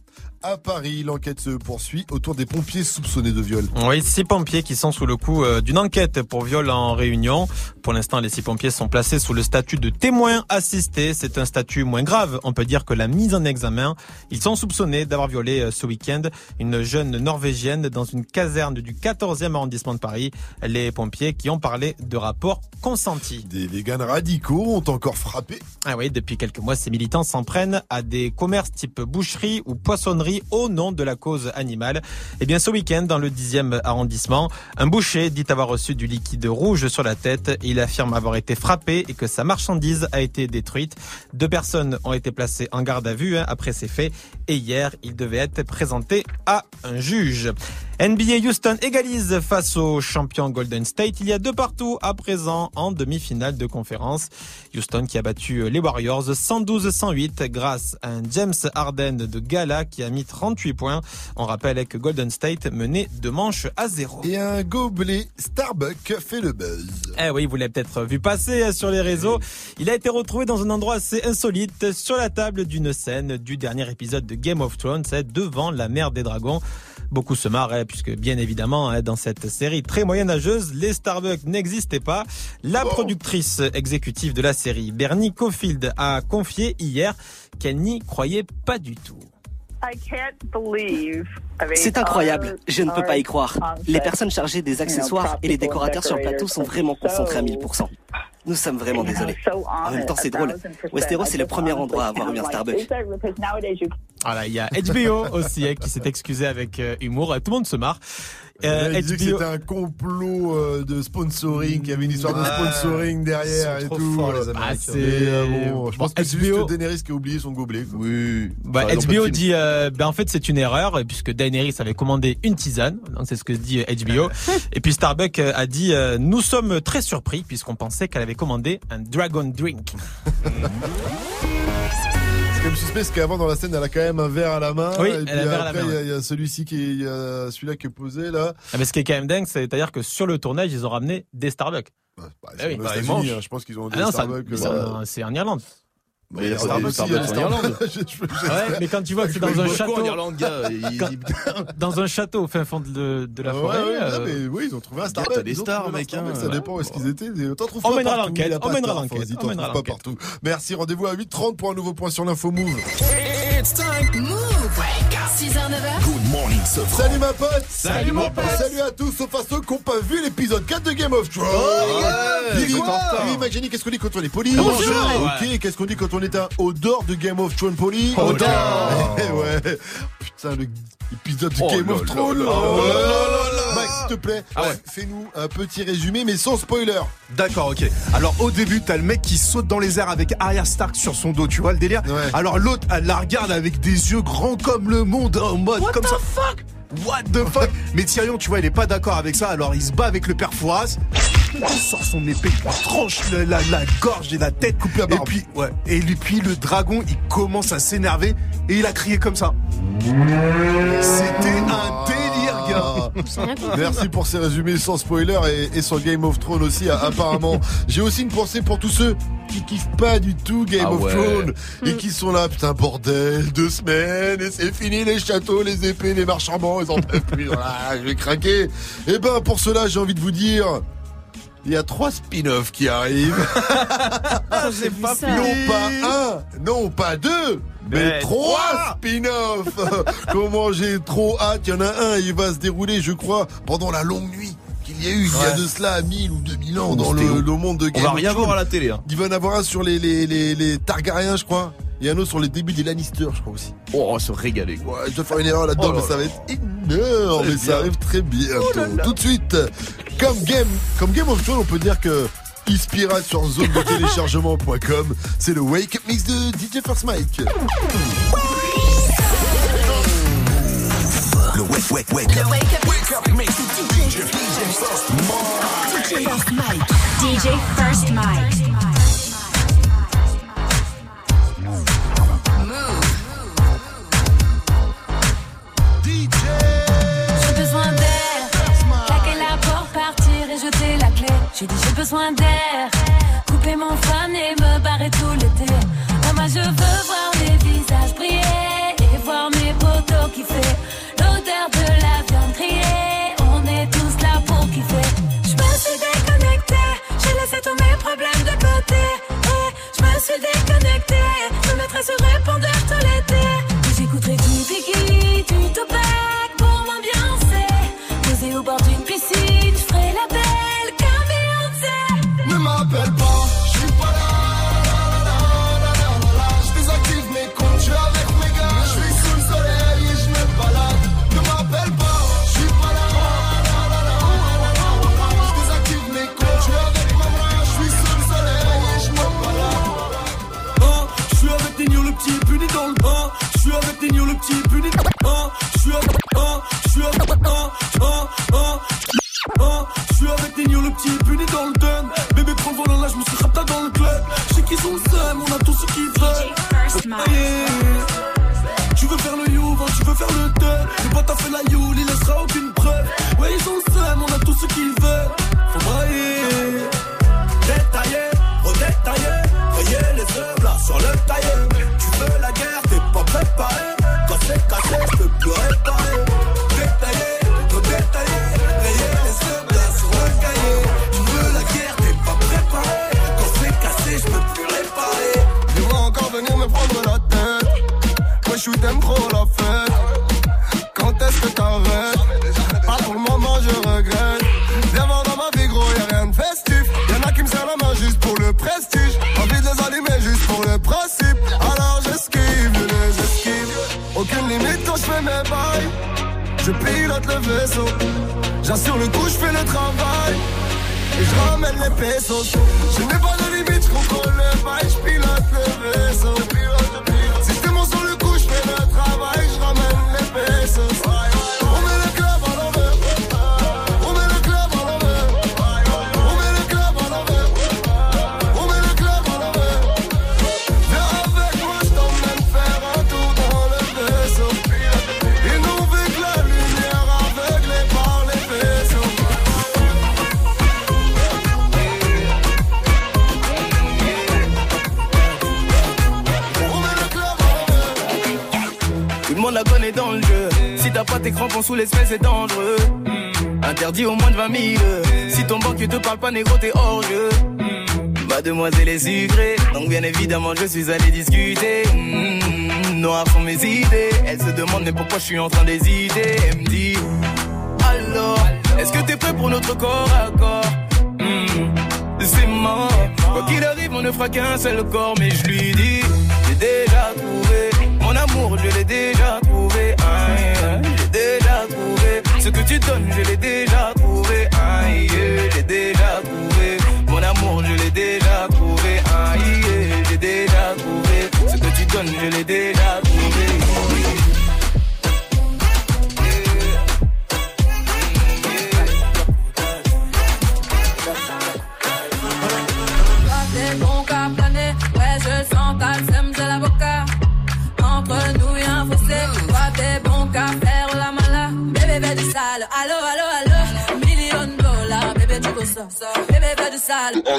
À Paris, l'enquête se poursuit autour des pompiers soupçonnés de viol. Oui, six pompiers qui sont sous le coup euh, d'une enquête pour viol en réunion. Pour l'instant, les six pompiers sont placés sous le statut de témoins assistés. C'est un statut moins grave, on peut dire, que la mise en examen. Ils sont soupçonnés d'avoir violé euh, ce week-end une jeune norvégienne dans une caserne du 14e arrondissement de Paris. Les pompiers qui ont parlé de rapports consentis. Des véganes radicaux ont encore frappé. Ah oui, depuis quelques mois, ces militants s'en prennent à des commerces type boucherie ou poissonnerie au nom de la cause animale. Eh bien, ce week-end, dans le 10e arrondissement, un boucher dit avoir reçu du liquide rouge sur la tête. Il affirme avoir été frappé et que sa marchandise a été détruite. Deux personnes ont été placées en garde à vue hein, après ces faits. Et hier, il devait être présenté à un juge. NBA Houston égalise face au champion Golden State. Il y a deux partout à présent en demi-finale de conférence. Houston qui a battu les Warriors 112-108 grâce à un James Harden de gala qui a mis 38 points. On rappelle que Golden State menait deux manches à zéro. Et un gobelet Starbucks fait le buzz. Eh oui, vous l'avez peut-être vu passer sur les réseaux. Il a été retrouvé dans un endroit assez insolite sur la table d'une scène du dernier épisode de Game of Thrones, devant la mer des dragons. Beaucoup se marrent, puisque bien évidemment, hein, dans cette série très moyenâgeuse, les Starbucks n'existaient pas. La productrice exécutive de la série, Bernie Cofield, a confié hier qu'elle n'y croyait pas du tout. C'est incroyable, je ne peux pas y croire. Les personnes chargées des accessoires et les décorateurs sur le plateau sont vraiment concentrés à 1000%. Nous sommes vraiment désolés. En même temps, c'est drôle. Westeros est le premier endroit à avoir eu un Starbucks. Voilà, il y a HBO aussi hein, qui s'est excusé avec euh, humour. Tout le monde se marre. Euh, il disait que c'était un complot euh, de sponsoring, qu'il y avait une histoire de sponsoring derrière et tout. Ah, c'est Mais, euh, bon, je pense Bon, que c'est HBO juste Daenerys qui a oublié son gobelet. quoi. Oui. Bah, HBO film. dit, euh, ben en fait c'est une erreur puisque Daenerys avait commandé une tisane, donc c'est ce que dit HBO. Et puis Starbucks a dit, euh, nous sommes très surpris puisqu'on pensait qu'elle avait commandé un dragon drink. Quand même suspect parce qu'avant dans la scène elle a quand même un verre à la main. Oui, et elle puis a un verre à la après, main, il y a- celui-ci qui est, il y a celui-là qui est posé là. Ah, mais ce qui est quand même dingue, c'est-à-dire que sur le tournage ils ont ramené des Starbucks. Bah, Ah oui. aux États-Unis, hein, je pense qu'ils ont des Ah non, ça- Starbucks. mais euh, ça- c'est en Irlande. Mais il y a Ouais, Starbucks, aussi, Starbucks en Irlande. Je- je- je- Ouais, mais quand tu vois que c'est dans un château, en Irlande, gars Il- Quand- dans un château au fin fond de, de la Ouais, forêt. ouais, euh, non, mais oui, ils ont trouvé un Starbucks. t'as des stars, mec, hein. Ça dépend où est-ce qu'ils étaient. mais trouves On pas mènera l'enquête, on mènera l'enquête, on mènera pas l'enquête. partout. Merci, rendez-vous à 8h30 pour un nouveau point sur l'info Move. It's time. Move. 6h, 9h. Good morning, Salut ma pote. Salut, mon pote. Salut à tous, sauf à ceux qui n'ont pas vu l'épisode 4 de Game of Thrones. Oh, Billy. Billy Magini, qu'est-ce qu'on dit quand on est poli. Bonjour. Ok, qu'est-ce qu'on dit quand on est un odeur de Game of Thrones poli. Odeur. Eh ouais. Putain, le- l'épisode de Oh Game of Thrones. là. Oh. Max, s'il te plaît, Ah fais-nous un petit résumé, mais sans spoiler. D'accord, ok. Alors au début, t'as le mec qui saute dans les airs avec Arya Stark sur son dos, tu vois le délire Alors l'autre, elle la regarde avec des yeux grands comme le monde, en mode comme ça. fuck? What the fuck? Mais Tyrion, tu vois, il est pas d'accord avec ça, alors il se bat avec le père Fouras. Il sort son épée, il tranche la, la- la gorge et la tête. Coupe la barbe. Et puis, ouais. Et puis le dragon, il commence à s'énerver et il a crié comme ça. C'était un délire, gars. Merci pour ces résumés sans spoiler et, et sur Game of Thrones aussi apparemment. J'ai aussi une pensée pour tous ceux qui kiffent pas du tout Game Ah of ouais. Thrones et qui sont là, putain bordel, deux semaines et c'est fini les châteaux, les épées, les marchands, ils en peuvent plus, voilà, je vais craquer. Et ben pour cela j'ai envie de vous dire... Il y a trois spin-offs qui arrivent. Ah, c'est pas ça. Non pas un, non pas deux, mais Mais trois spin-offs. Comment j'ai trop hâte. Il y en a un, il va se dérouler, je crois, pendant la longue nuit qu'il y a eu il y a de cela 1000 ou 2000 ans dans le, monde de On Game va of rien voir à la télé. hein. Il va en avoir un sur les, les, les, les Targaryens, je crois. Et un autre sur les débuts des Lannister, je crois aussi. Oh, on va se régaler. quoi. Ouais, je dois faire une erreur là-dedans, Oh là mais ça va être énorme. Mais ça arrive très bientôt. Tout de suite, comme Game, comme Game of Thrones, on peut dire que Inspira sur zone de téléchargement.com, c'est le Wake Up Mix de DJ First Mike. Le wake, wake, wake Le up. Wake Up Wake up mix. DJ First Mike. First Mike. DJ First Mike. J'ai dit j'ai besoin d'air. Couper mon fan et me barrer tout l'été. Maman, je veux voir les visages briller et voir mes potos kiffer. L'odeur de la viande grillée. On est tous là pour kiffer. Je me suis déconnecté. J'ai laissé tous mes problèmes de côté. Et je me suis déconnecté. J'assure le coup, je fais le travail. Et je ramène les pesos. Sous l'espèce c'est dangereux. Hmm. Interdit au moins de 20 000. Si ton banquier te parle pas négro, t'es hors jeu. Hmm. Mademoiselle est sucrée, donc bien évidemment je suis allé discuter. Hmm. Noir sont mes idées. Elle se demande mais pourquoi je suis en train d'hésiter? Elle me dit alors, est-ce que t'es prêt pour notre corps à corps? Hmm, C'est mort. Quoi qu'il arrive, on ne fera qu'un seul corps, mais je lui dis j'ai déjà trouvé mon amour, je l'ai déjà trouvé. Ce que tu donnes, je l'ai déjà trouvé. Aïe, j'ai déjà trouvé mon amour, je l'ai déjà trouvé. Aïe, j'ai déjà trouvé ce que tu donnes, je l'ai déjà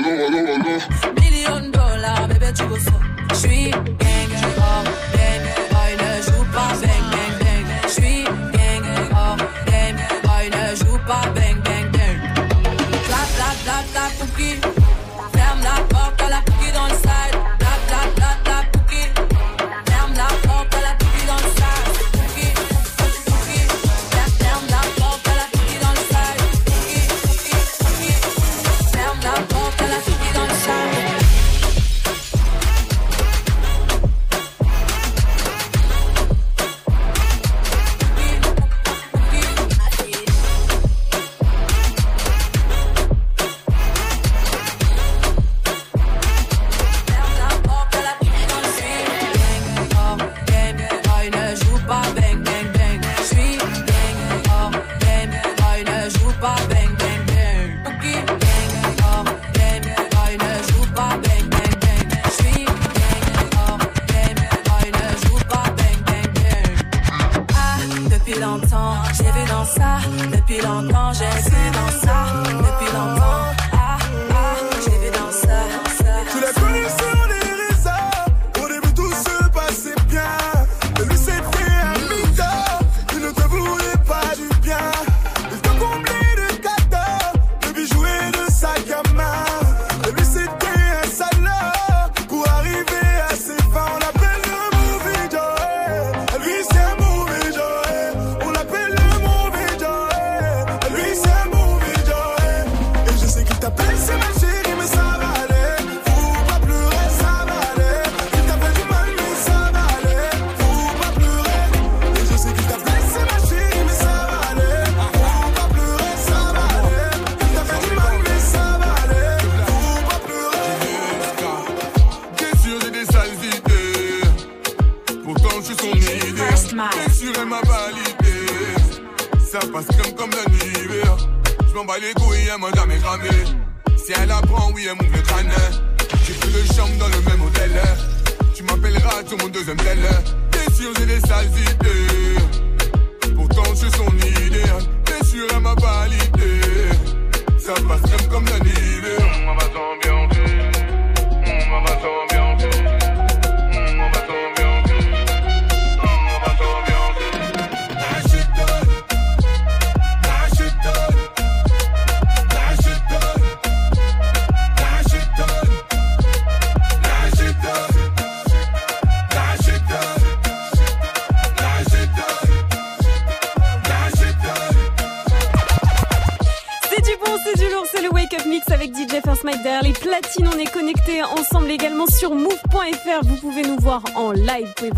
Million dollars, bébé tu go ça. J'suis gang, oh gang, boy ne joue pas bang bang bang. J'suis gang, oh gang, boy ne joue pas bang bang bang. Clap clap clap clap cookie. Ferme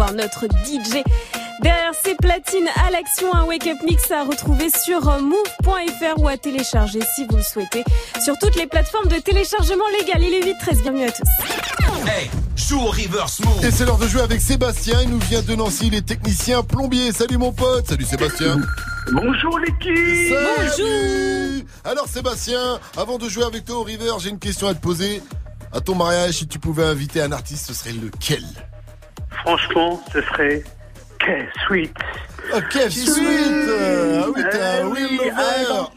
voir notre DJ. Derrière ces platines à l'action, un Wake Up Mix à retrouver sur move.fr ou à télécharger si vous le souhaitez sur toutes les plateformes de téléchargement légal. Il est 8 13 bienvenue à tous. Hey, joue au reverse move. Et c'est l'heure de jouer avec Sébastien. Il nous vient de Nancy, il est technicien plombier. Salut mon pote. Salut Sébastien. Bonjour l'équipe Bonjour Alors Sébastien, avant de jouer avec toi au River, j'ai une question à te poser. À ton mariage, si tu pouvais inviter un artiste, ce serait lequel? Franchement, ce serait K-Sweet. Ok, suite Ah oui, t'es un Eh oui, Will Lover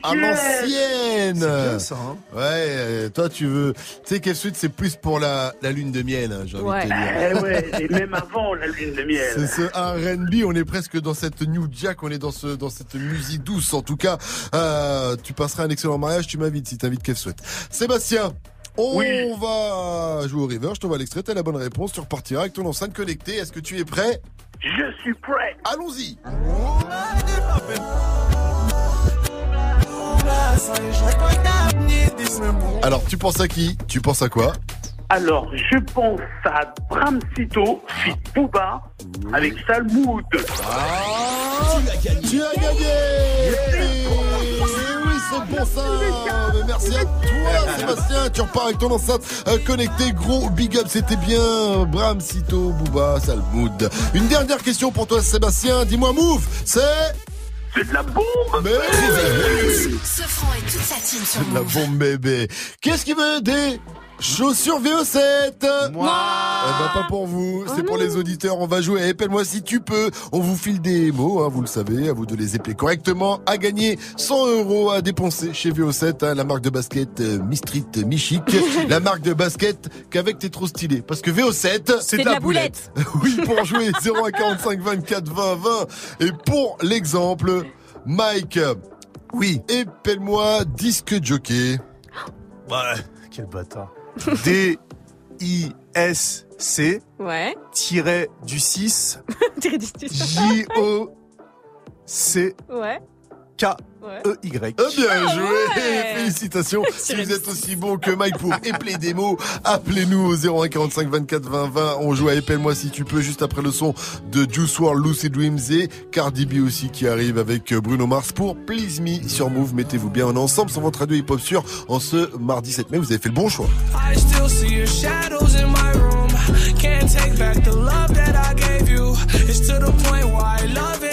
à à l'ancienne. l'ancienne C'est bien ça, hein. Ouais, euh, toi tu veux... Tu sais, Kev Sweet, c'est plus pour la, la lune de miel, hein, j'ai envie Ouais. de te dire. Eh ouais, et même avant la lune de C'est miel. ce R&B, on est presque dans cette New Jack, on est dans ce dans cette musique douce. En tout cas, euh, tu passeras un excellent mariage, tu m'invites si t'invites Kev Sweat. Sébastien, on Oui. va jouer au river, je t'envoie l'extrait, t'as la bonne réponse, tu repartiras avec ton enceinte connectée. Est-ce que tu es prêt? Je suis prêt. Allons-y. Alors, tu penses à qui? Tu penses à quoi? Alors, je pense à Bramsito, fit Booba, avec Salmoud. Ah, tu as gagné bon ça Mais Merci à toi, Sébastien. Tu repars avec ton enceinte euh, connectée. Gros big up, c'était bien. Bram, Sito, Booba, Salmoud. Une dernière question pour toi, Sébastien. Dis-moi, Move, c'est... C'est de la bombe Mais Ce franc et toute sa team sur C'est de la bombe bébé. Qu'est-ce qui veut des chaussures VO7 Moi Eh ben pas pour vous, c'est pour les auditeurs. On va jouer. Épelle-moi si tu peux. On vous file des mots, hein, vous le savez. À vous de les épeler correctement. À gagner 100 euros à dépenser chez VO7, hein, la marque de basket euh, Mi-Street Mi-Chic. la marque de basket qu'avec t'es trop stylé. Parce que VO7, C'est de la boulette. oui, pour jouer 0 à 45 24 20 20. Et pour l'exemple, Mike. Oui. Épelle-moi disque jockey. Ouais, quel bâtard. D-I-S-C Ouais. tiret du 6 Tiré du six. J-O-C Ouais. Ouais. K-E-Y. Ah, bien joué ouais. Félicitations Si vous êtes aussi bon que Mike pour épeler des mots, appelez-nous au 01 45 24 20 20. On joue à Épelle-moi si tu peux, juste après le son de Juice WRLD, Lucy Dreams et Cardi B aussi qui arrive avec Bruno Mars pour Please Me sur Move. Mettez-vous bien en ensemble sur votre radio hip-hop sûr en ce mardi 7 mai. Vous avez fait le bon choix. I still see your shadows in my room. Can't take back the love that I gave you. It's to the point where I love and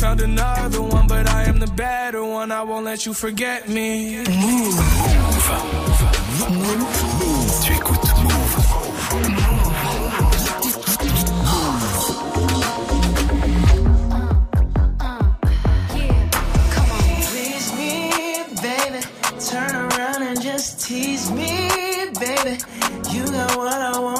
Found another one, but I am the better one. I won't let you forget me. Move. Tu écoutes Move. Please me, baby. Turn around and just tease me, baby. You got what I want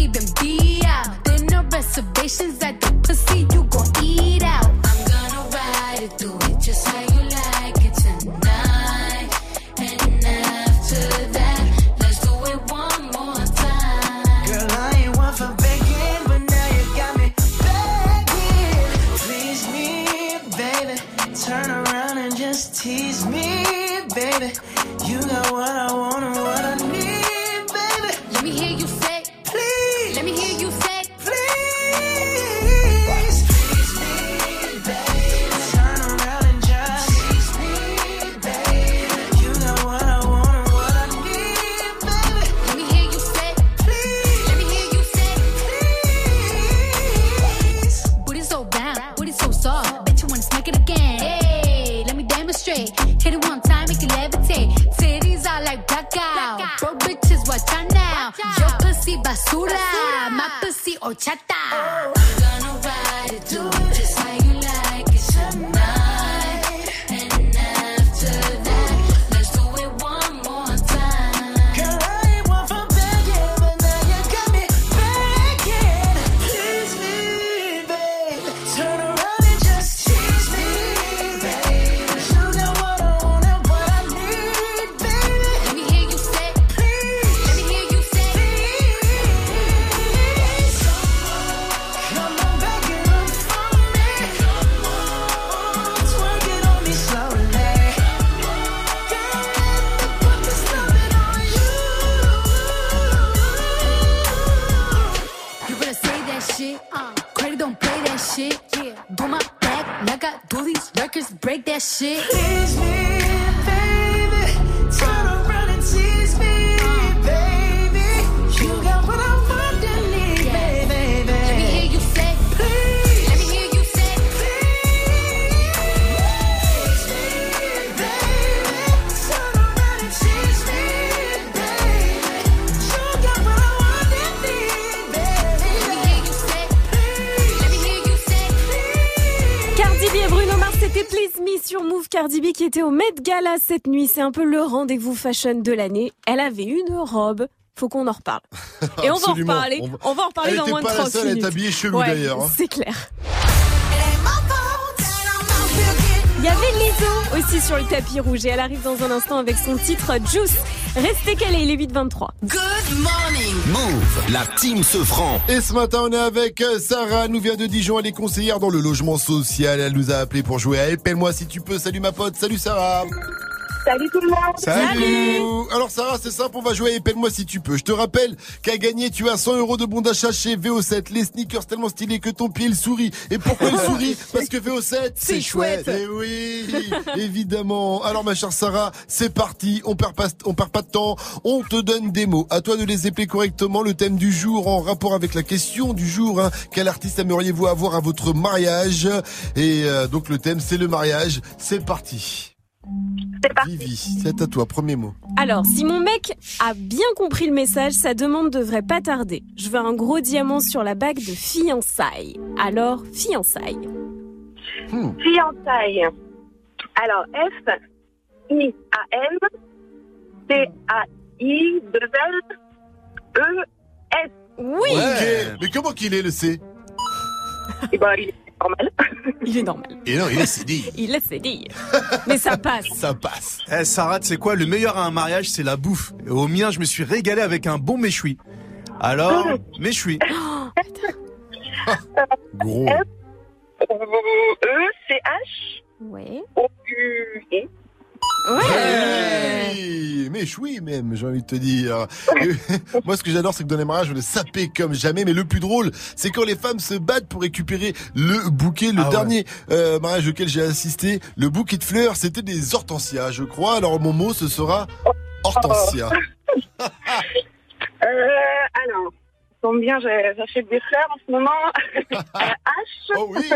Gala cette nuit. C'est un peu le rendez-vous fashion de l'année. Elle avait une robe. Faut qu'on en reparle. Et on va en reparler. On va- On va en reparler Elle dans moins de pas la 30 seule à être minutes. habillée chelou, Ouais, d'ailleurs, hein. C'est clair. Il y avait Lizzo aussi sur le tapis rouge et elle arrive dans un instant avec son titre Juice. Restez calés, il est 8h23. Good morning. Move, la team se franc. Et ce matin, on est avec euh, Sarah, elle nous vient de Dijon, elle est conseillère dans le logement social. Elle nous a appelé pour jouer à Épelle-moi si tu peux. Salut ma pote, salut Sarah. Salut tout le monde. Salut. Alors Sarah, c'est simple, on va jouer à Épelle-moi si tu peux. Je te rappelle qu'à gagner, tu as 100 euros de bon d'achat chez VO7. Les sneakers tellement stylés que ton pied il sourit. Et pourquoi il sourit Parce que VO7, C'est chouette. Eh oui, évidemment. Alors ma chère Sarah, c'est parti. On perd pas, on perd pas de temps. On te donne des mots. À toi de les épeler correctement. Le thème du jour en rapport avec la question du jour. hein. Quel artiste aimeriez-vous avoir à votre mariage Et euh, donc le thème c'est le mariage. C'est parti. C'est parti. Vivi, c'est à toi. Premier mot. Alors, si mon mec a bien compris le message, sa demande devrait pas tarder. Je veux un gros diamant sur la bague de fiançailles. Alors, fiançailles. Fiançailles. Alors, F, I, A, N, T, A, I, 2 L, E, S. Oui. Ok, mais comment qu'il est le C? Eh ben, il est normal. Il est normal. Et non, il est CDI. Il laisse dire. Mais ça passe. Ça passe. Eh, Sarah, tu sais quoi? Le meilleur à un mariage, c'est la bouffe. Et au mien, je me suis régalé avec un bon méchoui. Alors, méchoui. Gros. E-C-H. Ouais. O-U-E. Oui, mais choui même, j'ai envie de te dire. Moi, ce que j'adore, c'est que dans les mariages, on est sapé comme jamais. Mais le plus drôle, c'est quand les femmes se battent pour récupérer le bouquet. Le Ah ouais. dernier euh, mariage auquel j'ai assisté, le bouquet de fleurs, c'était des hortensias, je crois. Alors mon mot, ce sera hortensia. Euh, alors, tombe bien, j'ai- j'achète des fleurs en ce moment. H. Oh oui.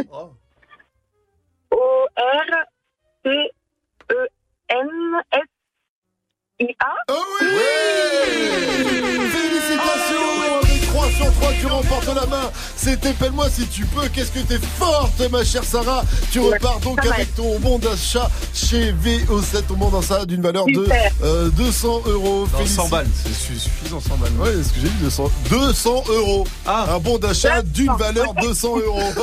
O-R-T-E-N-S-I-A. Oh oui Félicitations Avec 3 sur 3, tu remportes la main. C'était Pelle-moi si tu peux. Qu'est-ce que t'es forte, ma chère Sarah? Tu repars donc avec ton bon d'achat chez VO7, ton bon d'achat d'une valeur de Super. euh, 200 euros. Non, Félici- 100 balles, c'est su- suffisant, 100 balles. Ouais, ce que j'ai dit, 200, 200 euros. Ah. Un bon d'achat d'une valeur 200 euros.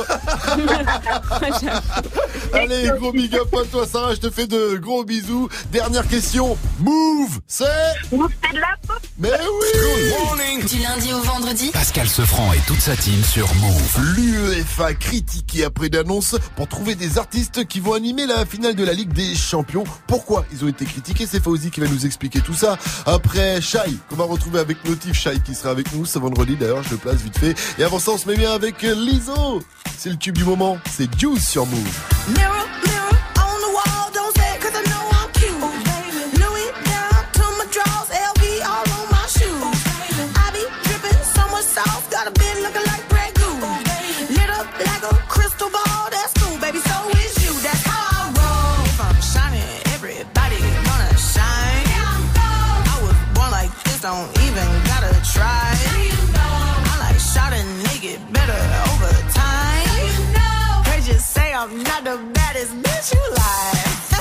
Allez, gros big up à toi, Sarah. Je te fais de gros bisous. Dernière question. Move, c'est Move, c'est de la pop. Mais oui Du lundi au vendredi Pascal Sefranc et toute sa team sur Move. L'UEFA critiqué après d'annonce pour trouver des artistes qui vont animer la finale de la Ligue des Champions. Pourquoi ils ont été critiqués? C'est Fauzi qui va nous expliquer tout ça. Après Shai, qu'on va retrouver avec Notif Shai qui sera avec nous ce vendredi d'ailleurs, je le place vite fait. Et avant ça, on se met bien avec Lizzo. C'est le tube du moment, c'est Juice sur Move. Mirror, mirror don't even gotta try. I like shot a nigga better over time. They just say I'm not the baddest bitch you like.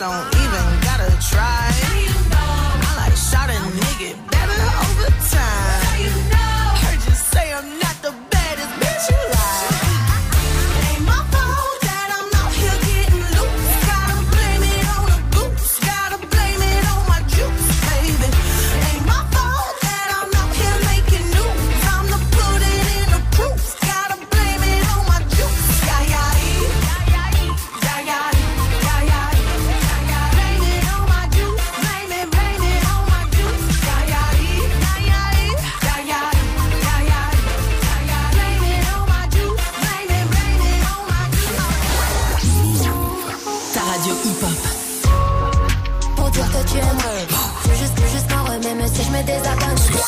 Like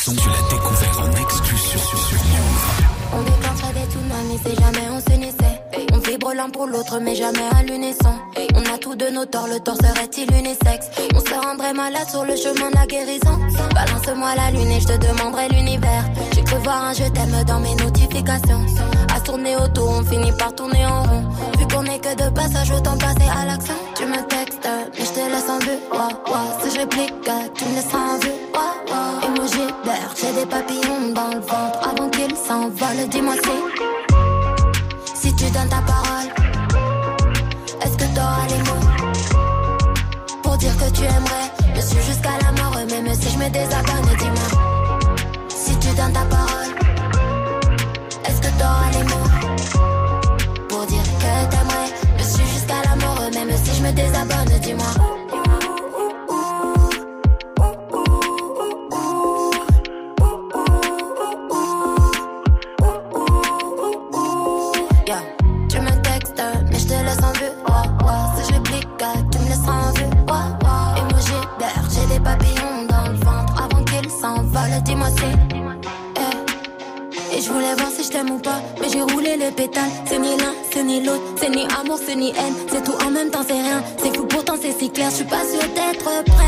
tu l'as découvert en exclu sur, Move. On déclencherait des tsunamis si jamais on s'unissait. On vibre l'un pour l'autre, mais jamais à l'unisson. On a tous de nos torts, le tort serait-il unisexe? On se rendrait malade sur le chemin de la guérison. Balance-moi la lune et je te demanderai l'univers. J'ai cru voir un je t'aime dans mes notifications. À tourner autour, on finit par tourner en rond. Vu qu'on est que de passage, autant passer à l'action. Tu me textes, mais je te laisse en vue. Si je réplique, tu me laisseras en vue. Wow, wow. Emoji vert, j'ai des papillons dans le ventre avant qu'ils s'envolent. Dis-moi si, si tu donnes ta parole, est-ce que t'auras les mots pour dire que tu aimerais? Je suis jusqu'à la mort, même si je me désabonne. Tu me textes, mais je te laisse en vue. Oh, oh, si je clique, euh, tu me laisses en vue. Oh, Et moi j'héberge, j'ai des papillons dans le ventre avant qu'ils s'envolent. Dis-moi si eh. je voulais voir si je t'aime ou pas, mais j'ai roulé les pétales. C'est ni l'un, c'est ni l'autre, c'est ni amour, c'est ni haine. C'est tout en même temps, c'est rien c'est si clair. Je suis pas sûre d'être prête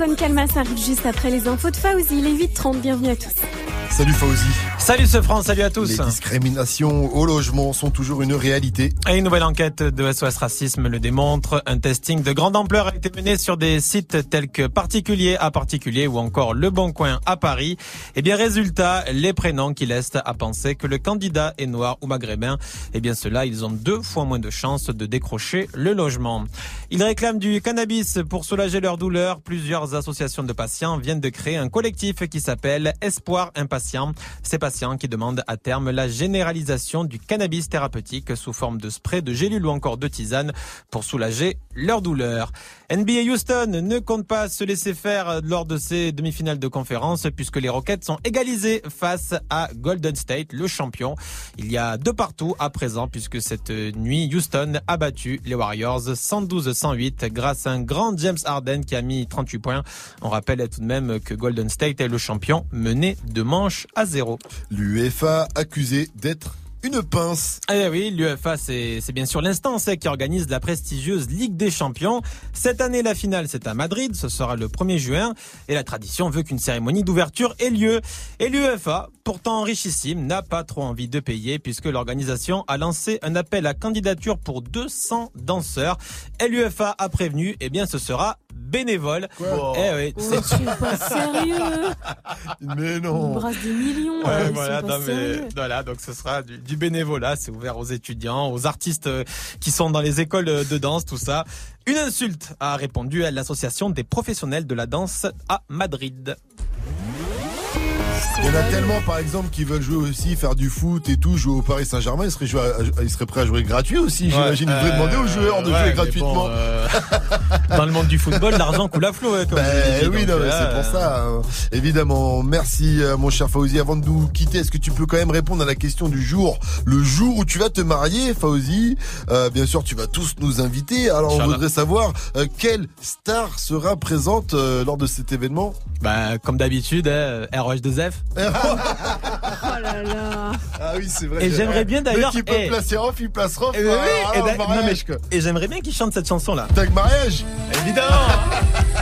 suite du son avec On Calma, ça arrive juste après les infos de Fauzi. Il est 8h30, bienvenue à tous. Salut Fauzi. Salut ce France, salut à tous. Les discriminations au logement sont toujours une réalité. Et une nouvelle enquête de SOS Racisme le démontre. Un testing de grande ampleur a été mené sur des sites tels que Particulier à Particulier ou encore Le Bon Coin à Paris. Et bien résultat, les prénoms qui laissent à penser que le candidat est noir ou maghrébin. Et bien cela, ils ont deux fois moins de chances de décrocher le logement. Ils réclament du cannabis pour soulager leur douleur. Plusieurs associations de patients viennent de créer un collectif qui s'appelle Espoir Impatient. Ces patients qui demandent à terme la généralisation du cannabis thérapeutique sous forme de spray, de gélule ou encore de tisane pour soulager leur douleur. NBA Houston ne compte pas se laisser faire lors de ces demi-finales de conférence puisque les Rockets sont égalisés face à Golden State, le champion. Il y a deux partout à présent puisque cette nuit Houston a battu les Warriors 112-108 grâce à un grand James Harden qui a mis 38 points. On rappelle tout de même que Golden State est le champion mené de manche à zéro. L'UEFA accusé d'être une pince. Eh oui, l'UEFA, c'est bien sûr l'instance qui organise la prestigieuse Ligue des Champions. Cette année, la finale, c'est à Madrid. Ce sera le 1er juin. Et la tradition veut qu'une cérémonie d'ouverture ait lieu. Et l'UEFA, pourtant richissime, n'a pas trop envie de payer puisque l'organisation a lancé un appel à candidature pour 200 danseurs. Et l'UEFA a prévenu, eh bien, ce sera bénévole. Eh oui, Oh, tu es pas sérieux Mais On non. brasse des millions. Ouais, euh, ils voilà, non, mais, donc ce sera du, du bénévolat, c'est ouvert aux étudiants, aux artistes euh, qui sont dans les écoles euh, de danse, tout ça. Une insulte a répondu à l'association des professionnels de la danse à Madrid. Il y en a tellement, par exemple, qui veulent jouer aussi, faire du foot et tout, jouer au Paris Saint-Germain. Ils, seraient à, prêts à jouer gratuit aussi. J'imagine qu'ils euh, demander aux euh, joueurs de jouer gratuitement. Euh, dans le monde du football, l'argent coule à flot. Hein, ben oui, c'est euh, pour ça. Hein. Évidemment. Merci, mon cher Fauzi. Avant de nous quitter, est-ce que tu peux quand même répondre à la question du jour? Le jour où tu vas te marier, Fauzi, euh, bien sûr, tu vas tous nous inviter. Alors, on voudrait savoir quelle star sera présente lors de cet événement? Bah, comme d'habitude, hein, RH2F. Oh. Ah oui, c'est vrai. Et j'aimerais bien d'ailleurs. Qui peut eh. placer off, il place off. Et, bah, oui, hein, eh bah, et, ben, et j'aimerais bien qu'il chante cette chanson là. Tag mariage. Évidemment.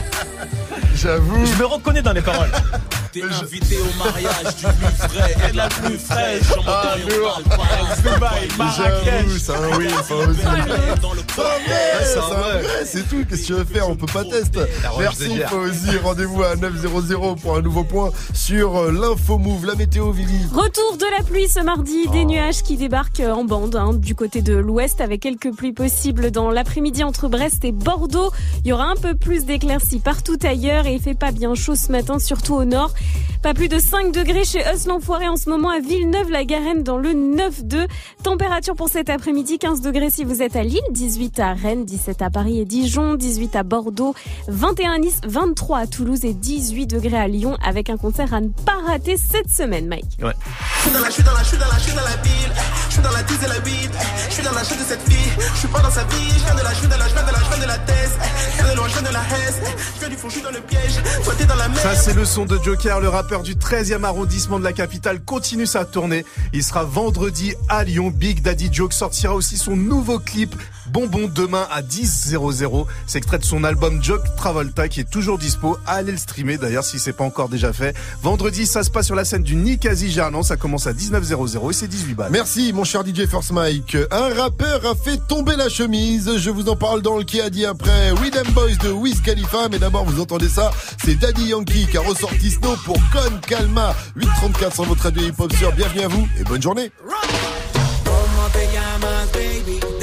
J'avoue. Je me reconnais dans les paroles. T'es invité au mariage du plus frais et de la plus fraîche. En Ah, montagne, lourd. on parle pas. Dubaï, J'avoue, c'est un oui, C'est un vrai, c'est un vrai, c'est tout. Qu'est-ce que tu veux faire? On peut pas tester. Merci Fauzi. Rendez-vous à 900 pour un nouveau point sur euh, l'info move, la météo Vivi. Retour de la pluie ce mardi, Oh. des nuages qui débarquent en bande hein, du côté de l'ouest avec quelques pluies possibles dans l'après-midi entre Brest et Bordeaux. Il y aura un peu plus d'éclaircies partout ailleurs et il fait pas bien chaud ce matin, surtout au nord. Pas plus de 5 degrés chez Us l'Enfoiré en ce moment à Villeneuve-la-Garenne dans le 9-2. Température pour cet après-midi, 15 degrés si vous êtes à Lille, 18 à Rennes, 17 à Paris et Dijon, 18 à Bordeaux, 21 à Nice, 23 à Toulouse et 18 degrés à Lyon avec un concert à ne pas rater cette semaine, Mike. Ouais. Je suis dans la, je suis dans la, je suis dans la, je suis dans la ville. Je suis dans la tease et la bite. Je suis dans la chaîne de cette fille. Je suis pas dans sa vie. Je viens de la, je viens de la, je viens de la, je viens de la thèse. Je viens de loin, je viens de la hesse. Je viens du fond, je suis dans le piège. Toi t'es dans la mer. Ça, c'est le son de Joker le rappeur du 13e arrondissement de la capitale, continue sa tournée. Il sera vendredi à Lyon. Big Daddy Joke sortira aussi son nouveau clip Bonbon demain à 10.00. C'est extrait de son album Jock Travolta qui est toujours dispo. Allez le streamer d'ailleurs si c'est pas encore déjà fait. Vendredi, ça se passe sur la scène du Nicasie Gerland. Ça commence à 19.00 et c'est 18 balles. Merci mon cher DJ First Mike. Un rappeur a fait tomber la chemise. Je vous en parle dans le qui a dit après. Widem Boys de Wiz Khalifa. Mais d'abord, vous entendez ça. C'est Daddy Yankee qui a ressorti Snow pour Con Calma. 834 sur votre radio hip-hop sur. Bienvenue à vous et bonne journée.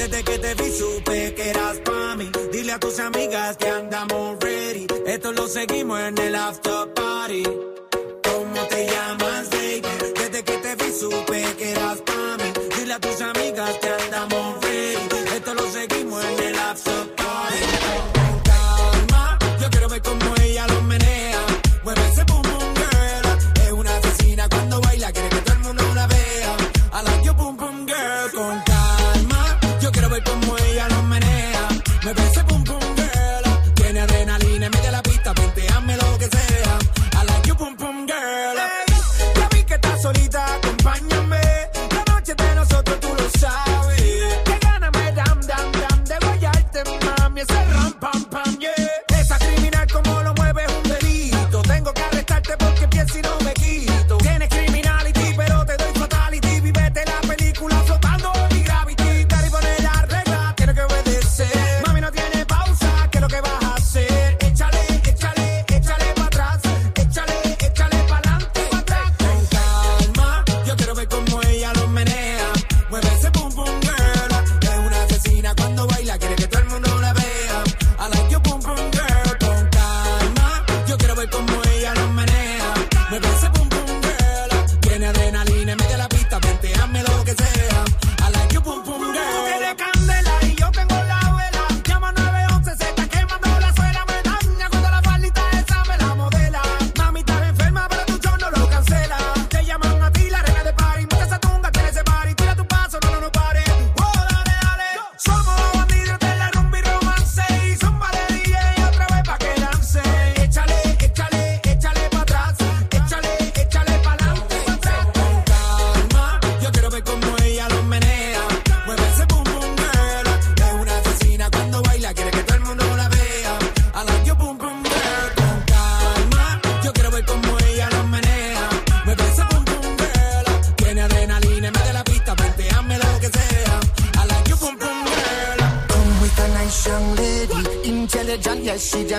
Desde que te vi supe que eras pa' mí. Dile a tus amigas que andamos ready. Esto lo seguimos en el after party.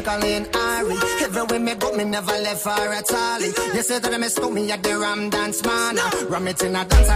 Colleen Ari. Everywhere me go, me never left for a all. You say that I mistook me at the Ram Dance Man. Ram it in a dance,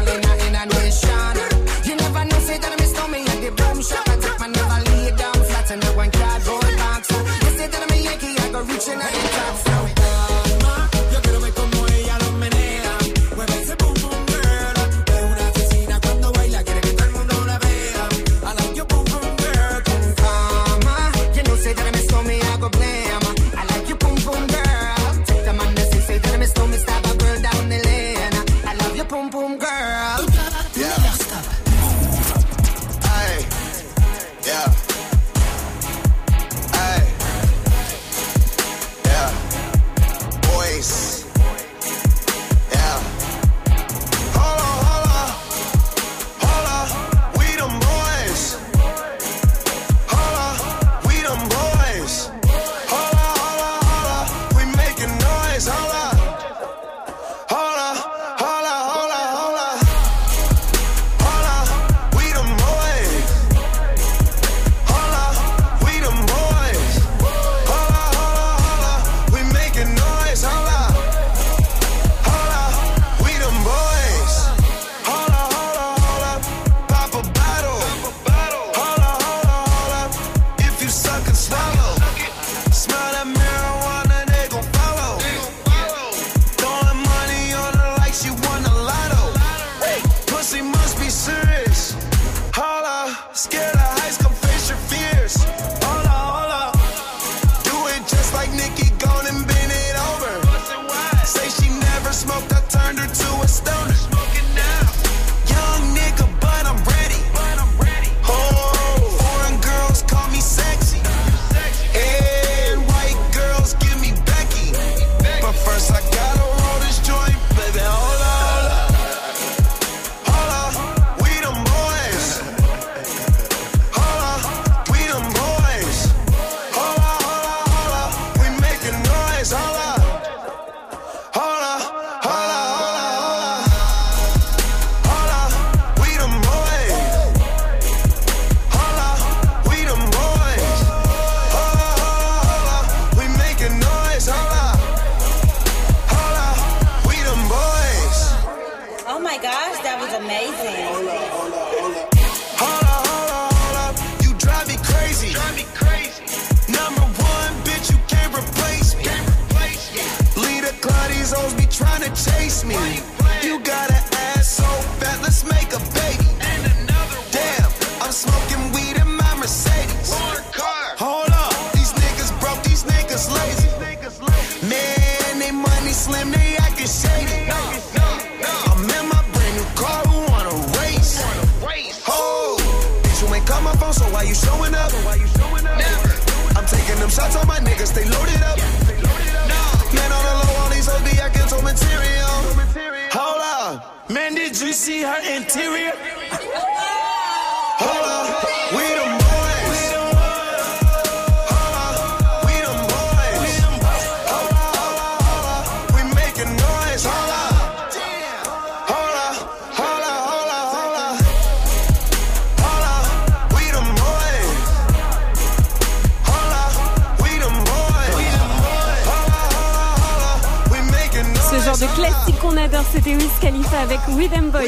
classique qu'on adore, c'était Wiz Khalifa avec Rhythm Boys.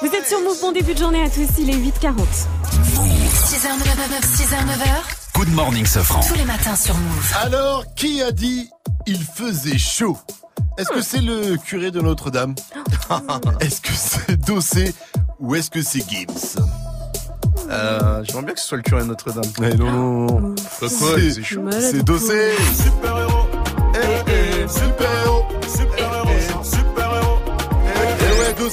Vous êtes sur Move, bon début de journée à tous, il est 8h40. 6h, 9h, 6h, 9h. Good morning, Safran. Tous les matins sur Move. Alors, qui a dit il faisait chaud? Est-ce que c'est le curé de Notre-Dame? Est-ce que c'est Dossé ou est-ce que c'est Gibbs? Euh, J'aimerais bien que ce soit le curé de Notre-Dame. Eh non, non, non. Quoi, C'est- c'est chaud. C'est Dossé Super héros. Eh, eh, super héros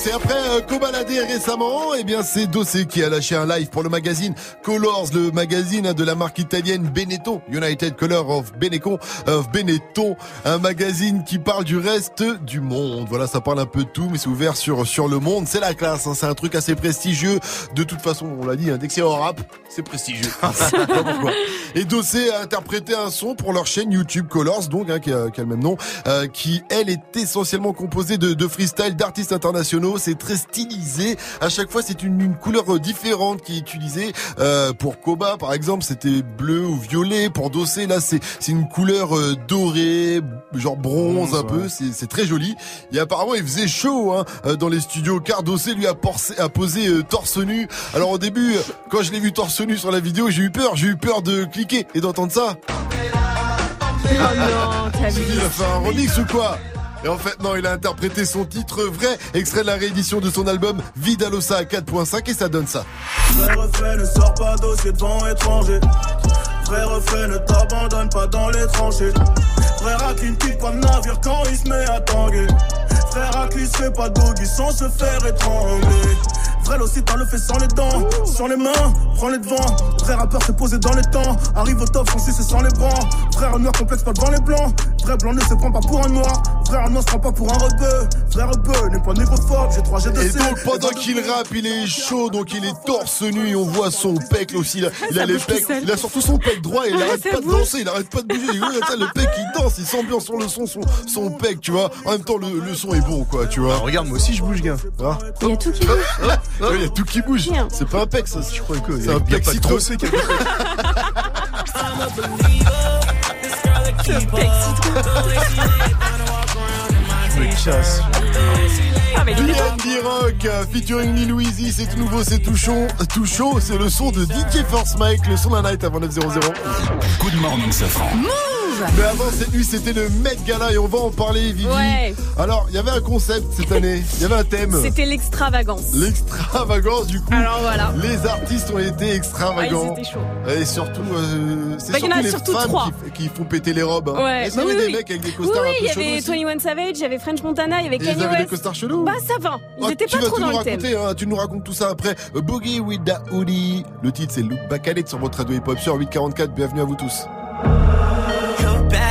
Et Dossé. Après euh, Cobaladé récemment, eh bien c'est Dossé qui a lâché un live pour le magazine Colors, le magazine hein, de la marque italienne Benetton, United Color of Benetton, of Benetton, un magazine qui parle du reste du monde. Voilà, ça parle un peu de tout, mais c'est ouvert sur sur le monde. C'est la classe, hein, c'est un truc assez prestigieux. De toute façon, on l'a dit, hein, dès que c'est en rap, c'est prestigieux. Et Dossé a interprété un son pour leur chaîne YouTube Colors, donc hein, qui, a, qui a le même nom, euh, qui elle est essentiellement composée de, de freestyle d'artistes internationaux. C'est très stylisé. À chaque fois, c'est une, une couleur euh, différente qui est utilisée. Euh, pour Koba, par exemple, c'était bleu ou violet. Pour Dossé, là, c'est c'est une couleur euh, dorée, genre bronze un peu. C'est c'est très joli. Et apparemment, il faisait chaud hein, dans les studios, car Dossé lui a, porcé- a posé euh, torse nu. Alors au début, quand je l'ai vu torse nu sur la vidéo, j'ai eu peur. J'ai eu peur de cliquer et d'entendre ça. Oh non, t'as vu Il a fait un remix ou quoi? Et en fait, non, il a interprété son titre vrai, extrait de la réédition de son album Vidalosa à 4.5 et ça donne ça. Vrai reflet ne sort pas dossier devant étranger. Vrai reflet ne t'abandonne pas dans les tranchées. Frère Aki ne quitte pas le navire quand il se met à tanguer. Frère Aki se fait pas doggy sans se faire étrangler. Vrai l'occitane le fait sans les dents, sans les mains, prends les devants. Vrai rappeur s'est posé dans les temps, arrive au top, Francis c'est sans les bras. Frère noir complexe pas devant les blancs. Vrai blanc ne se prend pas pour un noir. Frère noir se prend pas pour un rebeu. Frère rebeu n'est pas négrophobe, j'ai 3 G de Et donc pendant qu'il rappe, il est chaud, donc il est torse nu et on voit son pec là aussi. Il a, il a les pecs, il a surtout son pec droit et il Ah, arrête pas de danser, il arrête pas de bouger. Il regarde ça, le pec il danse, il s'ambiance sur le son, son, son pec, tu vois. En même temps, le, le son est bon, quoi, tu vois. regarde, moi aussi je bouge, gars. Ah. Il y a tout qui bouge. Il y a tout qui bouge. C'est pas un pec, ça. Je crois que c'est un pec citron. dossier qui a- Me casse. Ah, mais il était B&B Rock euh, featuring Lil Weezy, c'est tout nouveau, c'est tout chaud, tout chaud, c'est le son de DJ First Mike, le son d'un night avant 900. Good morning, Safran. Mais avant cette nuit, c'était le Met Gala et on va en parler, Vivi. Ouais. Alors, il y avait un concept cette année, il y avait un thème. C'était l'extravagance. L'extravagance du coup. Alors voilà. Les artistes ont été Ah, ils extravagants. étaient chauds. et surtout, euh, c'est Bah, il y en surtout a les surtout femmes trois. qui, qui font péter les robes. hein. Ouais, Est-ce qu'il y bah avait oui, des oui. mecs avec des costards oui, il y avait aussi 21 Savage, il y avait French Montana, il y avait Et ils Kanye avaient des West. costards chelous Bah ça va, ils Ah, étaient tu pas trop dans le thème. hein, tu nous racontes tout ça après. Boogie with the Hoodie. Le titre c'est Look Back at It sur votre radio hip-hop sur 844. Bienvenue à vous tous.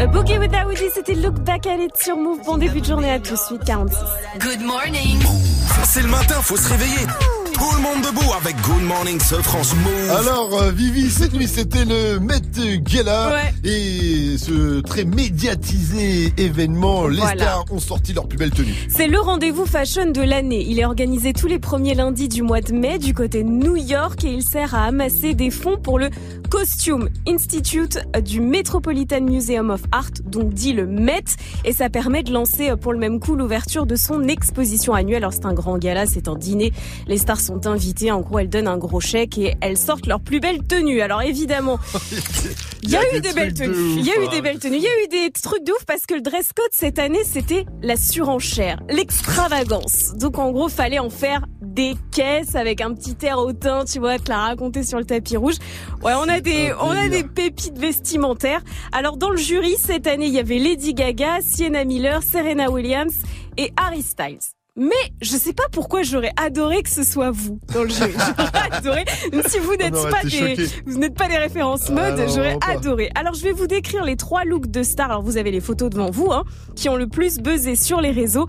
A Boogie with Daoudi, c'était Look Back at It sur Move. Bon début de journée à tous, 8h46. Good morning. C'est le matin, faut se réveiller. Tout le monde debout avec Good Morning ce France Move. Alors, euh, Vivi, cette nuit, c'était le Met Gala. Ouais. Et ce très médiatisé événement, les Voilà. stars ont sorti leur plus belle tenue. C'est le rendez-vous fashion de l'année. Il est organisé tous les premiers lundis du mois de mai du côté de New York et il sert à amasser des fonds pour le Costume Institute du Metropolitan Museum of Art, donc dit le Met, et ça permet de lancer euh, pour le même coup l'ouverture de son exposition annuelle. Alors c'est un grand gala, c'est un dîner. Les stars sont invitées, en gros elles donnent un gros chèque et elles sortent leurs plus belles tenues. Alors évidemment, il y a, eu des, belles tenues. Il y a eu des hein. belles tenues. Il y a eu des trucs de ouf parce que le dress code cette année, c'était la surenchère, l'extravagance. Donc en gros, fallait en faire des caisses avec un petit air hautain, tu vois, te la raconter sur le tapis rouge. Ouais, on a des, on a des pépites vestimentaires. Alors dans le jury cette année, il y avait Lady Gaga, Sienna Miller, Serena Williams et Harry Styles. Mais je sais pas pourquoi j'aurais adoré que ce soit vous dans le jury. J'aurais adoré. Même si vous n'êtes aurait pas des, choqués. vous n'êtes pas des références Ah mode, j'aurais adoré. Alors je vais vous décrire les trois looks de stars. Alors vous avez les photos devant vous, hein, qui ont le plus buzzé sur les réseaux.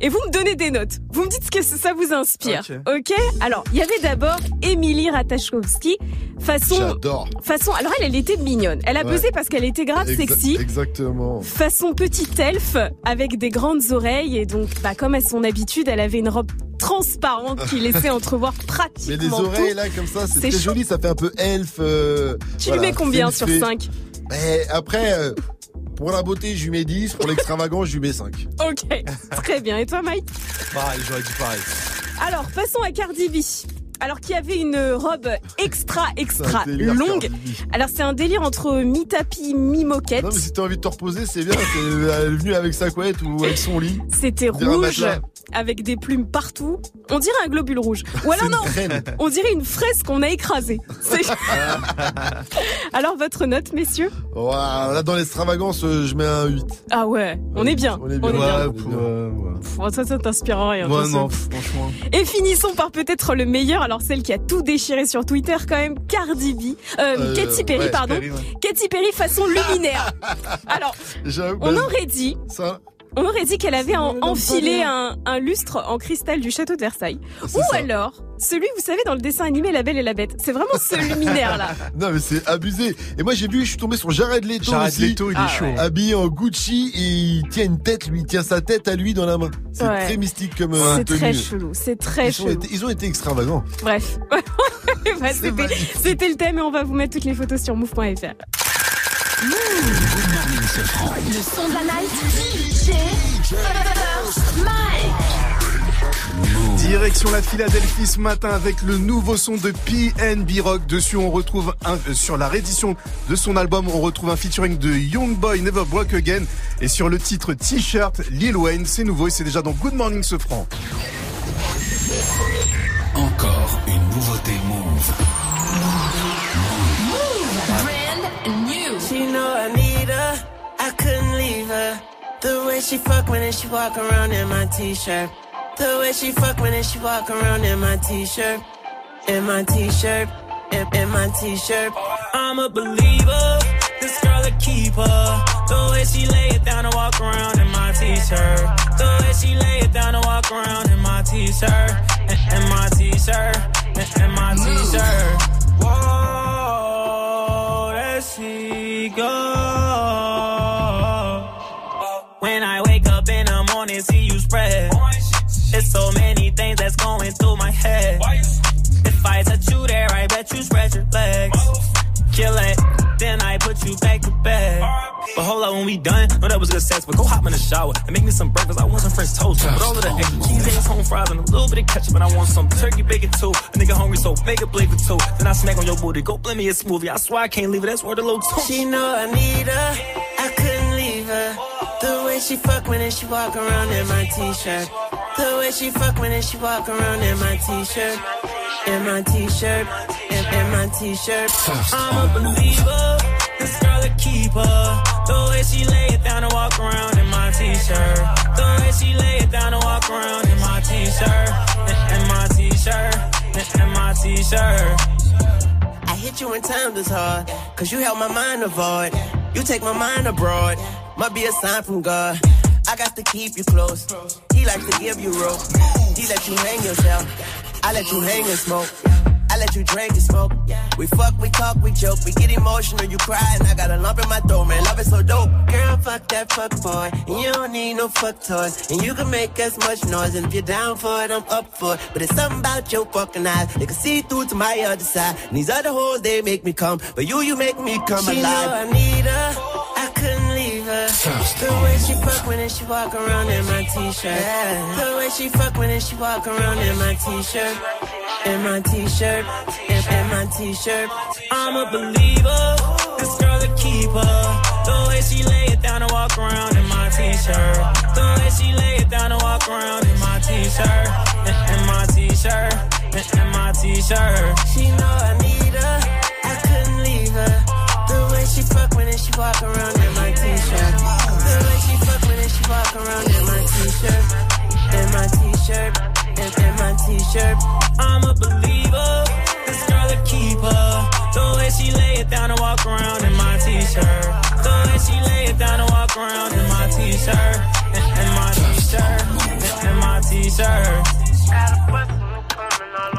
Et vous me donnez des notes. Vous me dites ce que ça vous inspire. Ok. Alors il y avait d'abord Émilie Ratajkowski, façon, J'adore. façon. Alors elle, elle était mignonne. Elle a Ouais. buzzé parce qu'elle était grave Exa- sexy. Exactement. Façon petite elfe avec des grandes oreilles et donc bah, comme à son habitude, elle avait une robe transparente qui laissait entrevoir pratiquement Mais des oreilles tout. là comme ça, c'est joli, ça fait un peu elfe. euh, Tu voilà, lui mets combien sur fait. 5 Mais après, euh, pour la beauté, je lui mets 10, pour l'extravagance, je lui mets 5. Ok, très bien. Et toi, Mike Pareil, j'aurais dit pareil. Alors, passons à Cardi B. Alors, qui avait une robe extra, extra longue. Alors, c'est un délire entre mi-tapis, mi-moquette. Non mais si t'as envie de te reposer, c'est bien. Elle est venue avec sa couette ou avec son lit. C'était rouge, avec des plumes partout. On dirait un globule rouge. Ou alors non, on dirait une fraise qu'on a écrasée. C'est- alors, votre note, messieurs Ouah, là dans l'extravagance, euh, je mets un 8. Ah ouais, on est bien. On est bien. On est bien. Ouais, pour, euh, Pff, ça, ça t'inspire rien. Ouais, non, franchement. Et finissons par peut-être le meilleur, alors celle qui a tout déchiré sur Twitter quand même, Cardi B, euh, Euh, Katy Perry, ouais, pardon, Perry, ouais. Katy Perry façon luminaire. Alors, on bah, aurait dit, Ça, on aurait dit qu'elle avait en- enfilé un, un lustre en cristal du château de Versailles. Ou ça. alors, celui, vous savez, dans le dessin animé La Belle et la Bête. C'est vraiment ce luminaire là. non mais c'est abusé. Et moi j'ai vu, je suis tombé sur Jared Leto Jared aussi. Leto, il est Ah chaud. ouais. Habillé en Gucci et il tient une tête, lui, il tient sa tête à lui dans la main. C'est Ouais. très mystique comme euh, C'est tenue. très chelou, c'est très Ils ont, chelou. été, ils ont été extravagants. Bref. Bah, c'était, le thème et on va vous mettre toutes les photos sur move.fr. Le son de la night. Direction la Philadelphie ce matin avec le nouveau son de PNB Rock. Dessus, on retrouve un, euh, sur la réédition de son album, on retrouve un featuring de Young Boy Never Broke Again. Et sur le titre T-shirt, Lil Wayne, c'est nouveau et c'est déjà dans Good Morning Sofran. The way she fuck when she walk around in my t-shirt. The way she fuck when she walk around in my t-shirt, in my t-shirt, in, in my t-shirt. I'm a believer. This girl a keeper. The way she lay it down and walk around in my t-shirt. The way she lay it down and walk around in my t-shirt, in, in my t-shirt, in, in my t-shirt. Whoa, there she go. That's going through my head. If I touch you there, I bet you spread your legs. Kill it, then I put you back to bed. But hold up, when we done, no, that was good sex. But go hop in the shower and make me some breakfast. I want some French toast. But all of the extra cheese, eggs, home fries, and a little bit of ketchup. And I want some turkey bacon too. A nigga hungry, so make a plate for two. Then I smack on your booty, go blend me a smoothie. I swear I can't leave it, that's where the little too. She know I need her, I couldn't leave her. Way she fuck when she walk around in my t-shirt. The way she fuck when she walk around in my t-shirt. In my t-shirt, in, in my t-shirt. I'm a believer. This girl a keeper. The way she lay it down and walk around in my t-shirt. The way she lay it down and walk around in my t-shirt. In, in my t-shirt, in, in my t-shirt. I hit you in time this hard, cause you help my mind avoid. You take my mind abroad, might be a sign from God. I got to keep you close. He likes to give you rope. He let you hang yourself. I let you hang and smoke. I let you drink and smoke. We fuck, we talk, we joke. We get emotional, you cry, and I got a lump in my throat, man. Love is so dope. Girl, fuck that fuck boy. And you don't need no fuck toys. And you can make as much noise. And if you're down for it, I'm up for it. But it's something about your fucking eyes. They can see through to my other side. And these other hoes, they make me come. But you, you make me come She alive. know I need her. I couldn't leave her. The way she fuck when she walk around in my t-shirt. The way she fuck when she walk around in my t-shirt. In my t-shirt, in, in my t-shirt. I'm a believer. This girl a keeper. The way she lay it down and walk around in my t-shirt. The way she lay it down and walk around in my t-shirt. In, in my t-shirt, in, in my t-shirt. She know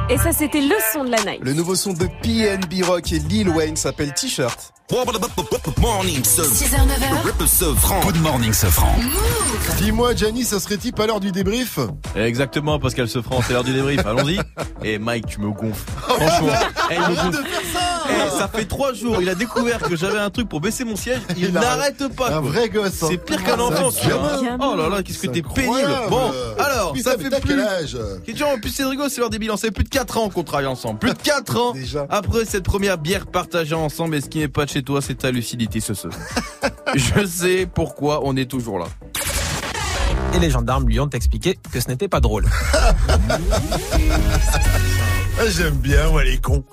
Et ça, c'était le son de la night. Le nouveau son de PNB Rock et Lil Wayne s'appelle T-shirt. Morning, 6h, 9h. Good morning, Sofran. Dis-moi, Gianni, ça serait-il à l'heure du débrief Exactement, Pascal Sefranc, c'est l'heure du débrief. Allons-y. Et Mike, tu me gonfles. Franchement. Eh, il me gonfle. Ça fait trois jours, il a découvert que j'avais un truc pour baisser mon siège. Il, Il a- n'arrête pas. Un vrai gosse. hein. C'est pire qu'un enfant, c'est. Oh là là, qu'est-ce que t'es pénible. Bon, alors, Putain, ça fait plus. quel âge? En plus, c'est rigolo, c'est leur des bilans. Fait plus de 4 ans qu'on travaille ensemble. Plus de 4 ans. Après cette première bière partagée ensemble, et ce qui n'est pas de chez toi, c'est ta lucidité, ce ce. Je sais pourquoi on est toujours là. Et les gendarmes lui ont expliqué que ce n'était pas drôle. Ah, J'aime bien, moi, les cons.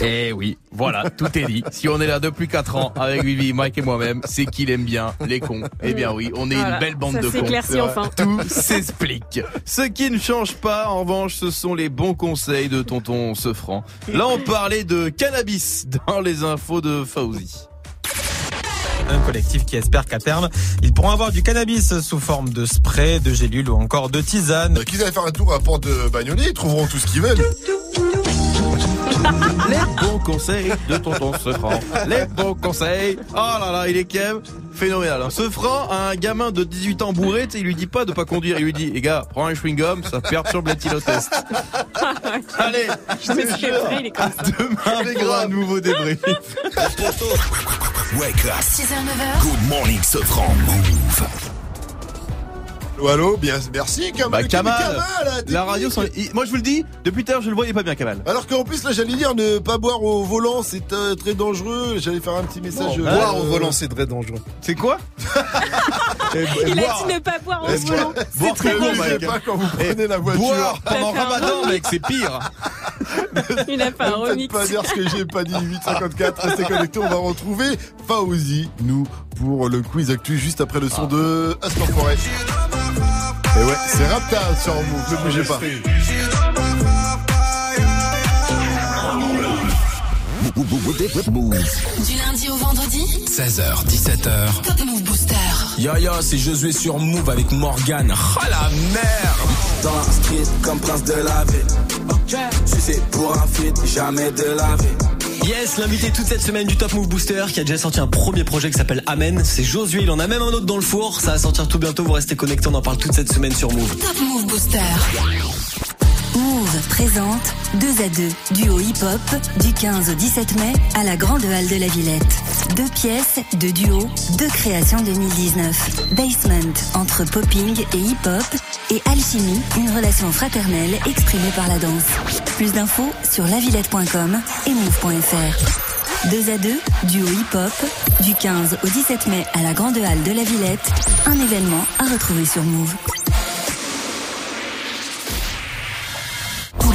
Eh oui, voilà, tout est dit. Si on est là depuis 4 ans avec Vivi, Mike et moi-même, c'est qu'il aime bien les cons. Eh bien oui, on est Voilà, une belle bande ça de cons. vrai. enfin. Tout s'explique. Ce qui ne change pas, en revanche, ce sont les bons conseils de tonton Sefranc. Là, on parlait de cannabis dans les infos de Fauzi. Un collectif qui espère qu'à terme, ils pourront avoir du cannabis sous forme de spray, de gélules ou encore de tisane. Qu'ils aillent faire un tour à Porte de Bagnolet, ils trouveront tout ce qu'ils veulent. Les bons conseils de tonton Sefranc. Les bons conseils. Oh là là, il est quand même phénoménal. hein. Sefranc a un gamin de 18 ans bourré, tu sais, il lui dit pas de pas conduire, il lui dit, les gars, prends un chewing-gum, ça perturbe l'éthylotest. Allez, je te jure, vrai, il est comme ça. demain pour un nouveau débrief. Wake up. 6h, 9h. Good morning, Sofran. Move. Allô, allô, bien, merci, Kamal. Bah Kamal, t'es la radio, sont- moi je vous le dis, depuis tout à l'heure je le voyais pas bien Kamal. Alors qu'en plus, là, j'allais dire ne pas boire au volant, c'est euh, très dangereux. J'allais faire un petit message. Bon, euh, boire au volant, c'est très dangereux. C'est quoi Il a dit ne pas boire au Est-ce que- volant. boire C'est très dangereux. Pas quand vous Eh, prenez la voiture. Boire pendant Ramadan, mec, c'est pire. Il a fait un remix. pas dire ce que j'ai pas dit. 854, restez connectés. On va retrouver Fauzi, nous, pour le quiz actu juste après le son de Astor Forêt. Et ouais, c'est Rapta sur Move, ne bougez pas. Du lundi au vendredi 16h, 17h. Top Move Booster. Yo yo, c'est Josué sur Move avec Morgan. Oh la merde Dans la street comme prince de la ville. Tu sais, pour un feat, jamais de la vie. Yes, l'invité toute cette semaine du Top Move Booster qui a déjà sorti un premier projet qui s'appelle Amen, c'est Josué, il en a même un autre dans le four, ça va sortir tout bientôt, vous restez connectés, on en parle toute cette semaine sur Move. Top Move Booster. Move présente 2 à 2, duo hip-hop, du 15 au 17 mai à la Grande Halle de la Villette. Deux pièces, deux duos, deux créations 2019. Basement, entre popping et hip-hop, et Alchimie, une relation fraternelle exprimée par la danse. Plus d'infos sur lavillette.com et move.fr. 2 à 2, duo hip-hop, du 15 au 17 mai à la Grande Halle de la Villette, un événement à retrouver sur Move.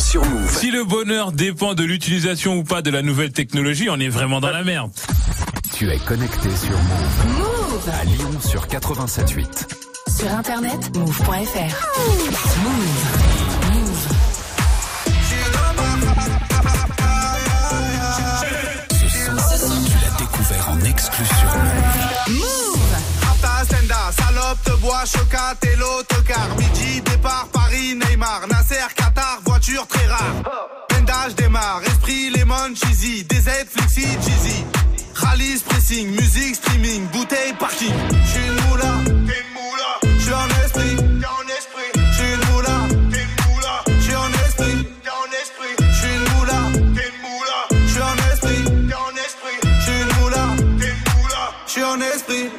sur Move. Si le bonheur dépend de l'utilisation ou pas de la nouvelle technologie, on est vraiment dans la merde. Tu es connecté sur Move. Move À Lyon sur 87.8. Sur internet, move.fr. Move. Move. Ce son, tu l'as découvert en exclu sur Move. Salope, te bois, chocat et l'autocar. Midi, départ, Paris, Neymar. Voiture très rare. Pendage démarre, esprit, lemon, cheesy. DZ, flexi, cheesy. Rallye, pressing, musique, streaming, bouteille, parking. J'suis une moula, t'es une moula. J'suis en esprit, t'es en esprit. J'suis une moula, t'es une moula. J'suis en esprit, t'es en esprit. J'suis une moula, t'es une moula. J'suis en esprit, t'es en esprit. J'suis une moula, t'es une moula. J'suis en esprit.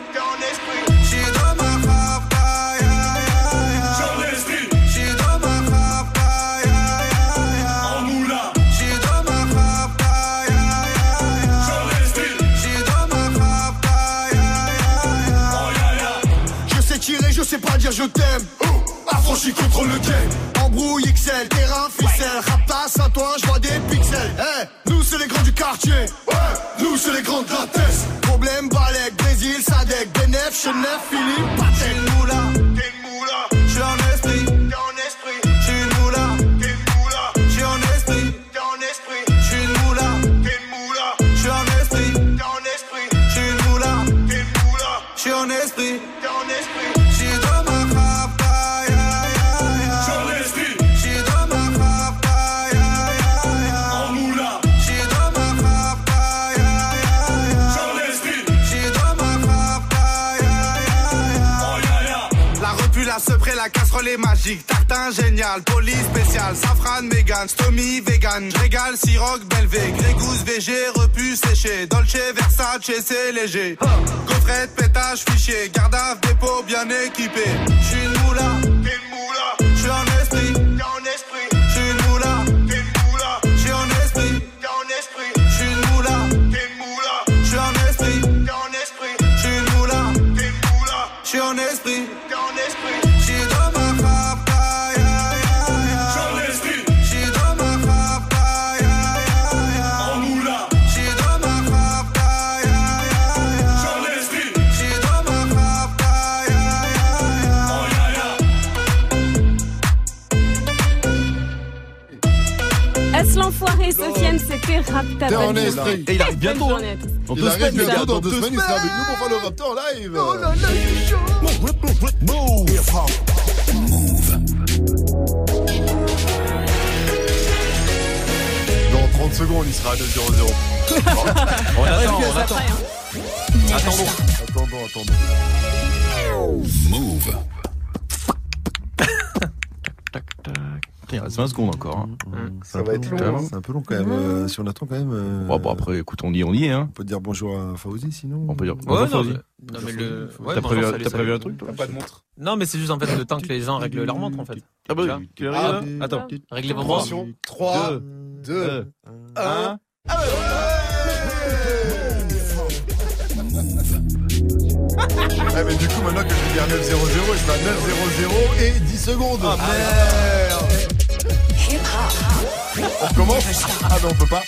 Je t'aime. Affranchi contre le game. Embrouille XL, terrain, ficelle. Raptas à toi, je vois des pixels. Eh, nous c'est les grands du quartier. Ouais, nous c'est les grands de la. Problème, Balek, Brésil, Sadek, Benef, Chenef, Philippe, Patek. Génial, police spécial, safran, mégan, stomy, vegan. J'régale, siroc, belvé, grégousse, VG, repu, séché. Dolce, Versace, c'est léger. Gaufrette, pétage, fichier, garde dépôt bien équipé. J'suis une moula. J'suis en esprit, T'es en esprit. Et il arrive bientôt, hein. Dans deux semaines, bientôt, dans deux semaines, il sera avec nous pour faire le Raptor en live. Oh là là, il est chaud. Dans 30 secondes, il sera à 9 0 On attend, on attend. Attendons. Attendons, attendons. Move. Reste 20 secondes encore. hein. Ça va être long. C'est un peu long quand même. euh, si on attend quand même. euh, Bon, bon, après, écoute, on y, on y est. Hein. On peut dire bonjour à Fauzi sinon. On peut dire Ouais, bonjour, non, Fauzi. mais, non, mais le. ouais, T'as prévu, salut, t'as prévu salut. un truc, toi Pas de montre. Non, mais c'est juste en fait le temps que les gens règlent leur montre en fait. Ah bah Tu Ah, Attends. Réglez vos montres. Attention. 3, 2, 1. Ah mais du coup maintenant que je vais dire 9 0 0 je serai à 9 0 0 et 10 secondes. Ah. On commence Ah ben on peut pas.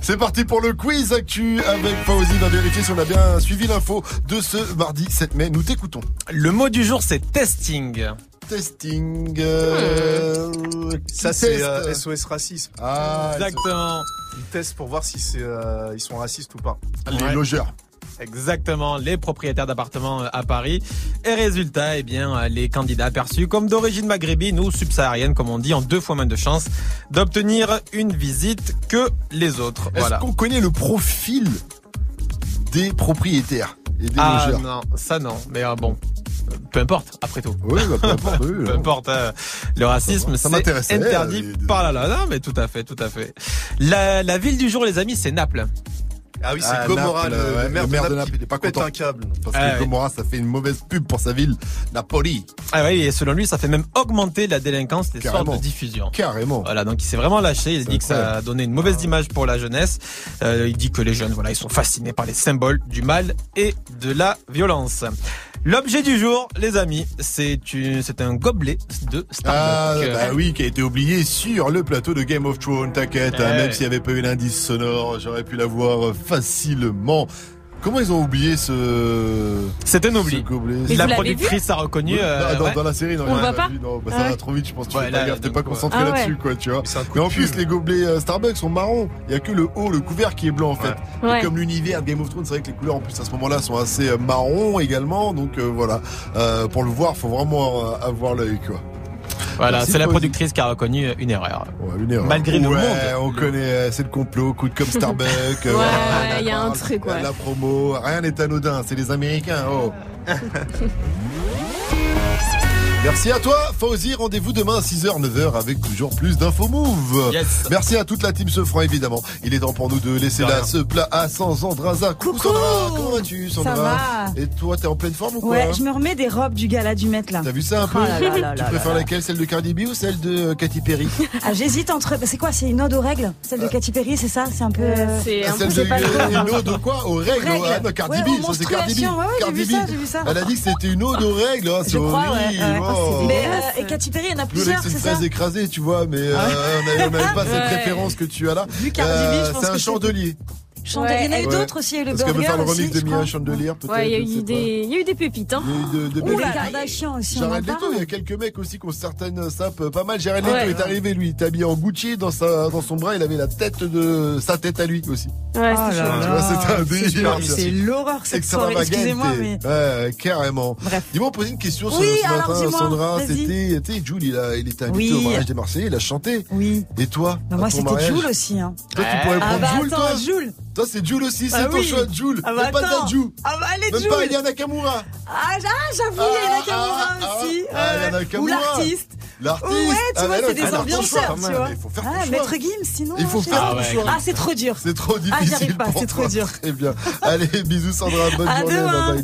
C'est parti pour le quiz actu avec Fauzi. On va vérifier si on a bien suivi l'info de ce mardi 7 mai. Nous t'écoutons. Le mot du jour c'est testing. Testing. euh, Ça, qui c'est teste euh, SOS Racisme. Ah, Exactement. Ils testent pour voir si c'est, euh, ils sont racistes ou pas. les Ouais. logeurs. Exactement, les propriétaires d'appartements euh, à Paris. Et résultat, eh bien, euh, les candidats perçus comme d'origine maghrébine ou subsaharienne, comme on dit, ont deux fois moins de chances d'obtenir une visite que les autres. Est-ce Voilà. qu'on connaît le profil des propriétaires et des Ah logeurs non, ça non, mais euh, bon. Peu importe, après tout. Oui, bah, peu importe. oui, Peu importe, euh, le racisme, Ça c'est interdit euh, par la loi. Non, mais tout à fait, tout à fait. La, la ville du jour, les amis, c'est Naples. Ah oui, c'est Ah, Gomorrah, Naples, le, ouais, le maire, le maire de de Naples, Naples, il est pas pète content. un câble. Parce Ah, que ouais. Gomorrah, ça fait une mauvaise pub pour sa ville, Napoli. Ah oui, et selon lui, ça fait même augmenter la délinquance soirs Carrément. de diffusion. Carrément. Voilà, donc il s'est vraiment lâché. Il dit que ça a donné une mauvaise image pour la jeunesse. Euh, il dit que les jeunes, voilà, ils sont fascinés par les symboles du mal et de la violence. L'objet du jour, les amis, c'est une- c'est un gobelet de Ah, Starbucks. bah oui, qui a été oublié sur le plateau de Game of Thrones, t'inquiète, hein, Ouais. même s'il n'y avait pas eu l'indice sonore, j'aurais pu l'avoir facilement. Comment ils ont oublié ce. C'est un oubli. ce gobelet Mais la productrice a reconnu. Oui, euh, dans, ouais. dans la série, non, On voit pas vu, non, bah, Ah ça ouais. va trop vite, je pense que tu Ouais, fais pas là, gaffe, t'es donc, pas concentré Ah ouais. là-dessus, quoi, tu vois. C'est un coup Mais en plus, les gobelets euh, Starbucks sont marrons. Il y a que le haut, le couvert qui est blanc, en fait. Ouais. Et comme l'univers de Game of Thrones, c'est vrai que les couleurs, en plus, à ce moment-là, sont assez euh, marrons également. Donc, euh, voilà. Euh, pour le voir, faut vraiment avoir l'œil, quoi. Voilà, c'est la productrice qui a reconnu une erreur. Ouais, une erreur. Malgré le Ouais, monde. on connaît, euh, c'est le complot, coup de comme Starbucks. euh, Ouais, il y a un truc, ouais. La promo, rien n'est anodin, c'est les Américains, oh. Merci à toi, Fauzi. Rendez-vous demain à 6h, 9h avec toujours plus d'infos move. Yes. Merci à toute la team Sefran, évidemment. Il est temps pour nous de laisser rien. ce plat à Sandra. Coucou, Coucou. Sandra, comment vas-tu Sandra Ça va Et toi, t'es en pleine forme ou quoi Ouais, je me remets des robes du gala du Met là. T'as vu ça un peu Oh là là là Tu là préfères là. laquelle Celle de Cardi B ou celle de euh, Katy Perry Ah, J'hésite entre. C'est quoi C'est une ode aux règles Celle de Katy Perry, c'est ça? C'est un peu. euh, C'est un Celle peu de une ode quoi? Aux règles. Ah, Cardi Ouais, B, aux c'est Cardi B. Cardi vu B. ça, j'ai vu ça. Elle a dit que c'était une ode aux règles, hein, c'est Je crois, ouais. horrible. Oh. Mais, euh, et Katy Perry, il y en a plusieurs, c'est une ça fraise écrasée, tu vois, mais euh, on n'avait pas cette référence que tu as là. Pense c'est un que chandelier. Chandelier. Il y en a eu Ouais. d'autres aussi, il y a eu le Parce burger faire le remix de Mia. Chandelier, peut-être. Ouais, il y a eu des, il y a eu des pépites, hein. Il y a eu de, de Ouh, belles la idées. Kardashian aussi, Jared Leto, il y a quelques mecs aussi qui ont certaines sapes pas mal. Jared Leto Ouais. est arrivé, lui, il était habillé en Gucci, dans, sa, dans son bras, il avait la tête de sa tête à lui aussi. Ouais, Oh c'est c'était un c'est- l'horreur cette soirée, excusez-moi, mais. Ouais, carrément. Bref. Dis-moi, poser une question ce, matin, Sandra. C'était, tu sais, Jules, il, a, il était invité au mariage des Marseillais, il a chanté. Oui. Et toi moi, c'était Jules aussi. Hein. Toi, tu pourrais Ah prendre bah Jules, toi Jules. Toi, c'est Jules aussi, c'est Ah ton oui. choix, Jules. Ah bah pas. Dadju. Ah bah allez, Même Jules. pas Aya Nakamura. Ah, j'a- j'avoue, il y a Nakamura ah, ah, aussi. ah, il y a Euh, Nakamura. Ou l'artiste. L'artiste. Ouais, tu Ah, vois, c'est des ton ambianceurs, tu vois. Il faut faire ton Ah. Maître Gims, sinon. Il faut faire ton choix. Ah, c'est trop dur. C'est trop Ah, difficile. j'arrive pas, c'est trop dur. Très bien. Allez, bisous Sandra, bonne journée. demain. Bye bye.